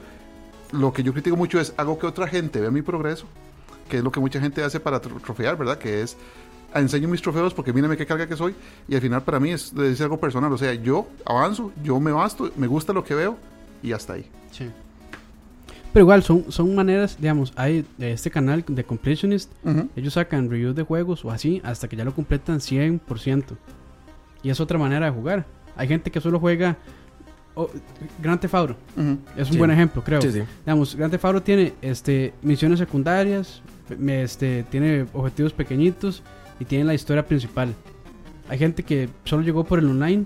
lo que yo critico mucho es hago que otra gente vea mi progreso, que es lo que mucha gente hace para tro- trofear, ¿verdad? Que es "Ah, enseño mis trofeos porque mírame qué carga que soy y al final para mí es, es algo personal, o sea, yo avanzo, yo me basto, me gusta lo que veo y hasta ahí. Sí. Pero igual, son, son maneras, digamos, hay de este canal de Completionist, Ujú. ellos sacan reviews de juegos o así hasta que ya lo completan 100%. Y es otra manera de jugar. Hay gente que solo juega oh, Grand Theft Auto. Ujú. Es un Sí. buen ejemplo, creo. Sí, sí. Digamos, Grand Theft Auto tiene este, misiones secundarias, este, tiene objetivos pequeñitos y tiene la historia principal. Hay gente que solo llegó por el online,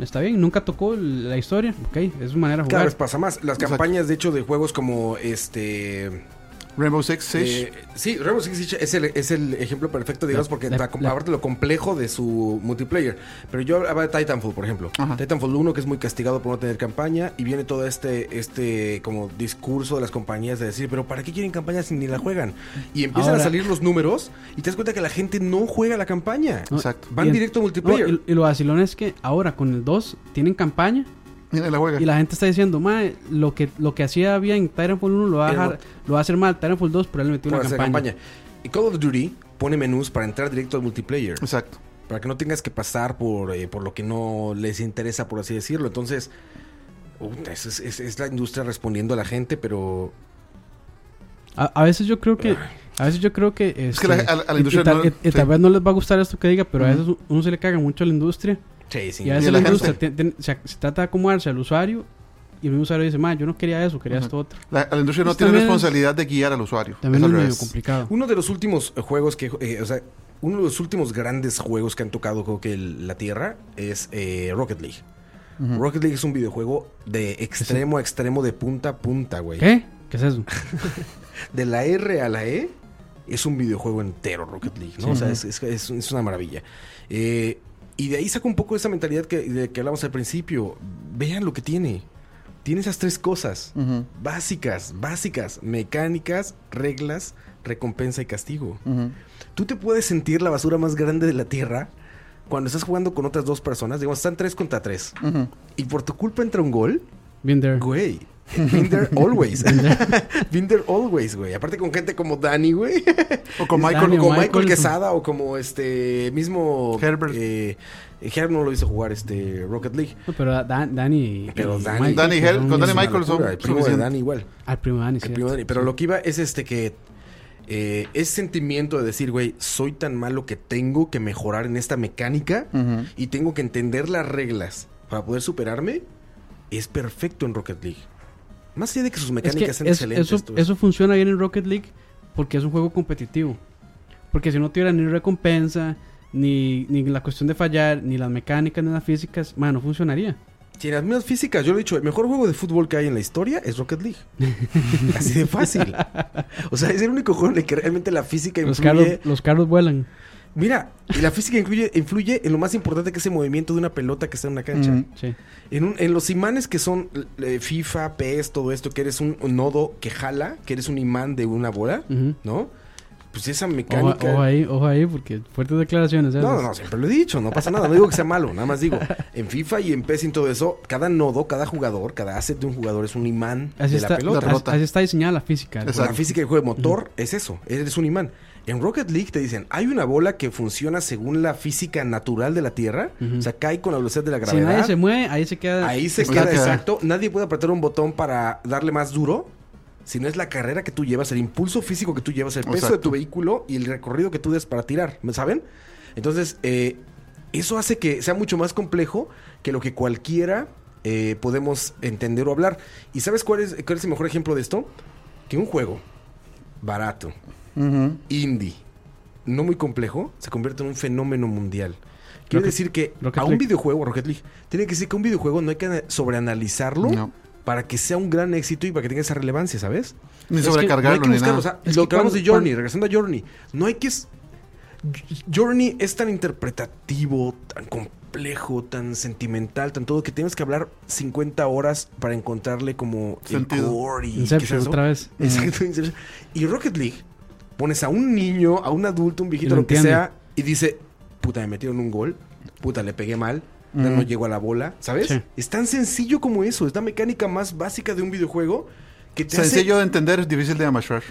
está bien, nunca tocó la historia, ok, es su manera de Cada jugar. vez pasa más. Las Exacto. campañas, de hecho, de juegos como este. Rainbow Six Siege. eh, sí, Rainbow Six Siege es el, es el ejemplo perfecto, digamos, La- porque la- la- la- aparte lo complejo de su multiplayer. Pero yo hablaba de Titanfall, por ejemplo. Ajá. Titanfall 1, que es muy castigado por no tener campaña, y viene todo este, este como discurso de las compañías de decir, pero ¿para qué quieren campaña si ni la juegan? Y empiezan Ahora- a salir los números y te das cuenta que la gente no juega la campaña. No, Exacto. Van directo a no, multiplayer. y, y lo vacilón es que ahora con el 2 tienen campaña Mira, la juega. y la gente está diciendo, mae, lo que, lo que hacía bien Titanfall 1 lo va a, dejar, lo va a hacer mal Titanfall 2, pero él le metió una campaña. campaña. Y Call of Duty pone menús para entrar directo al multiplayer. Exacto. Para que no tengas que pasar por, eh, por lo que no les interesa, por así decirlo. Entonces, puta, es, es- es- es la industria respondiendo a la gente, pero A, a veces yo creo que A veces yo creo que... Es que la- este, a la- a la y- industria y tal, no- y- y sí. tal vez no les va a gustar esto que diga, pero a veces uno se le caga mucho a la industria. Sí, sí. Y a veces la, la industria gente. te- te- se, se trata de acomodarse al usuario y el mismo usuario dice, ma, yo no quería eso, quería Ujú. esto otro. La, la industria no Pues tiene es- responsabilidad de guiar al usuario. También Es medio complicado. Uno de los últimos juegos que, eh, o sea, uno de los últimos grandes juegos que han tocado creo que el- la Tierra es eh, Rocket League. Rocket League es un videojuego de extremo a extremo, de punta a punta, güey. ¿Qué? ¿Qué es eso? De la R a la E es un videojuego entero Rocket League, ¿no? Sí. o sea, es- es- es una maravilla. Eh, y de ahí saco un poco esa mentalidad que, de que hablamos al principio. Vean lo que tiene. Tiene esas tres cosas. Básicas, básicas. Mecánicas, reglas, recompensa y castigo. Tú te puedes sentir la basura más grande de la Tierra cuando estás jugando con otras dos personas. Digamos, están tres contra tres. Y por tu culpa entra un gol. There. Güey. Been there always. Been there always, güey. Aparte con gente como Dani, güey. O con Michael. O Michael, Michael. Quesada o como este mismo Herbert. Eh, Herb no lo hizo jugar este Rocket League. No, pero Da- Dani y, Pero y Dani- Michael, Dani que Hel- son- con una Michael son El primo de. Dani igual. Al primo Dani, El sí. primo Dani. Pero Sí. lo que iba es este que eh, ese sentimiento de decir, güey, soy tan malo que tengo que mejorar en esta mecánica y tengo que entender las reglas para poder superarme, es perfecto en Rocket League. Más allá de que sus Es que mecánicas sean es- excelentes. eso, todo eso. funciona bien en Rocket League porque es un juego competitivo. Porque si no tuviera ni recompensa, ni, ni la cuestión de fallar, ni las mecánicas, ni las físicas, man, no funcionaría. Si en las mismas físicas, yo lo he dicho, el mejor juego de fútbol que hay en la historia es Rocket League. Así de fácil. O sea, es el único juego en el que realmente la física Los influye. carros, los carros vuelan. Mira, y la física influye, influye en lo más importante que es el movimiento de una pelota que está en una cancha. Sí. En, un- en los imanes que son eh, FIFA, PES, todo esto, que eres un, un nodo que jala, que eres un imán de una bola. ¿no? Pues esa mecánica. ojo ahí, ojo ahí, porque fuertes declaraciones. ¿eh? No, no, siempre lo he dicho, no pasa nada, no digo que sea malo, nada más digo, en FIFA y en PES y en todo eso, cada nodo, cada jugador, cada asset de un jugador es un imán Así de está, la pelota. la pelota. así está diseñada la física. La física del juego de motor es eso, eres un imán. En Rocket League te dicen, hay una bola que funciona según la física natural de la Tierra, Ujú. o sea, cae con la velocidad de la juego. Si gravedad. nadie se mueve, ahí se queda. Ahí se queda exacto. Nadie puede apretar un botón para darle más duro. Si no es la carrera que tú llevas, el impulso físico que tú llevas, el peso de tu vehículo y el recorrido que tú des para tirar. ¿Me saben? Entonces, eh, eso hace que sea mucho más complejo que lo que cualquiera eh, podemos entender o hablar. ¿Y sabes cuál es, cuál es el mejor ejemplo de esto? Que un juego barato, Indie, no muy complejo, se convierte en un fenómeno mundial. Quiere Rocket- decir que Rocket a un League. videojuego, Rocket League, tiene que decir que un videojuego no hay que sobreanalizarlo No. para que sea un gran éxito y para que tenga esa relevancia, ¿sabes? Ni Es que No hay sobrecargarlo que ni buscarlo. nada. O sea, Es lo que que hablamos de cuando- Journey, regresando a Journey, no hay que... Journey es tan interpretativo, tan complejo, tan sentimental, tan todo, que tienes que hablar 50 horas para encontrarle como Sentido. el core y... ¿qué es Inception, eso? otra vez. Exacto, Inception. Y Rocket League, pones a un niño, a un adulto, un viejito, lo lo que sea, y dice, puta, me metieron un gol, puta, le pegué mal, Mm. no llego a la bola, ¿sabes? Sí. Es tan sencillo como eso, es la mecánica más básica de un videojuego que te Sencillo de entender, difícil de hace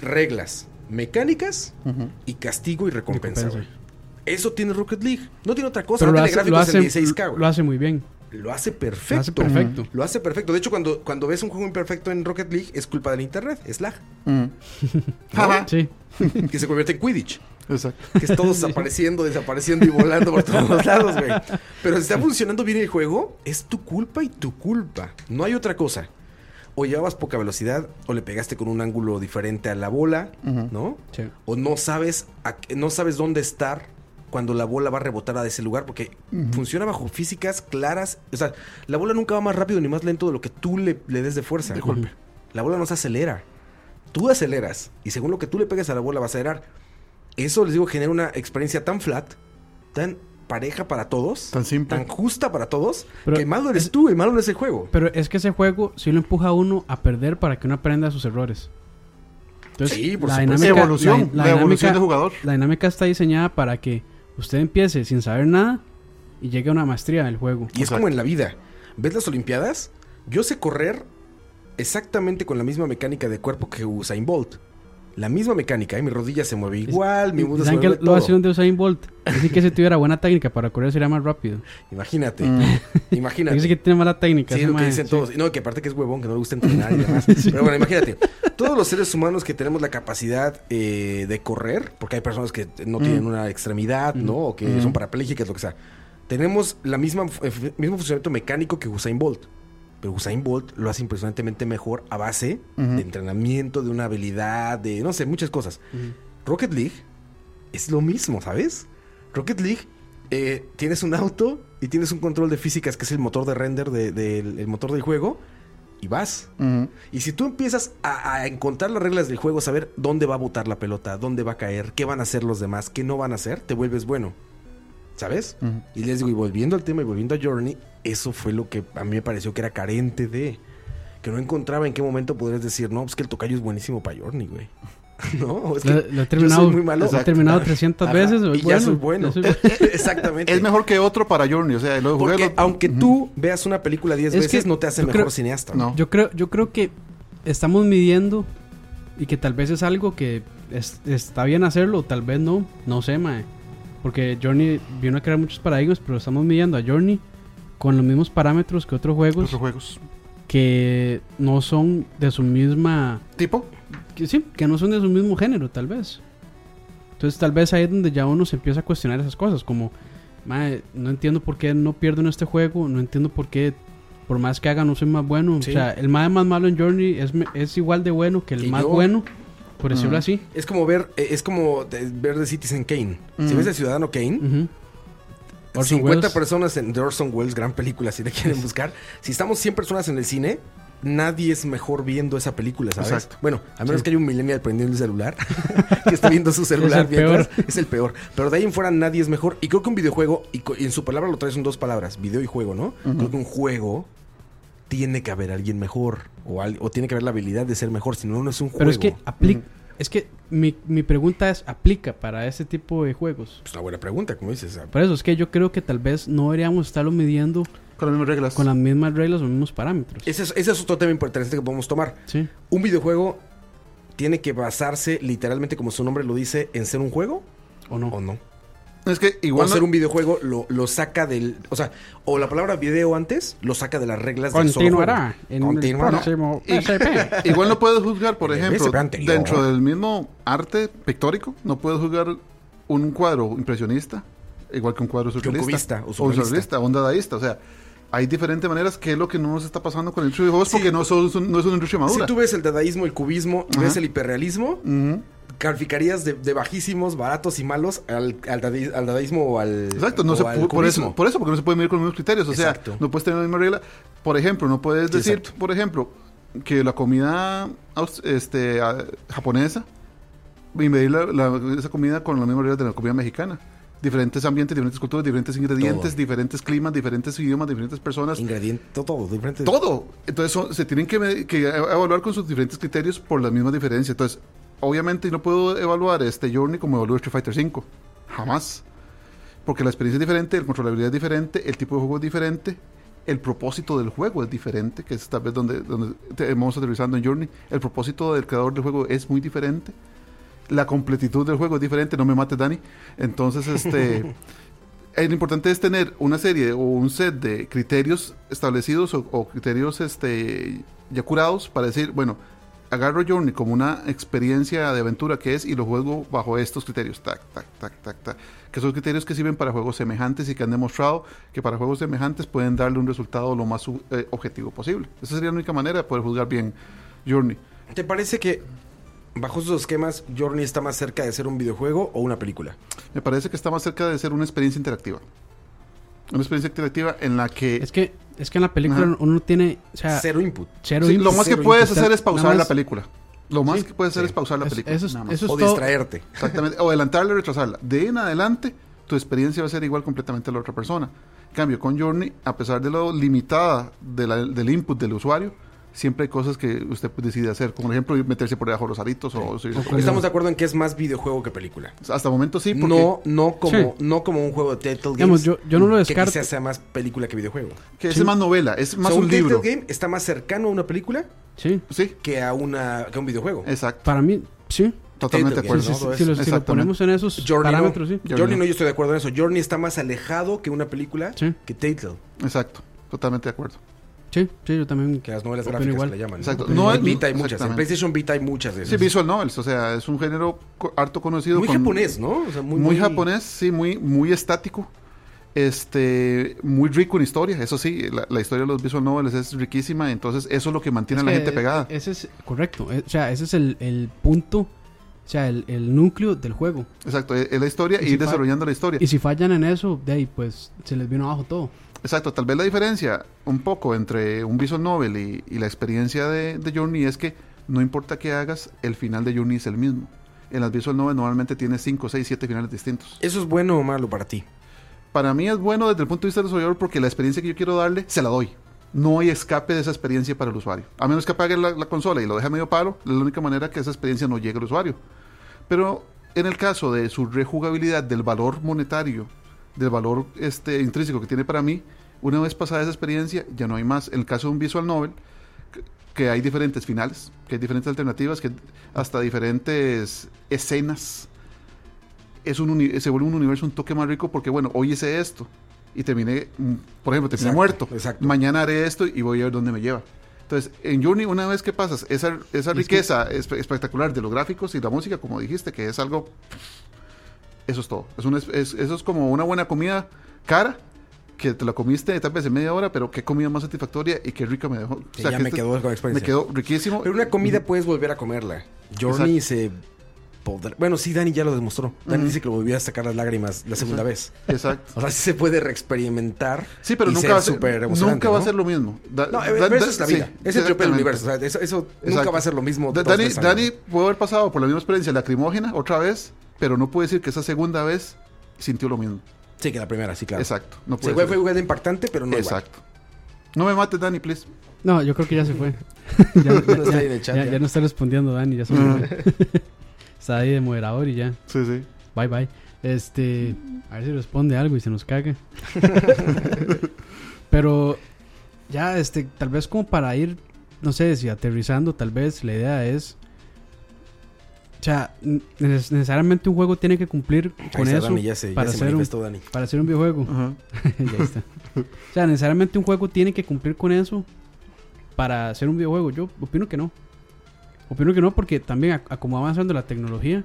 reglas, mecánicas y castigo y recompensa. Eso tiene Rocket League. No tiene otra cosa, Pero no lo tiene hace, lo, gráficos hace, en 16K, güey. lo hace muy bien. Lo hace perfecto. Lo hace perfecto. Lo hace perfecto. De hecho, cuando, cuando ves un juego imperfecto en Rocket League, es culpa del internet, es lag. Ajá. Sí. que se convierte en Quidditch. Exacto. Que es todo desapareciendo, desapareciendo y volando por todos lados, güey. Pero si está funcionando bien el juego, es tu culpa y tu culpa. No hay otra cosa. O llevabas poca velocidad, o le pegaste con un ángulo diferente a la bola. ¿no? Sí. O no sabes, a qué- no sabes dónde estar cuando la bola va a rebotar a ese lugar, porque funciona bajo físicas claras. O sea, la bola nunca va más rápido ni más lento de lo que tú le, le des de fuerza. De golpe. La bola no se acelera. Tú aceleras. Y según lo que tú le pegues a la bola va a acelerar. Eso, les digo, genera una experiencia tan flat, tan pareja para todos, Tan simple. tan justa para todos, Pero que malo eres es- tú, el malo no es el juego. Pero es que ese juego sí lo empuja a uno a perder para que uno aprenda sus errores. Entonces, Sí, por la supuesto. dinámica, evolución, la, evolución dinámica- de jugador. la dinámica está diseñada para que usted empiece sin saber nada y llegue a una maestría del juego. Y es como en la vida. ¿Ves las Olimpiadas? Yo sé correr exactamente con la misma mecánica de cuerpo que Usain Bolt. La misma mecánica, ¿eh? mi rodilla se mueve igual, mi mundo se ¿Saben que mueve lo todo. hacían de Usain Bolt? Dice que si tuviera buena técnica para correr sería más rápido. Imagínate, Mm. imagínate. Dice que tiene mala técnica. Sí, es lo que dicen sí. todos. No, que aparte que es huevón, que no le gusta entrenar y demás. Pero bueno, imagínate. Todos los seres humanos que tenemos la capacidad eh, de correr, porque hay personas que no tienen Mm. una extremidad, ¿no? O que Mm. son parapléjicas, lo que sea. Tenemos la misma eh, mismo funcionamiento mecánico que Usain Bolt. Pero Usain Bolt lo hace impresionantemente mejor a base de entrenamiento, de una habilidad, de no sé, muchas cosas. Rocket League es lo mismo, ¿sabes? Rocket League eh, tienes un auto y tienes un control de físicas que es el motor de render de- del el motor del juego y vas. Y si tú empiezas a, a encontrar las reglas del juego, saber dónde va a botar la pelota, dónde va a caer, qué van a hacer los demás, qué no van a hacer, te vuelves bueno. ¿Sabes? Y les digo, y volviendo al tema y volviendo a Journey, eso fue lo que a mí me pareció que era carente de. Que no encontraba en qué momento podrías decir, no, pues que el tocayo es buenísimo para Journey, güey. no, o es que Lo, lo he yo terminado, soy muy malo. lo he terminado 300 Ajá, veces. soy y ya soy bueno. ya soy- Exactamente. Es mejor que otro para Journey. O sea, lo jugué Porque lo- aunque tú veas una película 10 Es veces, que no te hace mejor creo- cineasta. No. Yo creo, yo creo que estamos midiendo y que tal vez es algo que es- está bien hacerlo, tal vez no, no sé, mae. Porque Journey vino a crear muchos paradigmas, pero estamos midiendo a Journey con los mismos parámetros que otros juegos Otros juegos. que no son de su misma, ¿Tipo? que sí, que no son de su mismo género, tal vez. Entonces tal vez ahí es donde ya uno se empieza a cuestionar esas cosas, como, mae, no entiendo por qué no pierdo en este juego, no entiendo por qué, por más que haga, no soy más bueno. Sí. O sea, el más malo en Journey es, es igual de bueno que el más yo. bueno, por decirlo Ujú. así. Es como ver, eh, es como de- ver de Citizen Kane. Si ves el Ciudadano Kane. Orson 50 Welles. personas en de Orson Welles, gran película, si la quieren buscar. Si estamos 100 personas en el cine, nadie es mejor viendo esa película, ¿sabes? Exacto. Bueno, a menos Sí. que haya un millennial prendiendo el celular, que está viendo su celular el mientras, peor. es el peor. Pero de ahí en fuera nadie es mejor. Y creo que un videojuego, y, en su palabra lo traes en dos palabras, video y juego, ¿no? Creo que un juego tiene que haber alguien mejor. O, al- o tiene que haber la habilidad de ser mejor, si no, no es un juego. Pero es que aplica, es que mi, mi pregunta es, ¿aplica para ese tipo de juegos? Es una buena pregunta, como dices. Por eso es que yo creo que tal vez no deberíamos estarlo midiendo Con las mismas reglas. con las mismas reglas o mismos parámetros. Ese es, ese es otro tema importante que podemos tomar. Sí. Un videojuego tiene que basarse literalmente, como su nombre lo dice, en ser un juego ¿O no? o no. Es que O igual. ser no- un videojuego lo, lo saca del. O sea, o la palabra video antes lo saca de las reglas del solo Continuará en Continuará. el próximo Y-. Igual no puedes juzgar, por ejemplo, dentro del mismo arte pictórico, no puedes juzgar un cuadro impresionista igual que un cuadro surrealista. o o surrealista. o un dadaísta. O sea, hay diferentes maneras que es lo que no nos está pasando con el industria de juegos Sí. porque no, son, son- no es una industria Si madura. tú ves el dadaísmo, el cubismo, y Ajá. ves el hiperrealismo, Ujú. Calificarías de, de bajísimos, baratos y malos al, al, dadaí- al dadaísmo o al. Exacto, no o se al por eso, por eso, porque no se puede medir con los mismos criterios. O Exacto. sea, no puedes tener la misma regla. Por ejemplo, no puedes decir, exacto. por ejemplo, que la comida este, japonesa y medir la- la- esa comida con las mismas reglas de la comida mexicana. Diferentes ambientes, diferentes culturas, diferentes ingredientes, Todo. diferentes climas, diferentes idiomas, diferentes personas. Ingrediente, todo, todo, diferente. Todo. Entonces son- se tienen que, que evaluar con sus diferentes criterios por las mismas diferencias. Entonces, obviamente no puedo evaluar este Journey como evalúo Street Fighter 5. Jamás. Porque la experiencia es diferente, la controlabilidad es diferente, el tipo de juego es diferente, el propósito del juego es diferente, que es tal vez donde, donde vamos aterrizando en Journey. El propósito del creador del juego es muy diferente. La completitud del juego es diferente, no me mates, Dani. Entonces, este. lo importante es tener una serie o un set de criterios establecidos o, o criterios este, ya curados para decir, bueno, agarro Journey como una experiencia de aventura que es y lo juego bajo estos criterios, tac, tac, tac, tac, tac, que son criterios que sirven para juegos semejantes y que han demostrado que para juegos semejantes pueden darle un resultado lo más eh, objetivo posible. Esa sería la única manera de poder juzgar bien Journey. ¿Te parece que bajo esos esquemas Journey está más cerca de ser un videojuego o una película? Me parece que está más cerca de ser una experiencia interactiva. Una experiencia interactiva en la que... Es que, es que en la película Ajá. uno tiene, o sea, Cero input. cero Sí, lo input, más que puedes input. hacer es pausar la película. Lo más Sí. que puedes hacer Sí. es pausar la película. eso es- eso O todo. distraerte. Exactamente. O adelantarla o retrasarla. De ahí en adelante, tu experiencia va a ser igual completamente a la otra persona. En cambio, con Journey, a pesar de lo limitada de la- del input del usuario, siempre hay cosas que usted decide hacer. Como por ejemplo, meterse por debajo de los aritos o por- Estamos de acuerdo en que es más videojuego que película. Hasta el momento sí, porque No, no como, Sí. no como un juego de Telltale Games. Digamos, yo- yo no lo Que descarto. quizás sea más película que videojuego. que Sí. es más novela, es más O sea, un libro. Telltale Game está más cercano a una película Sí, Sí, que a una que a un videojuego. exacto. para mí, sí. Totalmente de acuerdo. Si, eso. lo, si lo ponemos en esos Journey, no. parámetros, sí. Journey, Journey no, no. yo estoy de acuerdo en eso. Journey está más alejado que una película Sí. que Telltale, Exacto, totalmente de acuerdo. Sí, sí, yo también. que las novelas gráficas igual. que le llaman. Exacto. ¿no? En Vita hay muchas. En exactamente. PlayStation Vita hay muchas de Sí, visual novels, o sea, es un género harto conocido. muy con- japonés, ¿no? O sea, Muy, japonés, sí, muy, muy estático. Este, muy rico en historia, eso sí, la, la historia de los visual novels es riquísima, entonces eso es lo que mantiene Es a la que gente pegada. Ese es correcto. eh, O sea, ese es el, el punto, o sea, el, el núcleo del juego. Exacto, es es la historia Y y si ir desarrollando la historia. Y si fallan en eso, de ahí, pues se les vino abajo todo. Exacto, tal vez la diferencia un poco entre un visual novel y, y la experiencia de, de Journey es que no importa qué hagas, el final de Journey es el mismo. En las visual novels normalmente tienes 5, 6, 7 finales distintos. ¿Eso es bueno o malo para ti? Para mí es bueno desde el punto de vista del desarrollador porque la experiencia que yo quiero darle, se la doy. No hay escape de esa experiencia para el usuario. A menos que apague la, la consola y lo deje medio palo, es la única manera que esa experiencia no llegue al usuario. Pero en el caso de su rejugabilidad, del valor monetario, del valor este, intrínseco que tiene para mí, una vez pasada esa experiencia, ya no hay más. En el caso de un visual novel, que- hay diferentes finales, que hay diferentes alternativas, que hasta diferentes escenas es un se vuelve un universo un toque más rico porque, bueno, hoy hice esto y terminé, mm, por ejemplo, terminé Exacto, muerto. exacto. Mañana haré esto y voy a ver dónde me lleva. Entonces, en Journey, una vez que pasas esa, esa que- riqueza espe- espectacular de los gráficos y la música, como dijiste, que es algo. Eso es todo. Es es- eso es como una buena comida cara que te la comiste tal vez en media hora, pero qué comida más satisfactoria y qué rica me dejó. O Que sea, ya que me este- quedó con experiencia. me quedó riquísimo. Pero una comida puedes volver a comerla. Journey se podrá- Bueno, sí, Dani ya lo demostró. Dani dice que lo volvió a sacar las lágrimas la segunda vez. Exacto. O sea, sí se puede reexperimentar. Sí, pero y nunca va, a ser, nunca va a ser lo mismo. Da- No, da- pero da- eso es la vida. sí, es el exactamente. universo. O sea, eso eso nunca Exacto. va a ser lo mismo. Dani. Dani puede haber pasado por la misma experiencia lacrimógena otra vez, pero no puede decir que esa segunda vez sintió lo mismo. Sí, que la primera, sí, claro. Exacto. No puede fue, ser. fue igual de impactante, pero no Exacto. No me mates, Dani, please. No, yo creo que ya se fue. ya, ya- No está ya- chat, ya- ya. ya no está respondiendo Dani, ya se fue. Está ahí de moderador y ya. Sí, sí. Bye bye. Este, a ver si responde algo y se nos caga. Pero ya, este, tal vez como para ir, no sé, si aterrizando, tal vez la idea es. O sea, neces- necesariamente un juego tiene que cumplir con está eso Dani, ya se, ya para se hacer un- Dani. para hacer un videojuego. Ya está. O sea, necesariamente un juego tiene que cumplir con eso para hacer un videojuego. Yo opino que no. Opino que no porque también a, a como va avanzando la tecnología,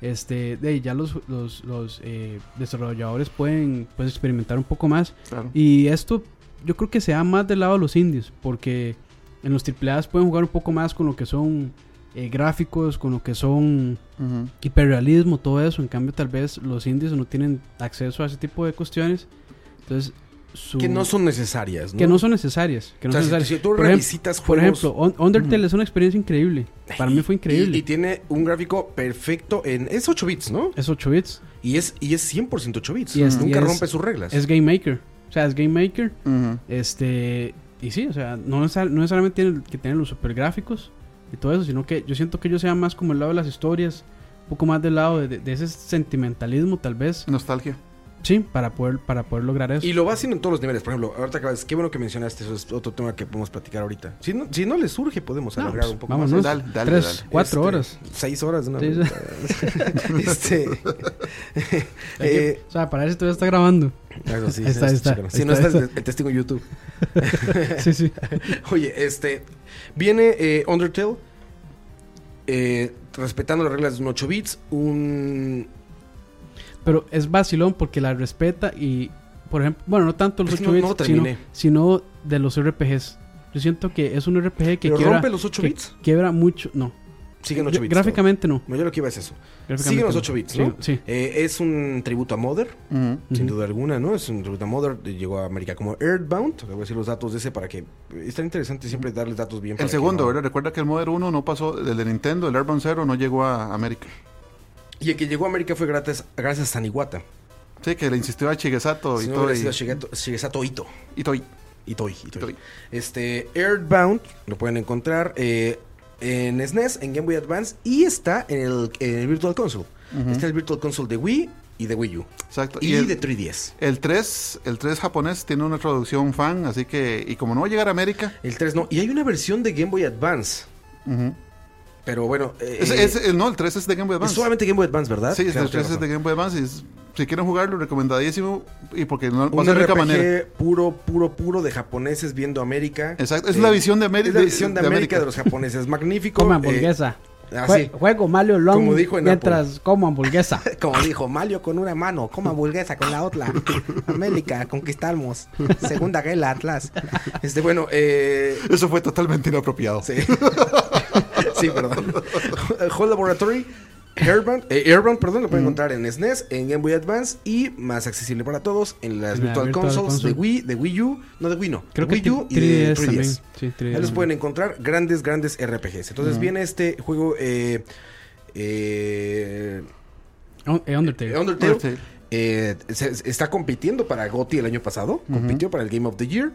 este, de ya los, los, los, eh, desarrolladores pueden, pueden experimentar un poco más. Claro. Y esto yo creo que se da más del lado de los indies, porque en los AAA pueden jugar un poco más con lo que son eh, gráficos, con lo que son Ujú. hiperrealismo, todo eso. En cambio, tal vez los indies no tienen acceso a ese tipo de cuestiones. Entonces, su- Que no son necesarias, ¿no? que no son necesarias. Que O no sea, son si, necesarias. si tú por, ejemplo, revisitas por juegos... ejemplo, Un- Undertale es una experiencia increíble. Para mí fue increíble. Y, y tiene un gráfico perfecto en... Es 8 bits, ¿no? es 8 bits. Y es, y es 100% 8 bits. Y es- Nunca y es- rompe sus reglas. Es Game Maker. O sea, es Game Maker. Ujú. Este. Y sí, o sea, no, no necesariamente tiene que tener los super gráficos y todo eso, sino que yo siento que ellos sean más como el lado de las historias, un poco más del lado de ese sentimentalismo, tal vez. Nostalgia. Sí, para poder, para poder lograr eso. Y lo va haciendo en todos los niveles. Por ejemplo, ahorita acabas, qué bueno que mencionaste, eso es otro tema que podemos platicar ahorita. Si no, si no les surge, podemos No, alargar pues, un poco vámonos. más. Dale, dale, Tres, dale. cuatro Este, horas. Seis horas, ¿no? Sí, este. Hay que- eh, o sea, para eso todavía está grabando. eso sí, está, está, Si no está, estás ahí el testigo en YouTube. Sí, sí. Oye, este. Viene eh, Undertale. eh, respetando las reglas de un 8 bits. Un. Pero es vacilón porque la respeta y, por ejemplo, bueno, no tanto los Es que 8 no- bits, no lo sino, sino de los RPGs. Yo siento que es un RPG que ¿Pero quiebra, rompe los 8 que bits? quiebra mucho. No, Siguen 8 bits. gráficamente no. No, yo lo que iba es eso. Siguen los no. 8 bits, Sí, ¿no? Sí. Eh, es un tributo a Mother. Ujú. Sin Ujú. duda alguna, ¿no? Es un tributo a Mother. Llegó a América como Earthbound. Te voy a decir los datos de ese para que. Es tan interesante siempre darles datos bien. para El que segundo, no- ¿verdad? Recuerda que el Modern 1 no pasó, el de Nintendo, el Airbound Zero no llegó a América. Y el que llegó a América fue gracias, gracias a Saniwata. Sí, que le insistió a Chigesato y Si no hubiera Y, sido Shigeto- Shigesato Ito. y Toy. Itoi, Itoi. Itoi. Este, Earthbound, lo pueden encontrar eh, en SNES, en Game Boy Advance y está en el, en el Virtual Console. Ujú. Está el Virtual Console de Wii y de Wii U. Exacto. Y, el, de 3DS. el 3, el 3 japonés tiene una traducción fan, así que, y como no va a llegar a América, El 3 no. Y hay una versión de Game Boy Advance ujú, Pero bueno, eh, Es- es- el- no, el 3 es de Game Boy es Advance. solamente Game Boy Advance, ¿verdad? Sí, es Claro, el 3 es de. Game Boy Advance. y es- si quieren jugarlo, recomendadísimo. Y porque no, va a Un ser de RPG manera. puro, puro, puro de japoneses viendo América. Exacto, es Eh, la visión de América. Es la visión de, América, de los japoneses. Magnífico. Come eh, hamburguesa. así. Jue- Juego Mario Long Como dijo en mientras como hamburguesa. Como dijo Mario con una mano, coma hamburguesa con la otra. América, conquistamos. Segunda guerra Atlas. Este, bueno, eh, Eso fue totalmente inapropiado. sí. Sí, perdón. Whole Laboratory, Airbound, eh, Airbound, perdón, lo pueden encontrar en SNES, en Game Boy Advance y más accesible para todos en las En la Virtual, Virtual Consoles Console. de Wii, de Wii U, no de Wii no, Creo de que Wii U y de 3DS 3DS. también. Sí, 3DS. Ahí los pueden encontrar grandes, grandes RPGs. Entonces viene este juego eh, eh, Un- eh, Undertale. Undertale. Undertale. eh, se- está compitiendo para GOTY el año pasado. Compitió para el Game of the Year.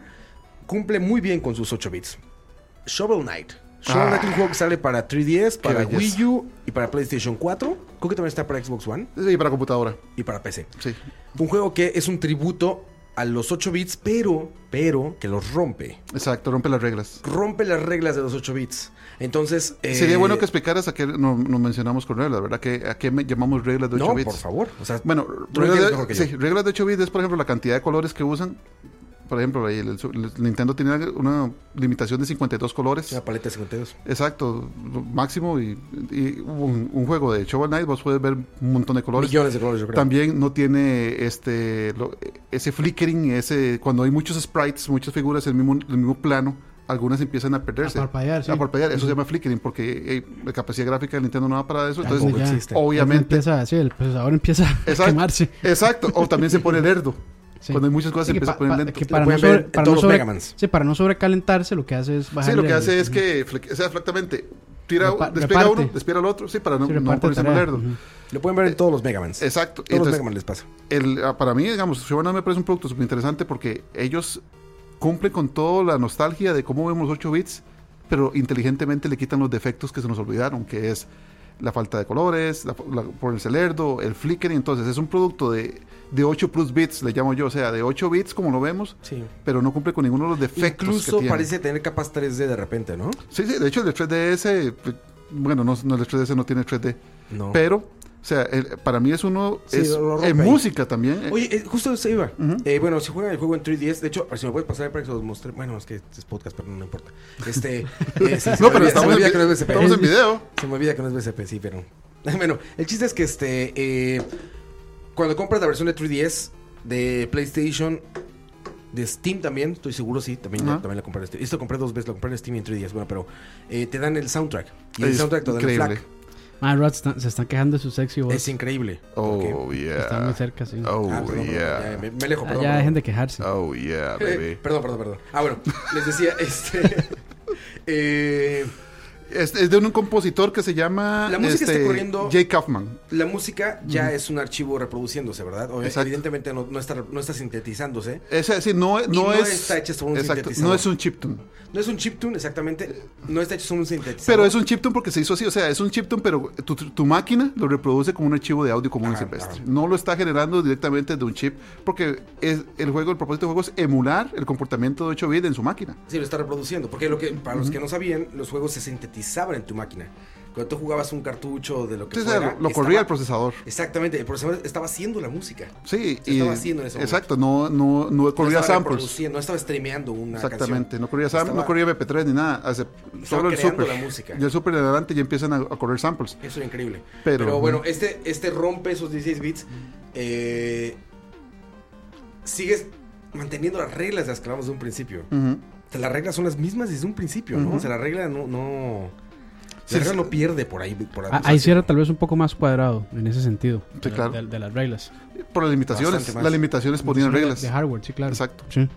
Cumple muy bien con sus 8 bits. Shovel Knight. Shovel Ah. Knight es un juego que sale para 3DS, para. Wii U y para PlayStation 4. Creo que también está para Xbox One Sí, para computadora. y para PC. Sí. Un juego que es un tributo a los 8 bits, pero, pero, que los rompe. Exacto, rompe las reglas. Rompe las reglas de los 8 bits. Entonces... eh, Sería bueno que explicaras a qué no- nos mencionamos con reglas, ¿verdad? Que, ¿A qué llamamos reglas de 8 No, bits? por favor. O sea, Bueno, reglas de, sí, reglas de 8 bits es, por ejemplo, la cantidad de colores que usan. Por ejemplo, el, el- el Nintendo tenía una limitación de 52 colores. una paleta de 52. Exacto, lo máximo. Y, y un, un juego de Shovel Knight, vos puedes ver un montón de colores. Millones de colores, yo creo. También no tiene este lo- ese flickering, ese cuando hay muchos sprites, muchas figuras en el mismo, el mismo plano, algunas empiezan a perderse. A parpadear, sí. A parpadear, eso se llama flickering porque la capacidad gráfica del Nintendo no va para eso. Entonces, ya. obviamente, Empieza, sí, el procesador empieza a Exacto. quemarse. exacto, o también se pone lerdo. Sí. Cuando hay muchas cosas Sí, empieza pa- a poner lento. que para, no sobre, para, no sobre- Megamans. sí, para no sobrecalentarse, lo que hace es Sí, bajarle lo que el- hace es que, o sea, exactamente, tira, Repa- despega reparte. uno, despega al otro, sí, para no, sí, no ponerse tarea. lerdo. Ujú. Lo pueden ver en todos los Megamans. Exacto. Todos los Entonces, Megaman les pasa. el, ah, para mí, digamos, Knight me parece un producto súper interesante porque ellos cumplen con toda la nostalgia de cómo vemos los 8 bits, pero inteligentemente le quitan los defectos que se nos olvidaron, que es la falta de colores, la, la- ponerse lerdo, el flickering. Entonces, es un producto de, de 8 plus bits, le llamo yo, o sea, de 8 bits como lo vemos, Sí. pero no cumple con ninguno de los defectos que Incluso tiene. parece tener capas 3D de repente, ¿no? Sí, sí, de hecho, el de 3DS, pues, bueno, no, no, el de 3DS no tiene 3D, No. pero, o sea, el- para mí es uno, Sí, es, en música también. eh, Oye, eh, justo se iba. Eh, bueno, si juegan el juego en 3DS, de hecho, si me puedes pasar para que se los mostré. Bueno, es que es podcast, pero no importa. Este. eh, sí, no, pero estamos, en, que no es BCP. estamos en video. Se me olvida que no es BCP, sí, pero. Bueno, el chiste es que este. Cuando compras la versión de 3DS de PlayStation. De Steam también, estoy seguro, sí, también, Ajá. también la compré. en Steam. Esto compré dos veces, lo compré en Steam y en 3DS, bueno, pero eh, te dan el soundtrack. Y el Es soundtrack te dan el flag. Ah, Rod están- se están quejando de su sexy voz. Es increíble. Oh, Está muy yeah. cerca, sí. Oh, Ah, perdón, perdón, yeah. ya, me, me alejo, Ah, perdón. ya perdón. dejen de quejarse. Oh, yeah, Eh, perdón, perdón, perdón. Ah, bueno, les decía, este. eh, Es, es de un compositor que se llama La música este, está corriendo- Jay Kaufman. la música ya es un archivo reproduciéndose, ¿verdad? O-. Evidentemente no, no está, no está sintetizándose. Sí, no, no, no es. está hecha sobre un exacto, sintetizador. no es un chiptune. No es un chiptune, exactamente. No está hecho sobre un sintetizador. Pero es un chiptune porque se hizo así. O sea, es un chiptune, pero tu, tu máquina lo reproduce como un archivo de audio común silvestre. No lo está generando directamente de un chip. Porque es, el juego, el propósito del juego es emular el comportamiento de 8 bits en su máquina. Sí, lo está reproduciendo. Porque lo que, para los que no sabían, los juegos se sintetizaban en tu máquina. Cuando tú jugabas un cartucho de lo que sea, fuera, lo, corría el procesador. Exactamente, el procesador estaba haciendo la música. Sí, Se estaba haciendo en ese momento. exacto, no, no, no corría no samples. No estaba streameando una Exactamente, canción. no corría samples, no corría MP3 ni nada. hace- solo el super. la música. Y el super en adelante ya empiezan a, a correr samples. Eso era increíble. Pero- Pero, bueno, este, este rompe esos 16 bits. Eh, sigues manteniendo las reglas de las que hablamos de un principio. Ujú. O sea, las reglas son las mismas desde un principio, ¿no? O sea, la regla no. no Sí, la regla sí. no pierde por ahí. Por Ah, abusar. ahí sí era tal vez un poco más cuadrado en ese sentido. Sí, de, claro. de- de las reglas. Por las limitaciones. Bastante. Las limitaciones ponían reglas. De hardware, sí, claro. Exacto. Sí. Sí,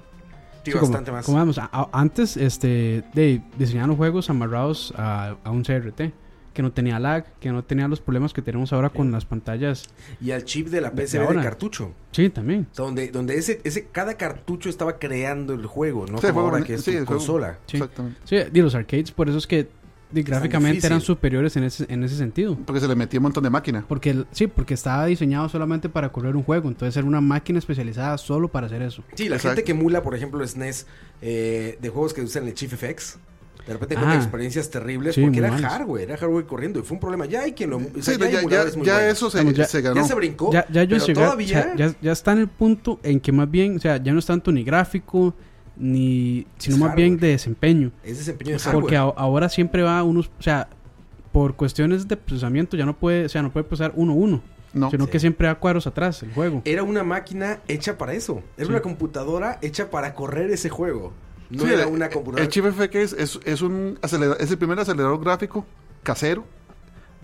Sí, como- bastante más. como vemos, a- a- antes este, de diseñaban los juegos amarrados a, a un CRT que no tenía lag, que no tenía los problemas que tenemos ahora con las pantallas. Y al chip de la De PCB de ahora. cartucho. Sí, también. Donde, donde ese, ese, cada cartucho estaba creando el juego, ¿no? Sí, Como ahora que es sí, tu consola. Sí. Exactamente. Sí, y los arcades, por eso es que gráficamente eran superiores en ese, en ese sentido. Porque se le metía un montón de máquina. Porque el- sí, porque estaba diseñado solamente para correr un juego, entonces era una máquina especializada solo para hacer eso. Sí, la Exacto. gente que emula, por ejemplo, SNES eh, de juegos que usan el Chief FX. De repente Ah. encuentra experiencias terribles Sí, porque era hardware, era hardware corriendo y fue un problema. Ya hay quien lo. o sea, Sí, ya, ya, ya, muy eso se, Vamos, ya- se ganó. Ya se brincó. Ya, ya pero todavía. ya, ya está en el punto en que más bien, o sea, ya no es tanto ni gráfico, ni, sino Es más bien de desempeño. Es desempeño de hardware. Porque a- ahora siempre va unos, o sea, por cuestiones de procesamiento ya no puede, o sea, no puede procesar uno uno, No. sino Sí. que siempre va cuadros atrás el juego. Era una máquina hecha para eso. Era Sí. una computadora hecha para correr ese juego. No Sí, era el- una computadora. El chip FX es, es, un es el primer acelerador gráfico casero.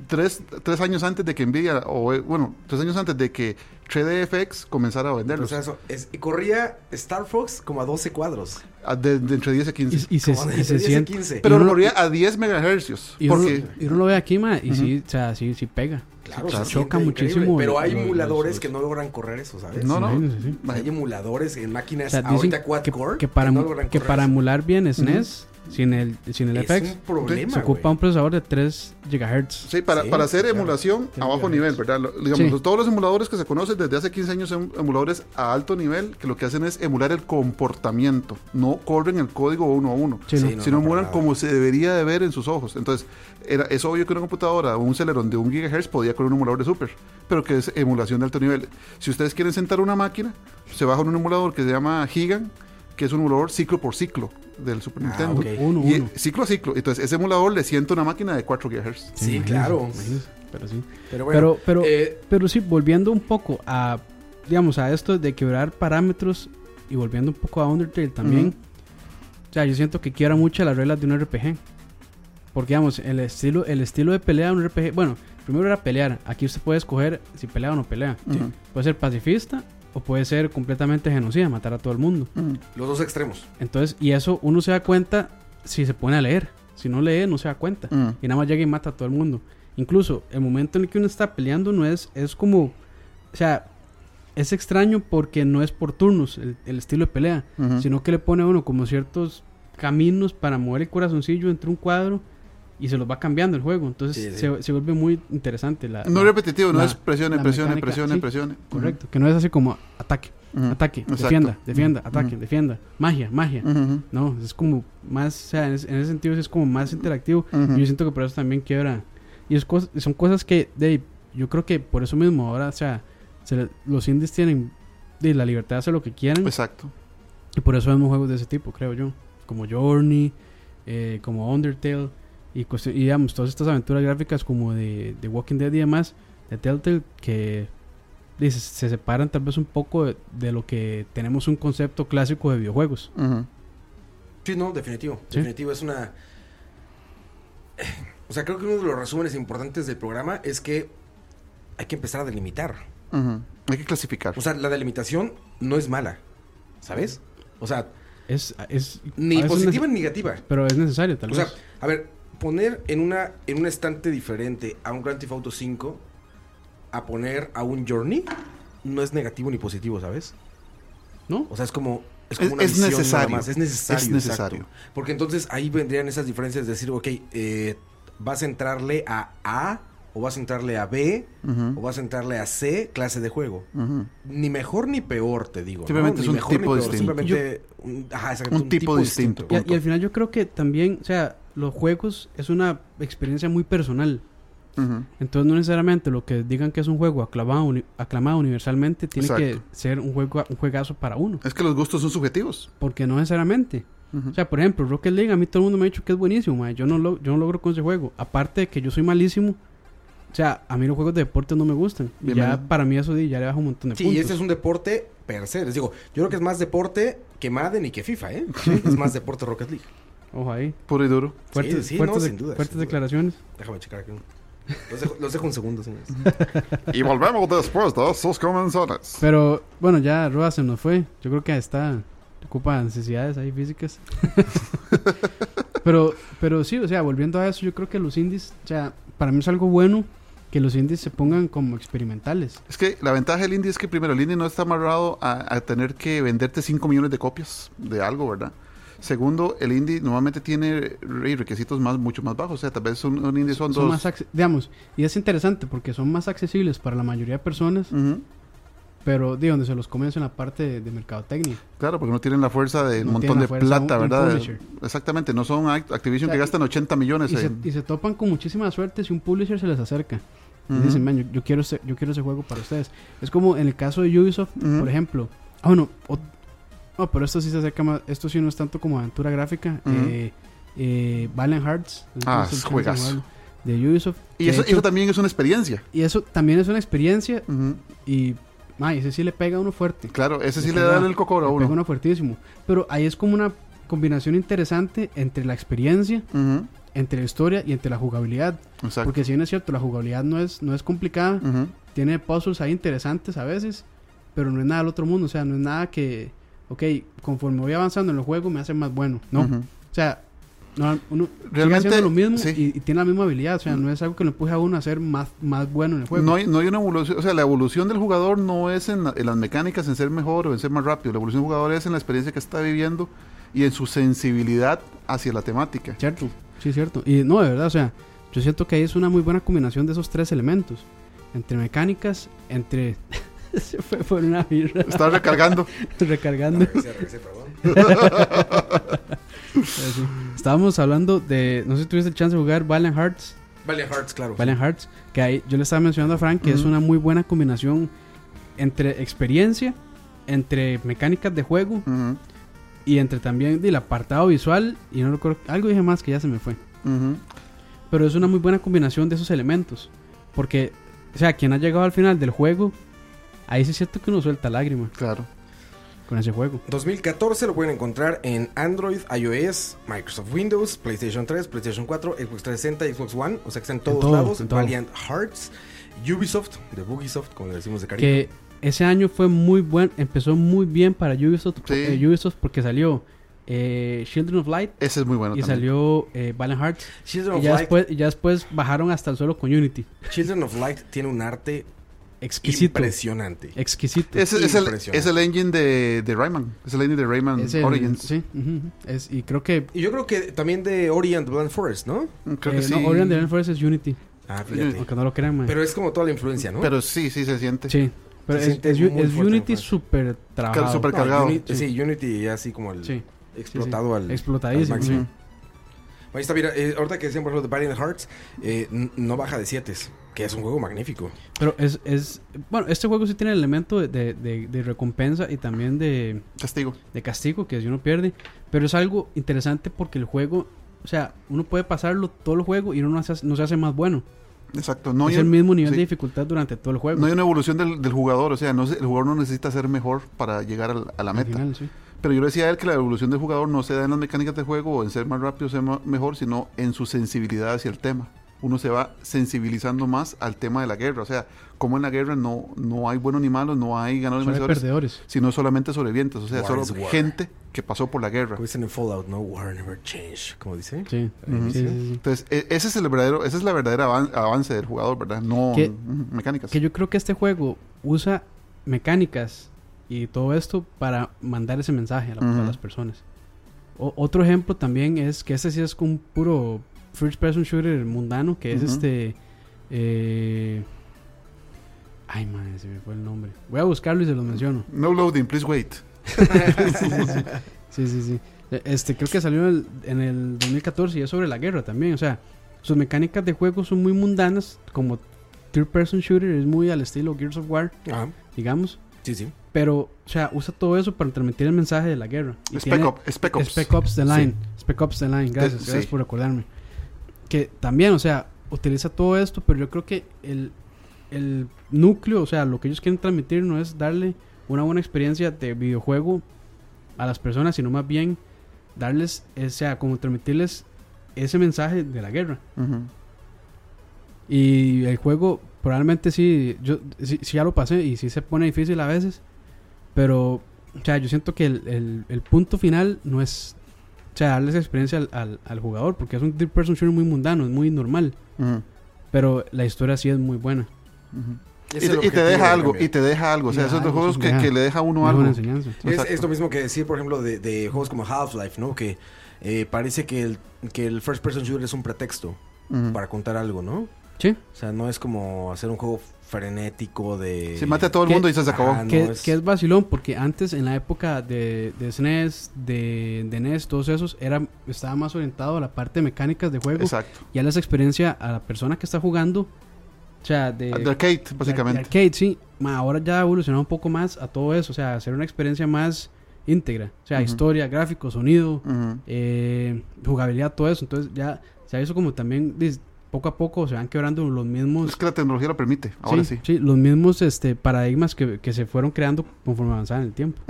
Tres, tres años antes de que Nvidia, o eh, bueno, tres años antes de que 3DFX comenzara a O venderlos. sea, eso, es- y corría Star Fox como a 12 cuadros. a de, de entre 10 y 15. Y, y se, Como de y se 10 a siente. 15. pero lo corría a 10 megahercios. Y uno, Porque y uno lo ve aquí, ma, y sí, o sea, sí, sí pega. Claro, Claro. se Choca muchísimo Pero hay emuladores los- que no logran correr eso, ¿sabes? No, no. Sí. O sea, hay emuladores en O máquinas sea, dicen ahorita quad que, core que para, no mu- logran que correr para emular bien SNES, sin el, sin el es FX, un problema, se ocupa un procesador de 3 GHz. Sí, para, Sí, para hacer claro. emulación a bajo nivel, ¿verdad? Lo- digamos, Sí. todos los emuladores que se conocen desde hace 15 años son emuladores a alto nivel que lo que hacen es emular el comportamiento. No corren el código uno a uno, Sí, ¿no? Sí, no, sino no, emulan como se debería de ver en sus ojos. Entonces, era, es obvio que una computadora o un Celeron de un gigahertz podía correr un emulador de super, pero que es emulación de alto nivel. Si ustedes quieren sentar una máquina, se bajan un emulador que se llama Gigan, que es un emulador ciclo por ciclo del Super Ah, Nintendo. Uno, Y uno. ciclo a ciclo. Entonces, ese emulador le sienta una máquina de 4 GHz. Sí, claro. Pero sí. Pero bueno, Pero, pero, eh, pero sí, volviendo un poco a, digamos, a esto de quebrar parámetros y volviendo un poco a Undertale también. O sea, yo siento que quiebra mucho las reglas de un RPG. Porque, digamos, el estilo, el estilo de pelea de un RPG, bueno, primero era pelear. Aquí usted puede escoger si pelea o no pelea. Puede ser pacifista o puede ser completamente genocida, matar a todo el mundo. Ujú. los dos extremos. Entonces, y eso uno se da cuenta si se pone a leer. Si no lee, no se da cuenta. Ujú. Y nada más llega y mata a todo el mundo. Incluso el momento en el que uno está peleando no es, es como, o sea, es extraño porque no es por turnos el, el estilo de pelea, sino que le pone a uno como ciertos caminos para mover el corazoncillo entre un cuadro y se los va cambiando el juego. Entonces Sí, sí. Se, se vuelve muy interesante. La, No la- es repetitivo, no es presione, presione, mecánica, presione, sí. presione. Correcto, que no es así como ataque, ataque, Exacto. defienda, defienda, ataque, defienda, magia, magia. No, es como más, o sea, en, ese- en ese sentido es como más interactivo. Y yo siento que por eso también quiebra. Y es cos- son cosas que, de, yo creo que por eso mismo ahora, o sea, se le- los indies tienen de, la libertad de hacer lo que quieran. Exacto. y por eso vemos juegos de ese tipo, creo yo. Como Journey, eh, como Undertale. Y, cuestión- y digamos, todas estas aventuras gráficas como de, de Walking Dead y demás, de Telltale, que dice, se separan tal vez un poco de, de lo que tenemos un concepto clásico de videojuegos. Sí, no, definitivo. Sí. Definitivo, es una. O sea, creo que uno de los resúmenes importantes del programa es que hay que empezar a delimitar. Hay que clasificar. O sea, la delimitación no es mala, ¿sabes? O sea, Es, es, ni positiva ni negativa. Pero es necesario, tal O vez. sea, a ver, poner en una en un estante diferente a un Grand Theft Auto 5 a poner a un Journey no es negativo ni positivo, ¿sabes? ¿No? O sea, es como es, como una es visión nada necesario. más. Es necesario. Es necesario. exacto. Porque entonces ahí vendrían esas diferencias de decir, ok, eh, vas a entrarle a A o vas a entrarle a B o vas a entrarle a C clase de juego. Ni mejor ni peor, te digo. Simplemente Ni es un mejor ni tipo peor, distinto. Simplemente un, ajá, exacto, Un tipo distinto. Y al final yo creo que también, o sea, los juegos es una experiencia muy personal. Entonces no necesariamente lo que digan que es un juego aclamado, uni- aclamado universalmente tiene Exacto. que ser un juego un juegazo para uno. Es que los gustos son subjetivos. Porque no necesariamente. Ujú. O sea, por ejemplo, Rocket League, a mí todo el mundo me ha dicho que es buenísimo, mae. Yo no, lo, yo no logro con ese juego. Aparte de que yo soy malísimo. O sea, a mí los juegos de deporte no me gustan. Y ya para mí eso ya le baja un montón de Sí, puntos. y este es un deporte per se. Les digo, yo creo que es más deporte que Madden y que FIFA, ¿eh? Es más deporte Rocket League. Ojo ahí. Puro y duro. Fuertes, sí, fuertes, no, de- sin duda, fuertes sin duda. declaraciones. Déjame checar aquí. Los dejo, los dejo un segundo, señores. Y volvemos después de esos comentarios. Pero bueno, ya Roa se nos fue. Yo creo que está. Ocupa necesidades ahí físicas. pero, pero sí, o sea, volviendo a eso, yo creo que los indies, o sea, para mí es algo bueno que los indies se pongan como experimentales. Es que la ventaja del indie es que primero el indie no está amarrado a, a tener que venderte 5 millones de copias de algo, ¿verdad? Segundo, el indie normalmente tiene re- requisitos más, mucho más bajos. O sea, tal vez un, un indie son, Son dos. más, digamos, y es interesante porque son más accesibles para la mayoría de personas, pero de donde se los comienza en la parte de, de mercadotecnia. Claro, porque no tienen la fuerza de un montón de fuerza plata, un- ¿verdad? Exactamente, no son Act- Activision O sea, que gastan 80 millones Y se, en... y se topan con muchísima suerte si un publisher se les acerca. Y Ujú. dicen, man, yo, yo quiero ese, yo quiero ese juego para ustedes. Es como en el caso de Ubisoft, por ejemplo. Ah, bueno, no, pero esto sí se acerca más. Esto sí no es tanto como aventura gráfica. Ujú. eh, eh, Valiant Hearts. Ah, es juegazo. De Ubisoft. Y eso, hecho- eso también es una experiencia. y eso también es una experiencia. Y, ma, ese sí le pega a uno fuerte. Claro, ese sí Le le da el cocoro a Le pega uno. uno fuertísimo. Pero ahí es como una combinación interesante entre la experiencia, entre la historia y entre la jugabilidad. Exacto. Porque si bien es cierto, la jugabilidad no es, no es complicada. Tiene puzzles ahí interesantes a veces, pero no es nada del otro mundo. O sea, no es nada que, ok, conforme voy avanzando en el juego me hace más bueno. No. O sea, no, uno Realmente, lo mismo sí. y, y tiene la misma habilidad. O sea, no es algo que lo empuje a uno a ser más, más bueno en el juego. No hay, no hay una evolución, o sea, la evolución del jugador no es en, la- en las mecánicas, en ser mejor o en ser más rápido. La evolución del jugador es en la experiencia que está viviendo y en su sensibilidad hacia la temática. Cierto, sí, cierto. Y no, de verdad, o sea, yo siento que ahí es una muy buena combinación de esos tres elementos. Entre mecánicas, entre... Se fue por una birra Está recargando. recargando. Perdón. Eh, sí. Estábamos hablando de... No sé si tuviste el chance de jugar Valiant Hearts. Valiant Hearts, claro. Valiant Hearts. Que ahí yo le estaba mencionando a Frank que es Ujú. una muy buena combinación entre experiencia, entre mecánicas de juego Ujú, y entre también del apartado visual. Y no recuerdo... Algo dije más que ya se me fue. ujú. Pero es una muy buena combinación de esos elementos. Porque, o sea, quien ha llegado al final del juego, ahí sí es cierto que uno suelta lágrima Claro. con ese juego. 2014 lo pueden encontrar en Android, iOS, Microsoft Windows, PlayStation 3, PlayStation 4, Xbox 360 y Xbox One. O sea que está en todos todo, lados. en todo. Valiant Hearts, Ubisoft, de Bugisoft, como le decimos de cariño. Que ese año fue muy buen, empezó muy bien para Ubisoft, Sí. eh, Ubisoft porque salió eh, Children of Light Ese es muy bueno y también. salió eh, Valiant Hearts. Children Y of, ya, Light, después, y ya después bajaron hasta el suelo con Unity. Children of Light tiene un arte Exquisito. impresionante. Exquisito. Ese es el, Impresionante. es el engine de, de Rayman. Es el engine de Rayman Es el- Origins. sí, ujú, ujú. Es- y creo que. Y yo creo que también de Ori and the Blind Forest, ¿no? Creo eh, que sí. no, Ori and the Blind Forest es Unity. Ah, fíjate. Aunque no lo crean, man. Pero es como toda la influencia, ¿no? Pero sí, sí se siente. sí. Pero Se es, siente es, es Unity súper trabajado. súper No, cargado. Unity- Sí. sí. Unity ya así como el Sí. explotado al. Explotadísimo. al máximo. sí. Ahí está, mira, eh, ahorita que decían por ejemplo de Valiant Hearts, eh, no baja de 7, que es un juego magnífico. Pero es, es. Bueno, este juego sí tiene el elemento de, de, recompensa y también de, Castigo. de castigo, que si uno pierde. Pero es algo interesante porque el juego. O sea, uno puede pasarlo todo el juego y uno no se hace, no se hace más bueno. Exacto. No es hay, el mismo nivel sí. de dificultad durante todo el juego. no hay una evolución del, del jugador. O sea, no, el jugador no necesita ser mejor para llegar al- a la meta. final, sí. Pero yo le decía a él que la evolución del jugador no se da en las mecánicas de juego o en ser más rápido o ser ma- mejor, sino en su sensibilidad hacia el tema. Uno se va sensibilizando más al tema de la guerra. O sea, como en la guerra no, no hay buenos ni malos, no hay ganadores ni perdedores. sino solamente sobrevivientes. O sea, War solo gente que pasó por la guerra. Como dicen en Fallout, no war never change, como dice. Sí. Ujú. Sí, sí, sí. Entonces, e- ese es el verdadero, esa es la verdadera avan- avance del jugador, ¿verdad? No Que- mecánicas. Que yo creo que este juego usa mecánicas y todo esto para mandar ese mensaje a, la- a Ujú. las personas. O- otro ejemplo también es que este sí es un puro first person shooter mundano, que es este... eh, ay, madre, se me fue el nombre. Voy a buscarlo y se lo menciono. No loading, please wait. Sí, sí, sí. Este, creo que salió en el, en el 2014 y es sobre la guerra también. O sea, sus mecánicas de juego son muy mundanas, como third person shooter, es muy al estilo Gears of War, Ajá. digamos. Sí, sí. Pero, o sea, usa todo eso para transmitir el mensaje de la guerra. Y Spec, tiene- Op- Spec Ops. Spec Ops The Line. Spec Ops The Line. Gracias, gracias sí. por recordarme. Que también, o sea, utiliza todo esto, pero yo creo que el, el núcleo, o sea, lo que ellos quieren transmitir no es darle una buena experiencia de videojuego a las personas, sino más bien darles, o sea, como transmitirles ese mensaje de la guerra. Y el juego probablemente sí, yo sí, sí ya lo pasé y sí se pone difícil a veces, pero o sea, yo siento que el, el- el punto final no es sea, darle esa experiencia al, al- al jugador, porque es un third person shooter muy mundano, es muy normal, pero la historia sí es muy buena. Y, te- y te objetivo deja algo, y te deja algo. O sea, esos dos juegos que, que le deja a uno algo. enseñanza. Es, es lo mismo que decir, por ejemplo, de, de juegos como Half-Life, ¿no? Que eh, parece que el, que el first person shooter es un pretexto para contar algo, ¿no? Sí. O sea, no es como hacer un juego frenético de... Si mate a todo el mundo y se acabó. Ah, no, que, es- que es vacilón porque antes en la época de, de SNES, de, de NES, todos esos, era, estaba más orientado a la parte de mecánicas de juego Exacto. y a la experiencia a la persona que está jugando. O sea, de, De arcade, de- básicamente. de arcade, sí. Ma, ahora ya ha evolucionado un poco más a todo eso, o sea, hacer una experiencia más íntegra. O sea, historia, gráfico, sonido, eh, jugabilidad, todo eso. Entonces ya se ha visto como también poco a poco se van quebrando los mismos Es que la tecnología lo permite. Ahora sí. sí, los mismos este, paradigmas que, que se fueron creando conforme avanzaba en el tiempo.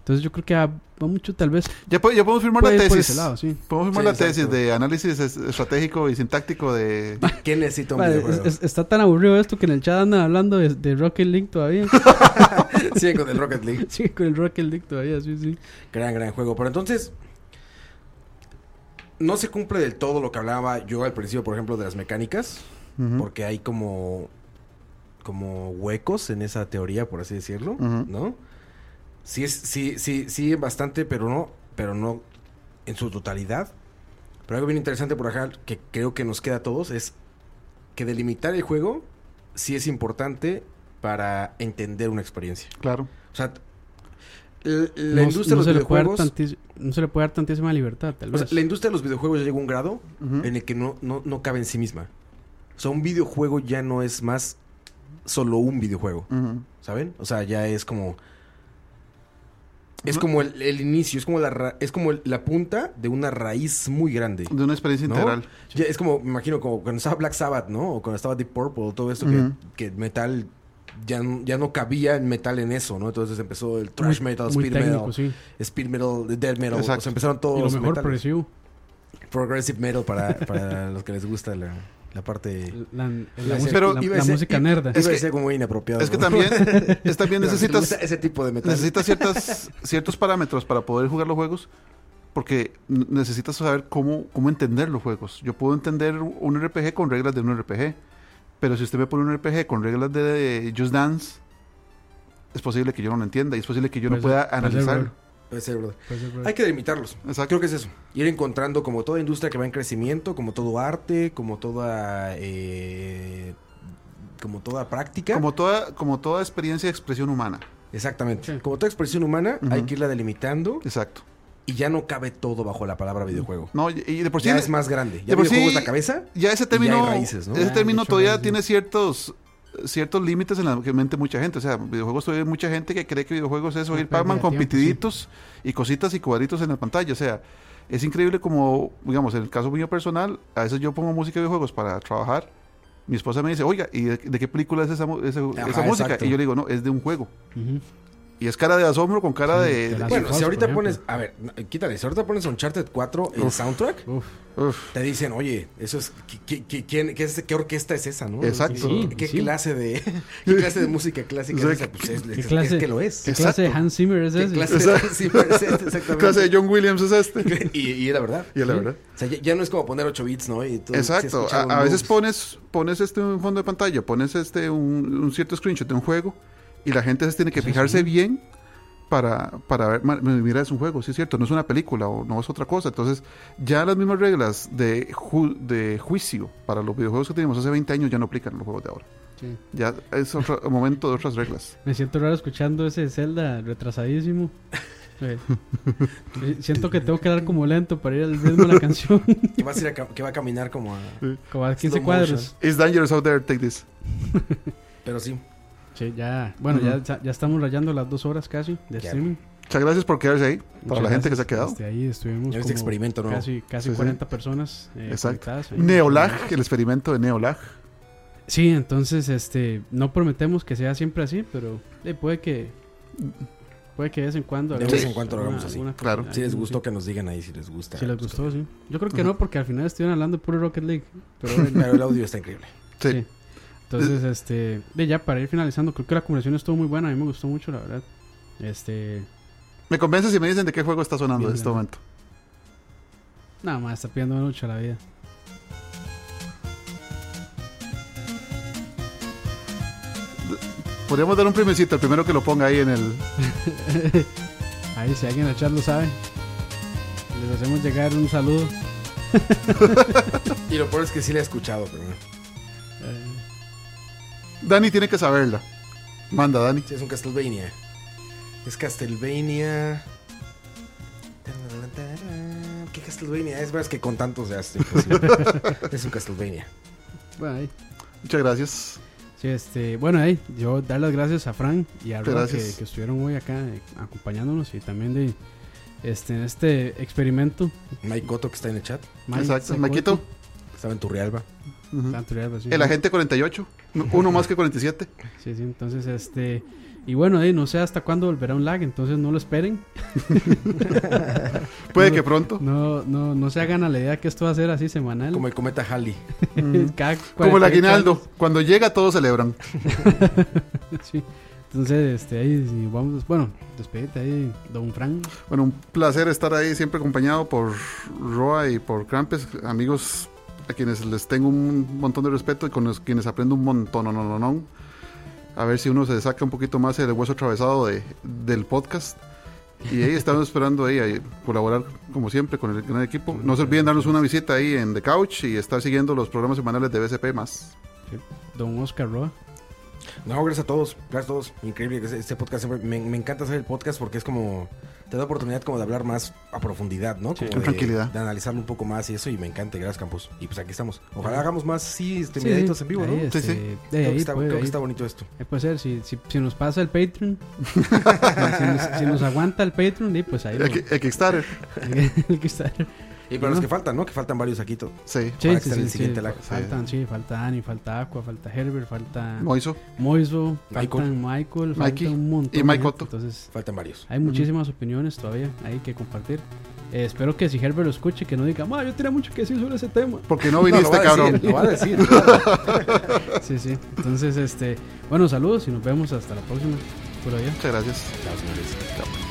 Entonces yo creo que va, mucho tal vez Ya, po- ya podemos firmar puede la tesis. ese lado, sí. Podemos firmar Sí, la exacto. tesis de análisis es- estratégico y sintáctico de... ¿Quién necesita un Vale, videojuego? es- es- está tan aburrido esto que en el chat andan hablando de, de Rocket League todavía. Sigue con el Rocket League. sí, con el Rocket League todavía, sí, sí. Gran, gran juego. Pero entonces, no se cumple del todo lo que hablaba yo al principio, por ejemplo, de las mecánicas. Porque hay como, como huecos en esa teoría, por así decirlo. ¿no? Sí, es, sí, sí, sí, bastante, pero no, pero no en su totalidad. Pero algo bien interesante por acá, que creo que nos queda a todos, es que delimitar el juego sí es importante para entender una experiencia. Claro. O sea, la No- industria no de los videojuegos... tantis- no se le puede dar tantísima libertad, tal o vez. sea, la industria de los videojuegos ya llegó a un grado en el que no, no, no cabe en sí misma. O sea, un videojuego ya no es más solo un videojuego. ¿saben? O sea, ya es como... Es No- como el, el inicio, es como la ra- es como el- la punta de una raíz muy grande. De una experiencia ¿no? integral. Ya es como, me imagino, como cuando estaba Black Sabbath, ¿no? O cuando estaba Deep Purple, todo esto que metal ya, no- ya no cabía el metal en eso, ¿no? Entonces empezó el thrash metal, muy speed técnico, metal, sí. speed metal, death metal. Exacto. O sea, empezaron todos Y lo los mejor metales. progresivo. Progressive metal para, para los que les gusta la, la parte... La, la, Pero la- iba decir- música nerda. Iba Es a que- como inapropiado. Es que ¿no? también, es también Pero necesitas, ese tipo de metal. necesitas ciertas, ciertos parámetros para poder jugar los juegos. Porque necesitas saber cómo, cómo entender los juegos. Yo puedo entender un RPG con reglas de un RPG. Pero si usted me pone un RPG con reglas de, de Just Dance, es posible que yo no lo entienda. Y es posible que yo no pueda ser- analizarlo. Puede ser, ¿verdad? Puede ser verdad. Hay que delimitarlos. Exacto. Creo que es eso. Ir encontrando como toda industria que va en crecimiento, como todo arte, como toda... eh, como toda práctica. Como toda, como toda experiencia de expresión humana. Exactamente. Sí. Como toda expresión humana, hay que irla delimitando Exacto. Y ya no cabe todo bajo la palabra videojuego. No, y de por sí. ya es más grande. Ya de por videojuego sí- es la cabeza. ya ese Y ya término, hay raíces, ¿no? ese Ah, término todavía raíces. tiene ciertos ciertos límites en la mente de mucha gente. O sea, videojuegos todavía hay mucha gente que cree que videojuegos es oír Pac-Man con pitiditos y cositas y cuadritos en la pantalla. O sea, es increíble como, digamos, en el caso mío personal, a veces yo pongo música de videojuegos para trabajar. Mi esposa me dice, oiga, ¿y de, de qué película es esa, esa, Ajá, esa música? Y yo le digo, no, es de un juego. Y es cara de asombro con cara Sí, de... de de- Bueno, si ahorita pones... A ver, quítale. Si ahorita pones Uncharted 4 el Uf. soundtrack, Uf. Uf, te dicen, oye, eso es... ¿Qué, qué, qué- quién- qué es- qué orquesta es esa, no? Exacto. ¿Qué, Sí, qué sí. clase de... ¿Qué clase de música clásica es esa? Pues es, ¿Qué es- clase- es que lo es. ¿Qué clase de Exacto. Hans Zimmer es ¿Qué ese? clase de... Sí, es este, ¿Qué exactamente. clase de John Williams es este? y, y la verdad. Y es la Sí. verdad. O sea, ya, ya no es como poner 8 bits, ¿no? Y tú, Exacto. un A, a veces pones, pones este un fondo de pantalla, pones este un, un cierto screenshot de un juego y la gente se tiene que Sí, fijarse sí. bien para, para ver, "Ma- mira, es un juego, sí es cierto, no es una película o no es otra cosa. Entonces, ya las mismas reglas de, ju- de juicio para los videojuegos que teníamos hace 20 años ya no aplican en los juegos de ahora. Sí. Ya es otro momento de otras reglas. Me siento raro escuchando ese Zelda retrasadísimo. Eh, Siento que tengo que dar como lento para ir al ritmo de la canción. Que, vas a ir a que va a caminar como a... Como a 15 Slow cuadros. It's dangerous out there, take this. Pero sí. Sí, ya. Bueno, ya, ya estamos rayando las dos horas casi de streaming. Muchas gracias por quedarse ahí, para Muchas la gente que se ha quedado. Este, ahí estuvimos Ya este experimento nuevo. casi, casi Sí, sí. 40 personas eh, Exacto. Neolag, el experimento de Neolag. Sí, entonces este no prometemos que sea siempre así, pero eh, puede que puede que de vez en cuando De hagamos vez en cuando lo hagamos así. alguna Claro. Si les gustó, sí. que nos digan ahí si les gusta. Si les gustó, sí. Yo creo que no, porque al final estuvieron hablando de puro Rocket League. Pero bueno, Pero el audio está increíble. Sí. Entonces, este, de ya para ir finalizando, creo que la conversación estuvo muy buena, a mí me gustó mucho, la verdad. Este, Me convence si me dicen de qué juego está sonando en este momento. nada más, está pidiendo mucho la vida. Podríamos dar un primecito, el primero que lo ponga ahí en el. Ahí, si alguien en el chat lo sabe, les hacemos llegar un saludo. Y lo peor es que sí la he escuchado, pero no. Dani tiene que saberla. Manda, Dani. Sí, es un Castlevania. Es Castlevania. ¿Qué Castlevania? Es verdad es que con tantos ya es imposible. es un Castlevania. bueno, ahí. Muchas gracias. Sí, este, bueno, ahí, yo dar las gracias a Fran y a Roa que, estuvieron hoy acá eh, acompañándonos y también de este, en este experimento. Mike Cotto que está en el chat. Mike Exacto. Maquito. Estaba en Turrialba. Ujú. Santurrialba, sí. El agente 48. Uno más que 47. Sí, sí, entonces, este, y bueno, ahí no sé hasta cuándo volverá un lag, entonces no lo esperen. Puede No. que pronto. No, no, no se hagan a la idea que esto va a ser así semanal. Como el cometa Halley. Como el 48 aguinaldo. Cuando llega todos celebran. Sí. Entonces, este, ahí sí, vamos, bueno, despedite ahí, Don Fran. Bueno, un placer estar ahí siempre acompañado por Roa y por Krampus, amigos a quienes les tengo un montón de respeto y con los quienes aprendo un montón. No, no, no. A ver si uno se saca un poquito más el hueso atravesado de, del podcast. Y ahí estamos esperando ahí a colaborar como siempre con el gran equipo. No se olviden darnos una visita ahí en The Couch y estar siguiendo los programas semanales de BSP más. Don Oscar Roa. No, gracias a todos. Gracias a todos. Increíble que este- este podcast. siempre- Me, me encanta hacer el podcast porque es como. Te da oportunidad como de hablar más a profundidad, ¿no? Como con de- tranquilidad. De analizarlo un poco más y eso. Y me encanta. Gracias, Campus. Y pues aquí estamos. Ojalá hagamos más, sí, este, Sí, en vivo, ¿no? Sí, este, sí. de Creo, ahí que está, puede- creo que ahí- está bonito esto. ahí puede ser, si, si, si nos pasa el Patreon, si, nos, si nos aguanta el Patreon, y pues ahí lo- El, Ki- el Kickstarter. el Kickstarter. Y para los que faltan, ¿no? Que faltan varios aquí. Sí. Sí, Para sí, el siguiente sí, lag. faltan, sí, falta Dani, falta Aqua, falta Herbert, falta Moiso. Moiso, Michael. faltan Michael, falta Mikey un montón. y Mike Cotto. Entonces, Faltan varios. hay muchísimas opiniones todavía hay que compartir. Eh, espero que si Herbert lo escuche, que no diga, "Ma, yo tenía mucho que decir sobre ese tema. Porque no No, viniste, lo va a cabrón. decir, lo va a decir. claro. Sí, sí. Entonces, este, bueno, saludos y nos vemos hasta la próxima. Por allá. Muchas gracias. Chao, señores. Chao.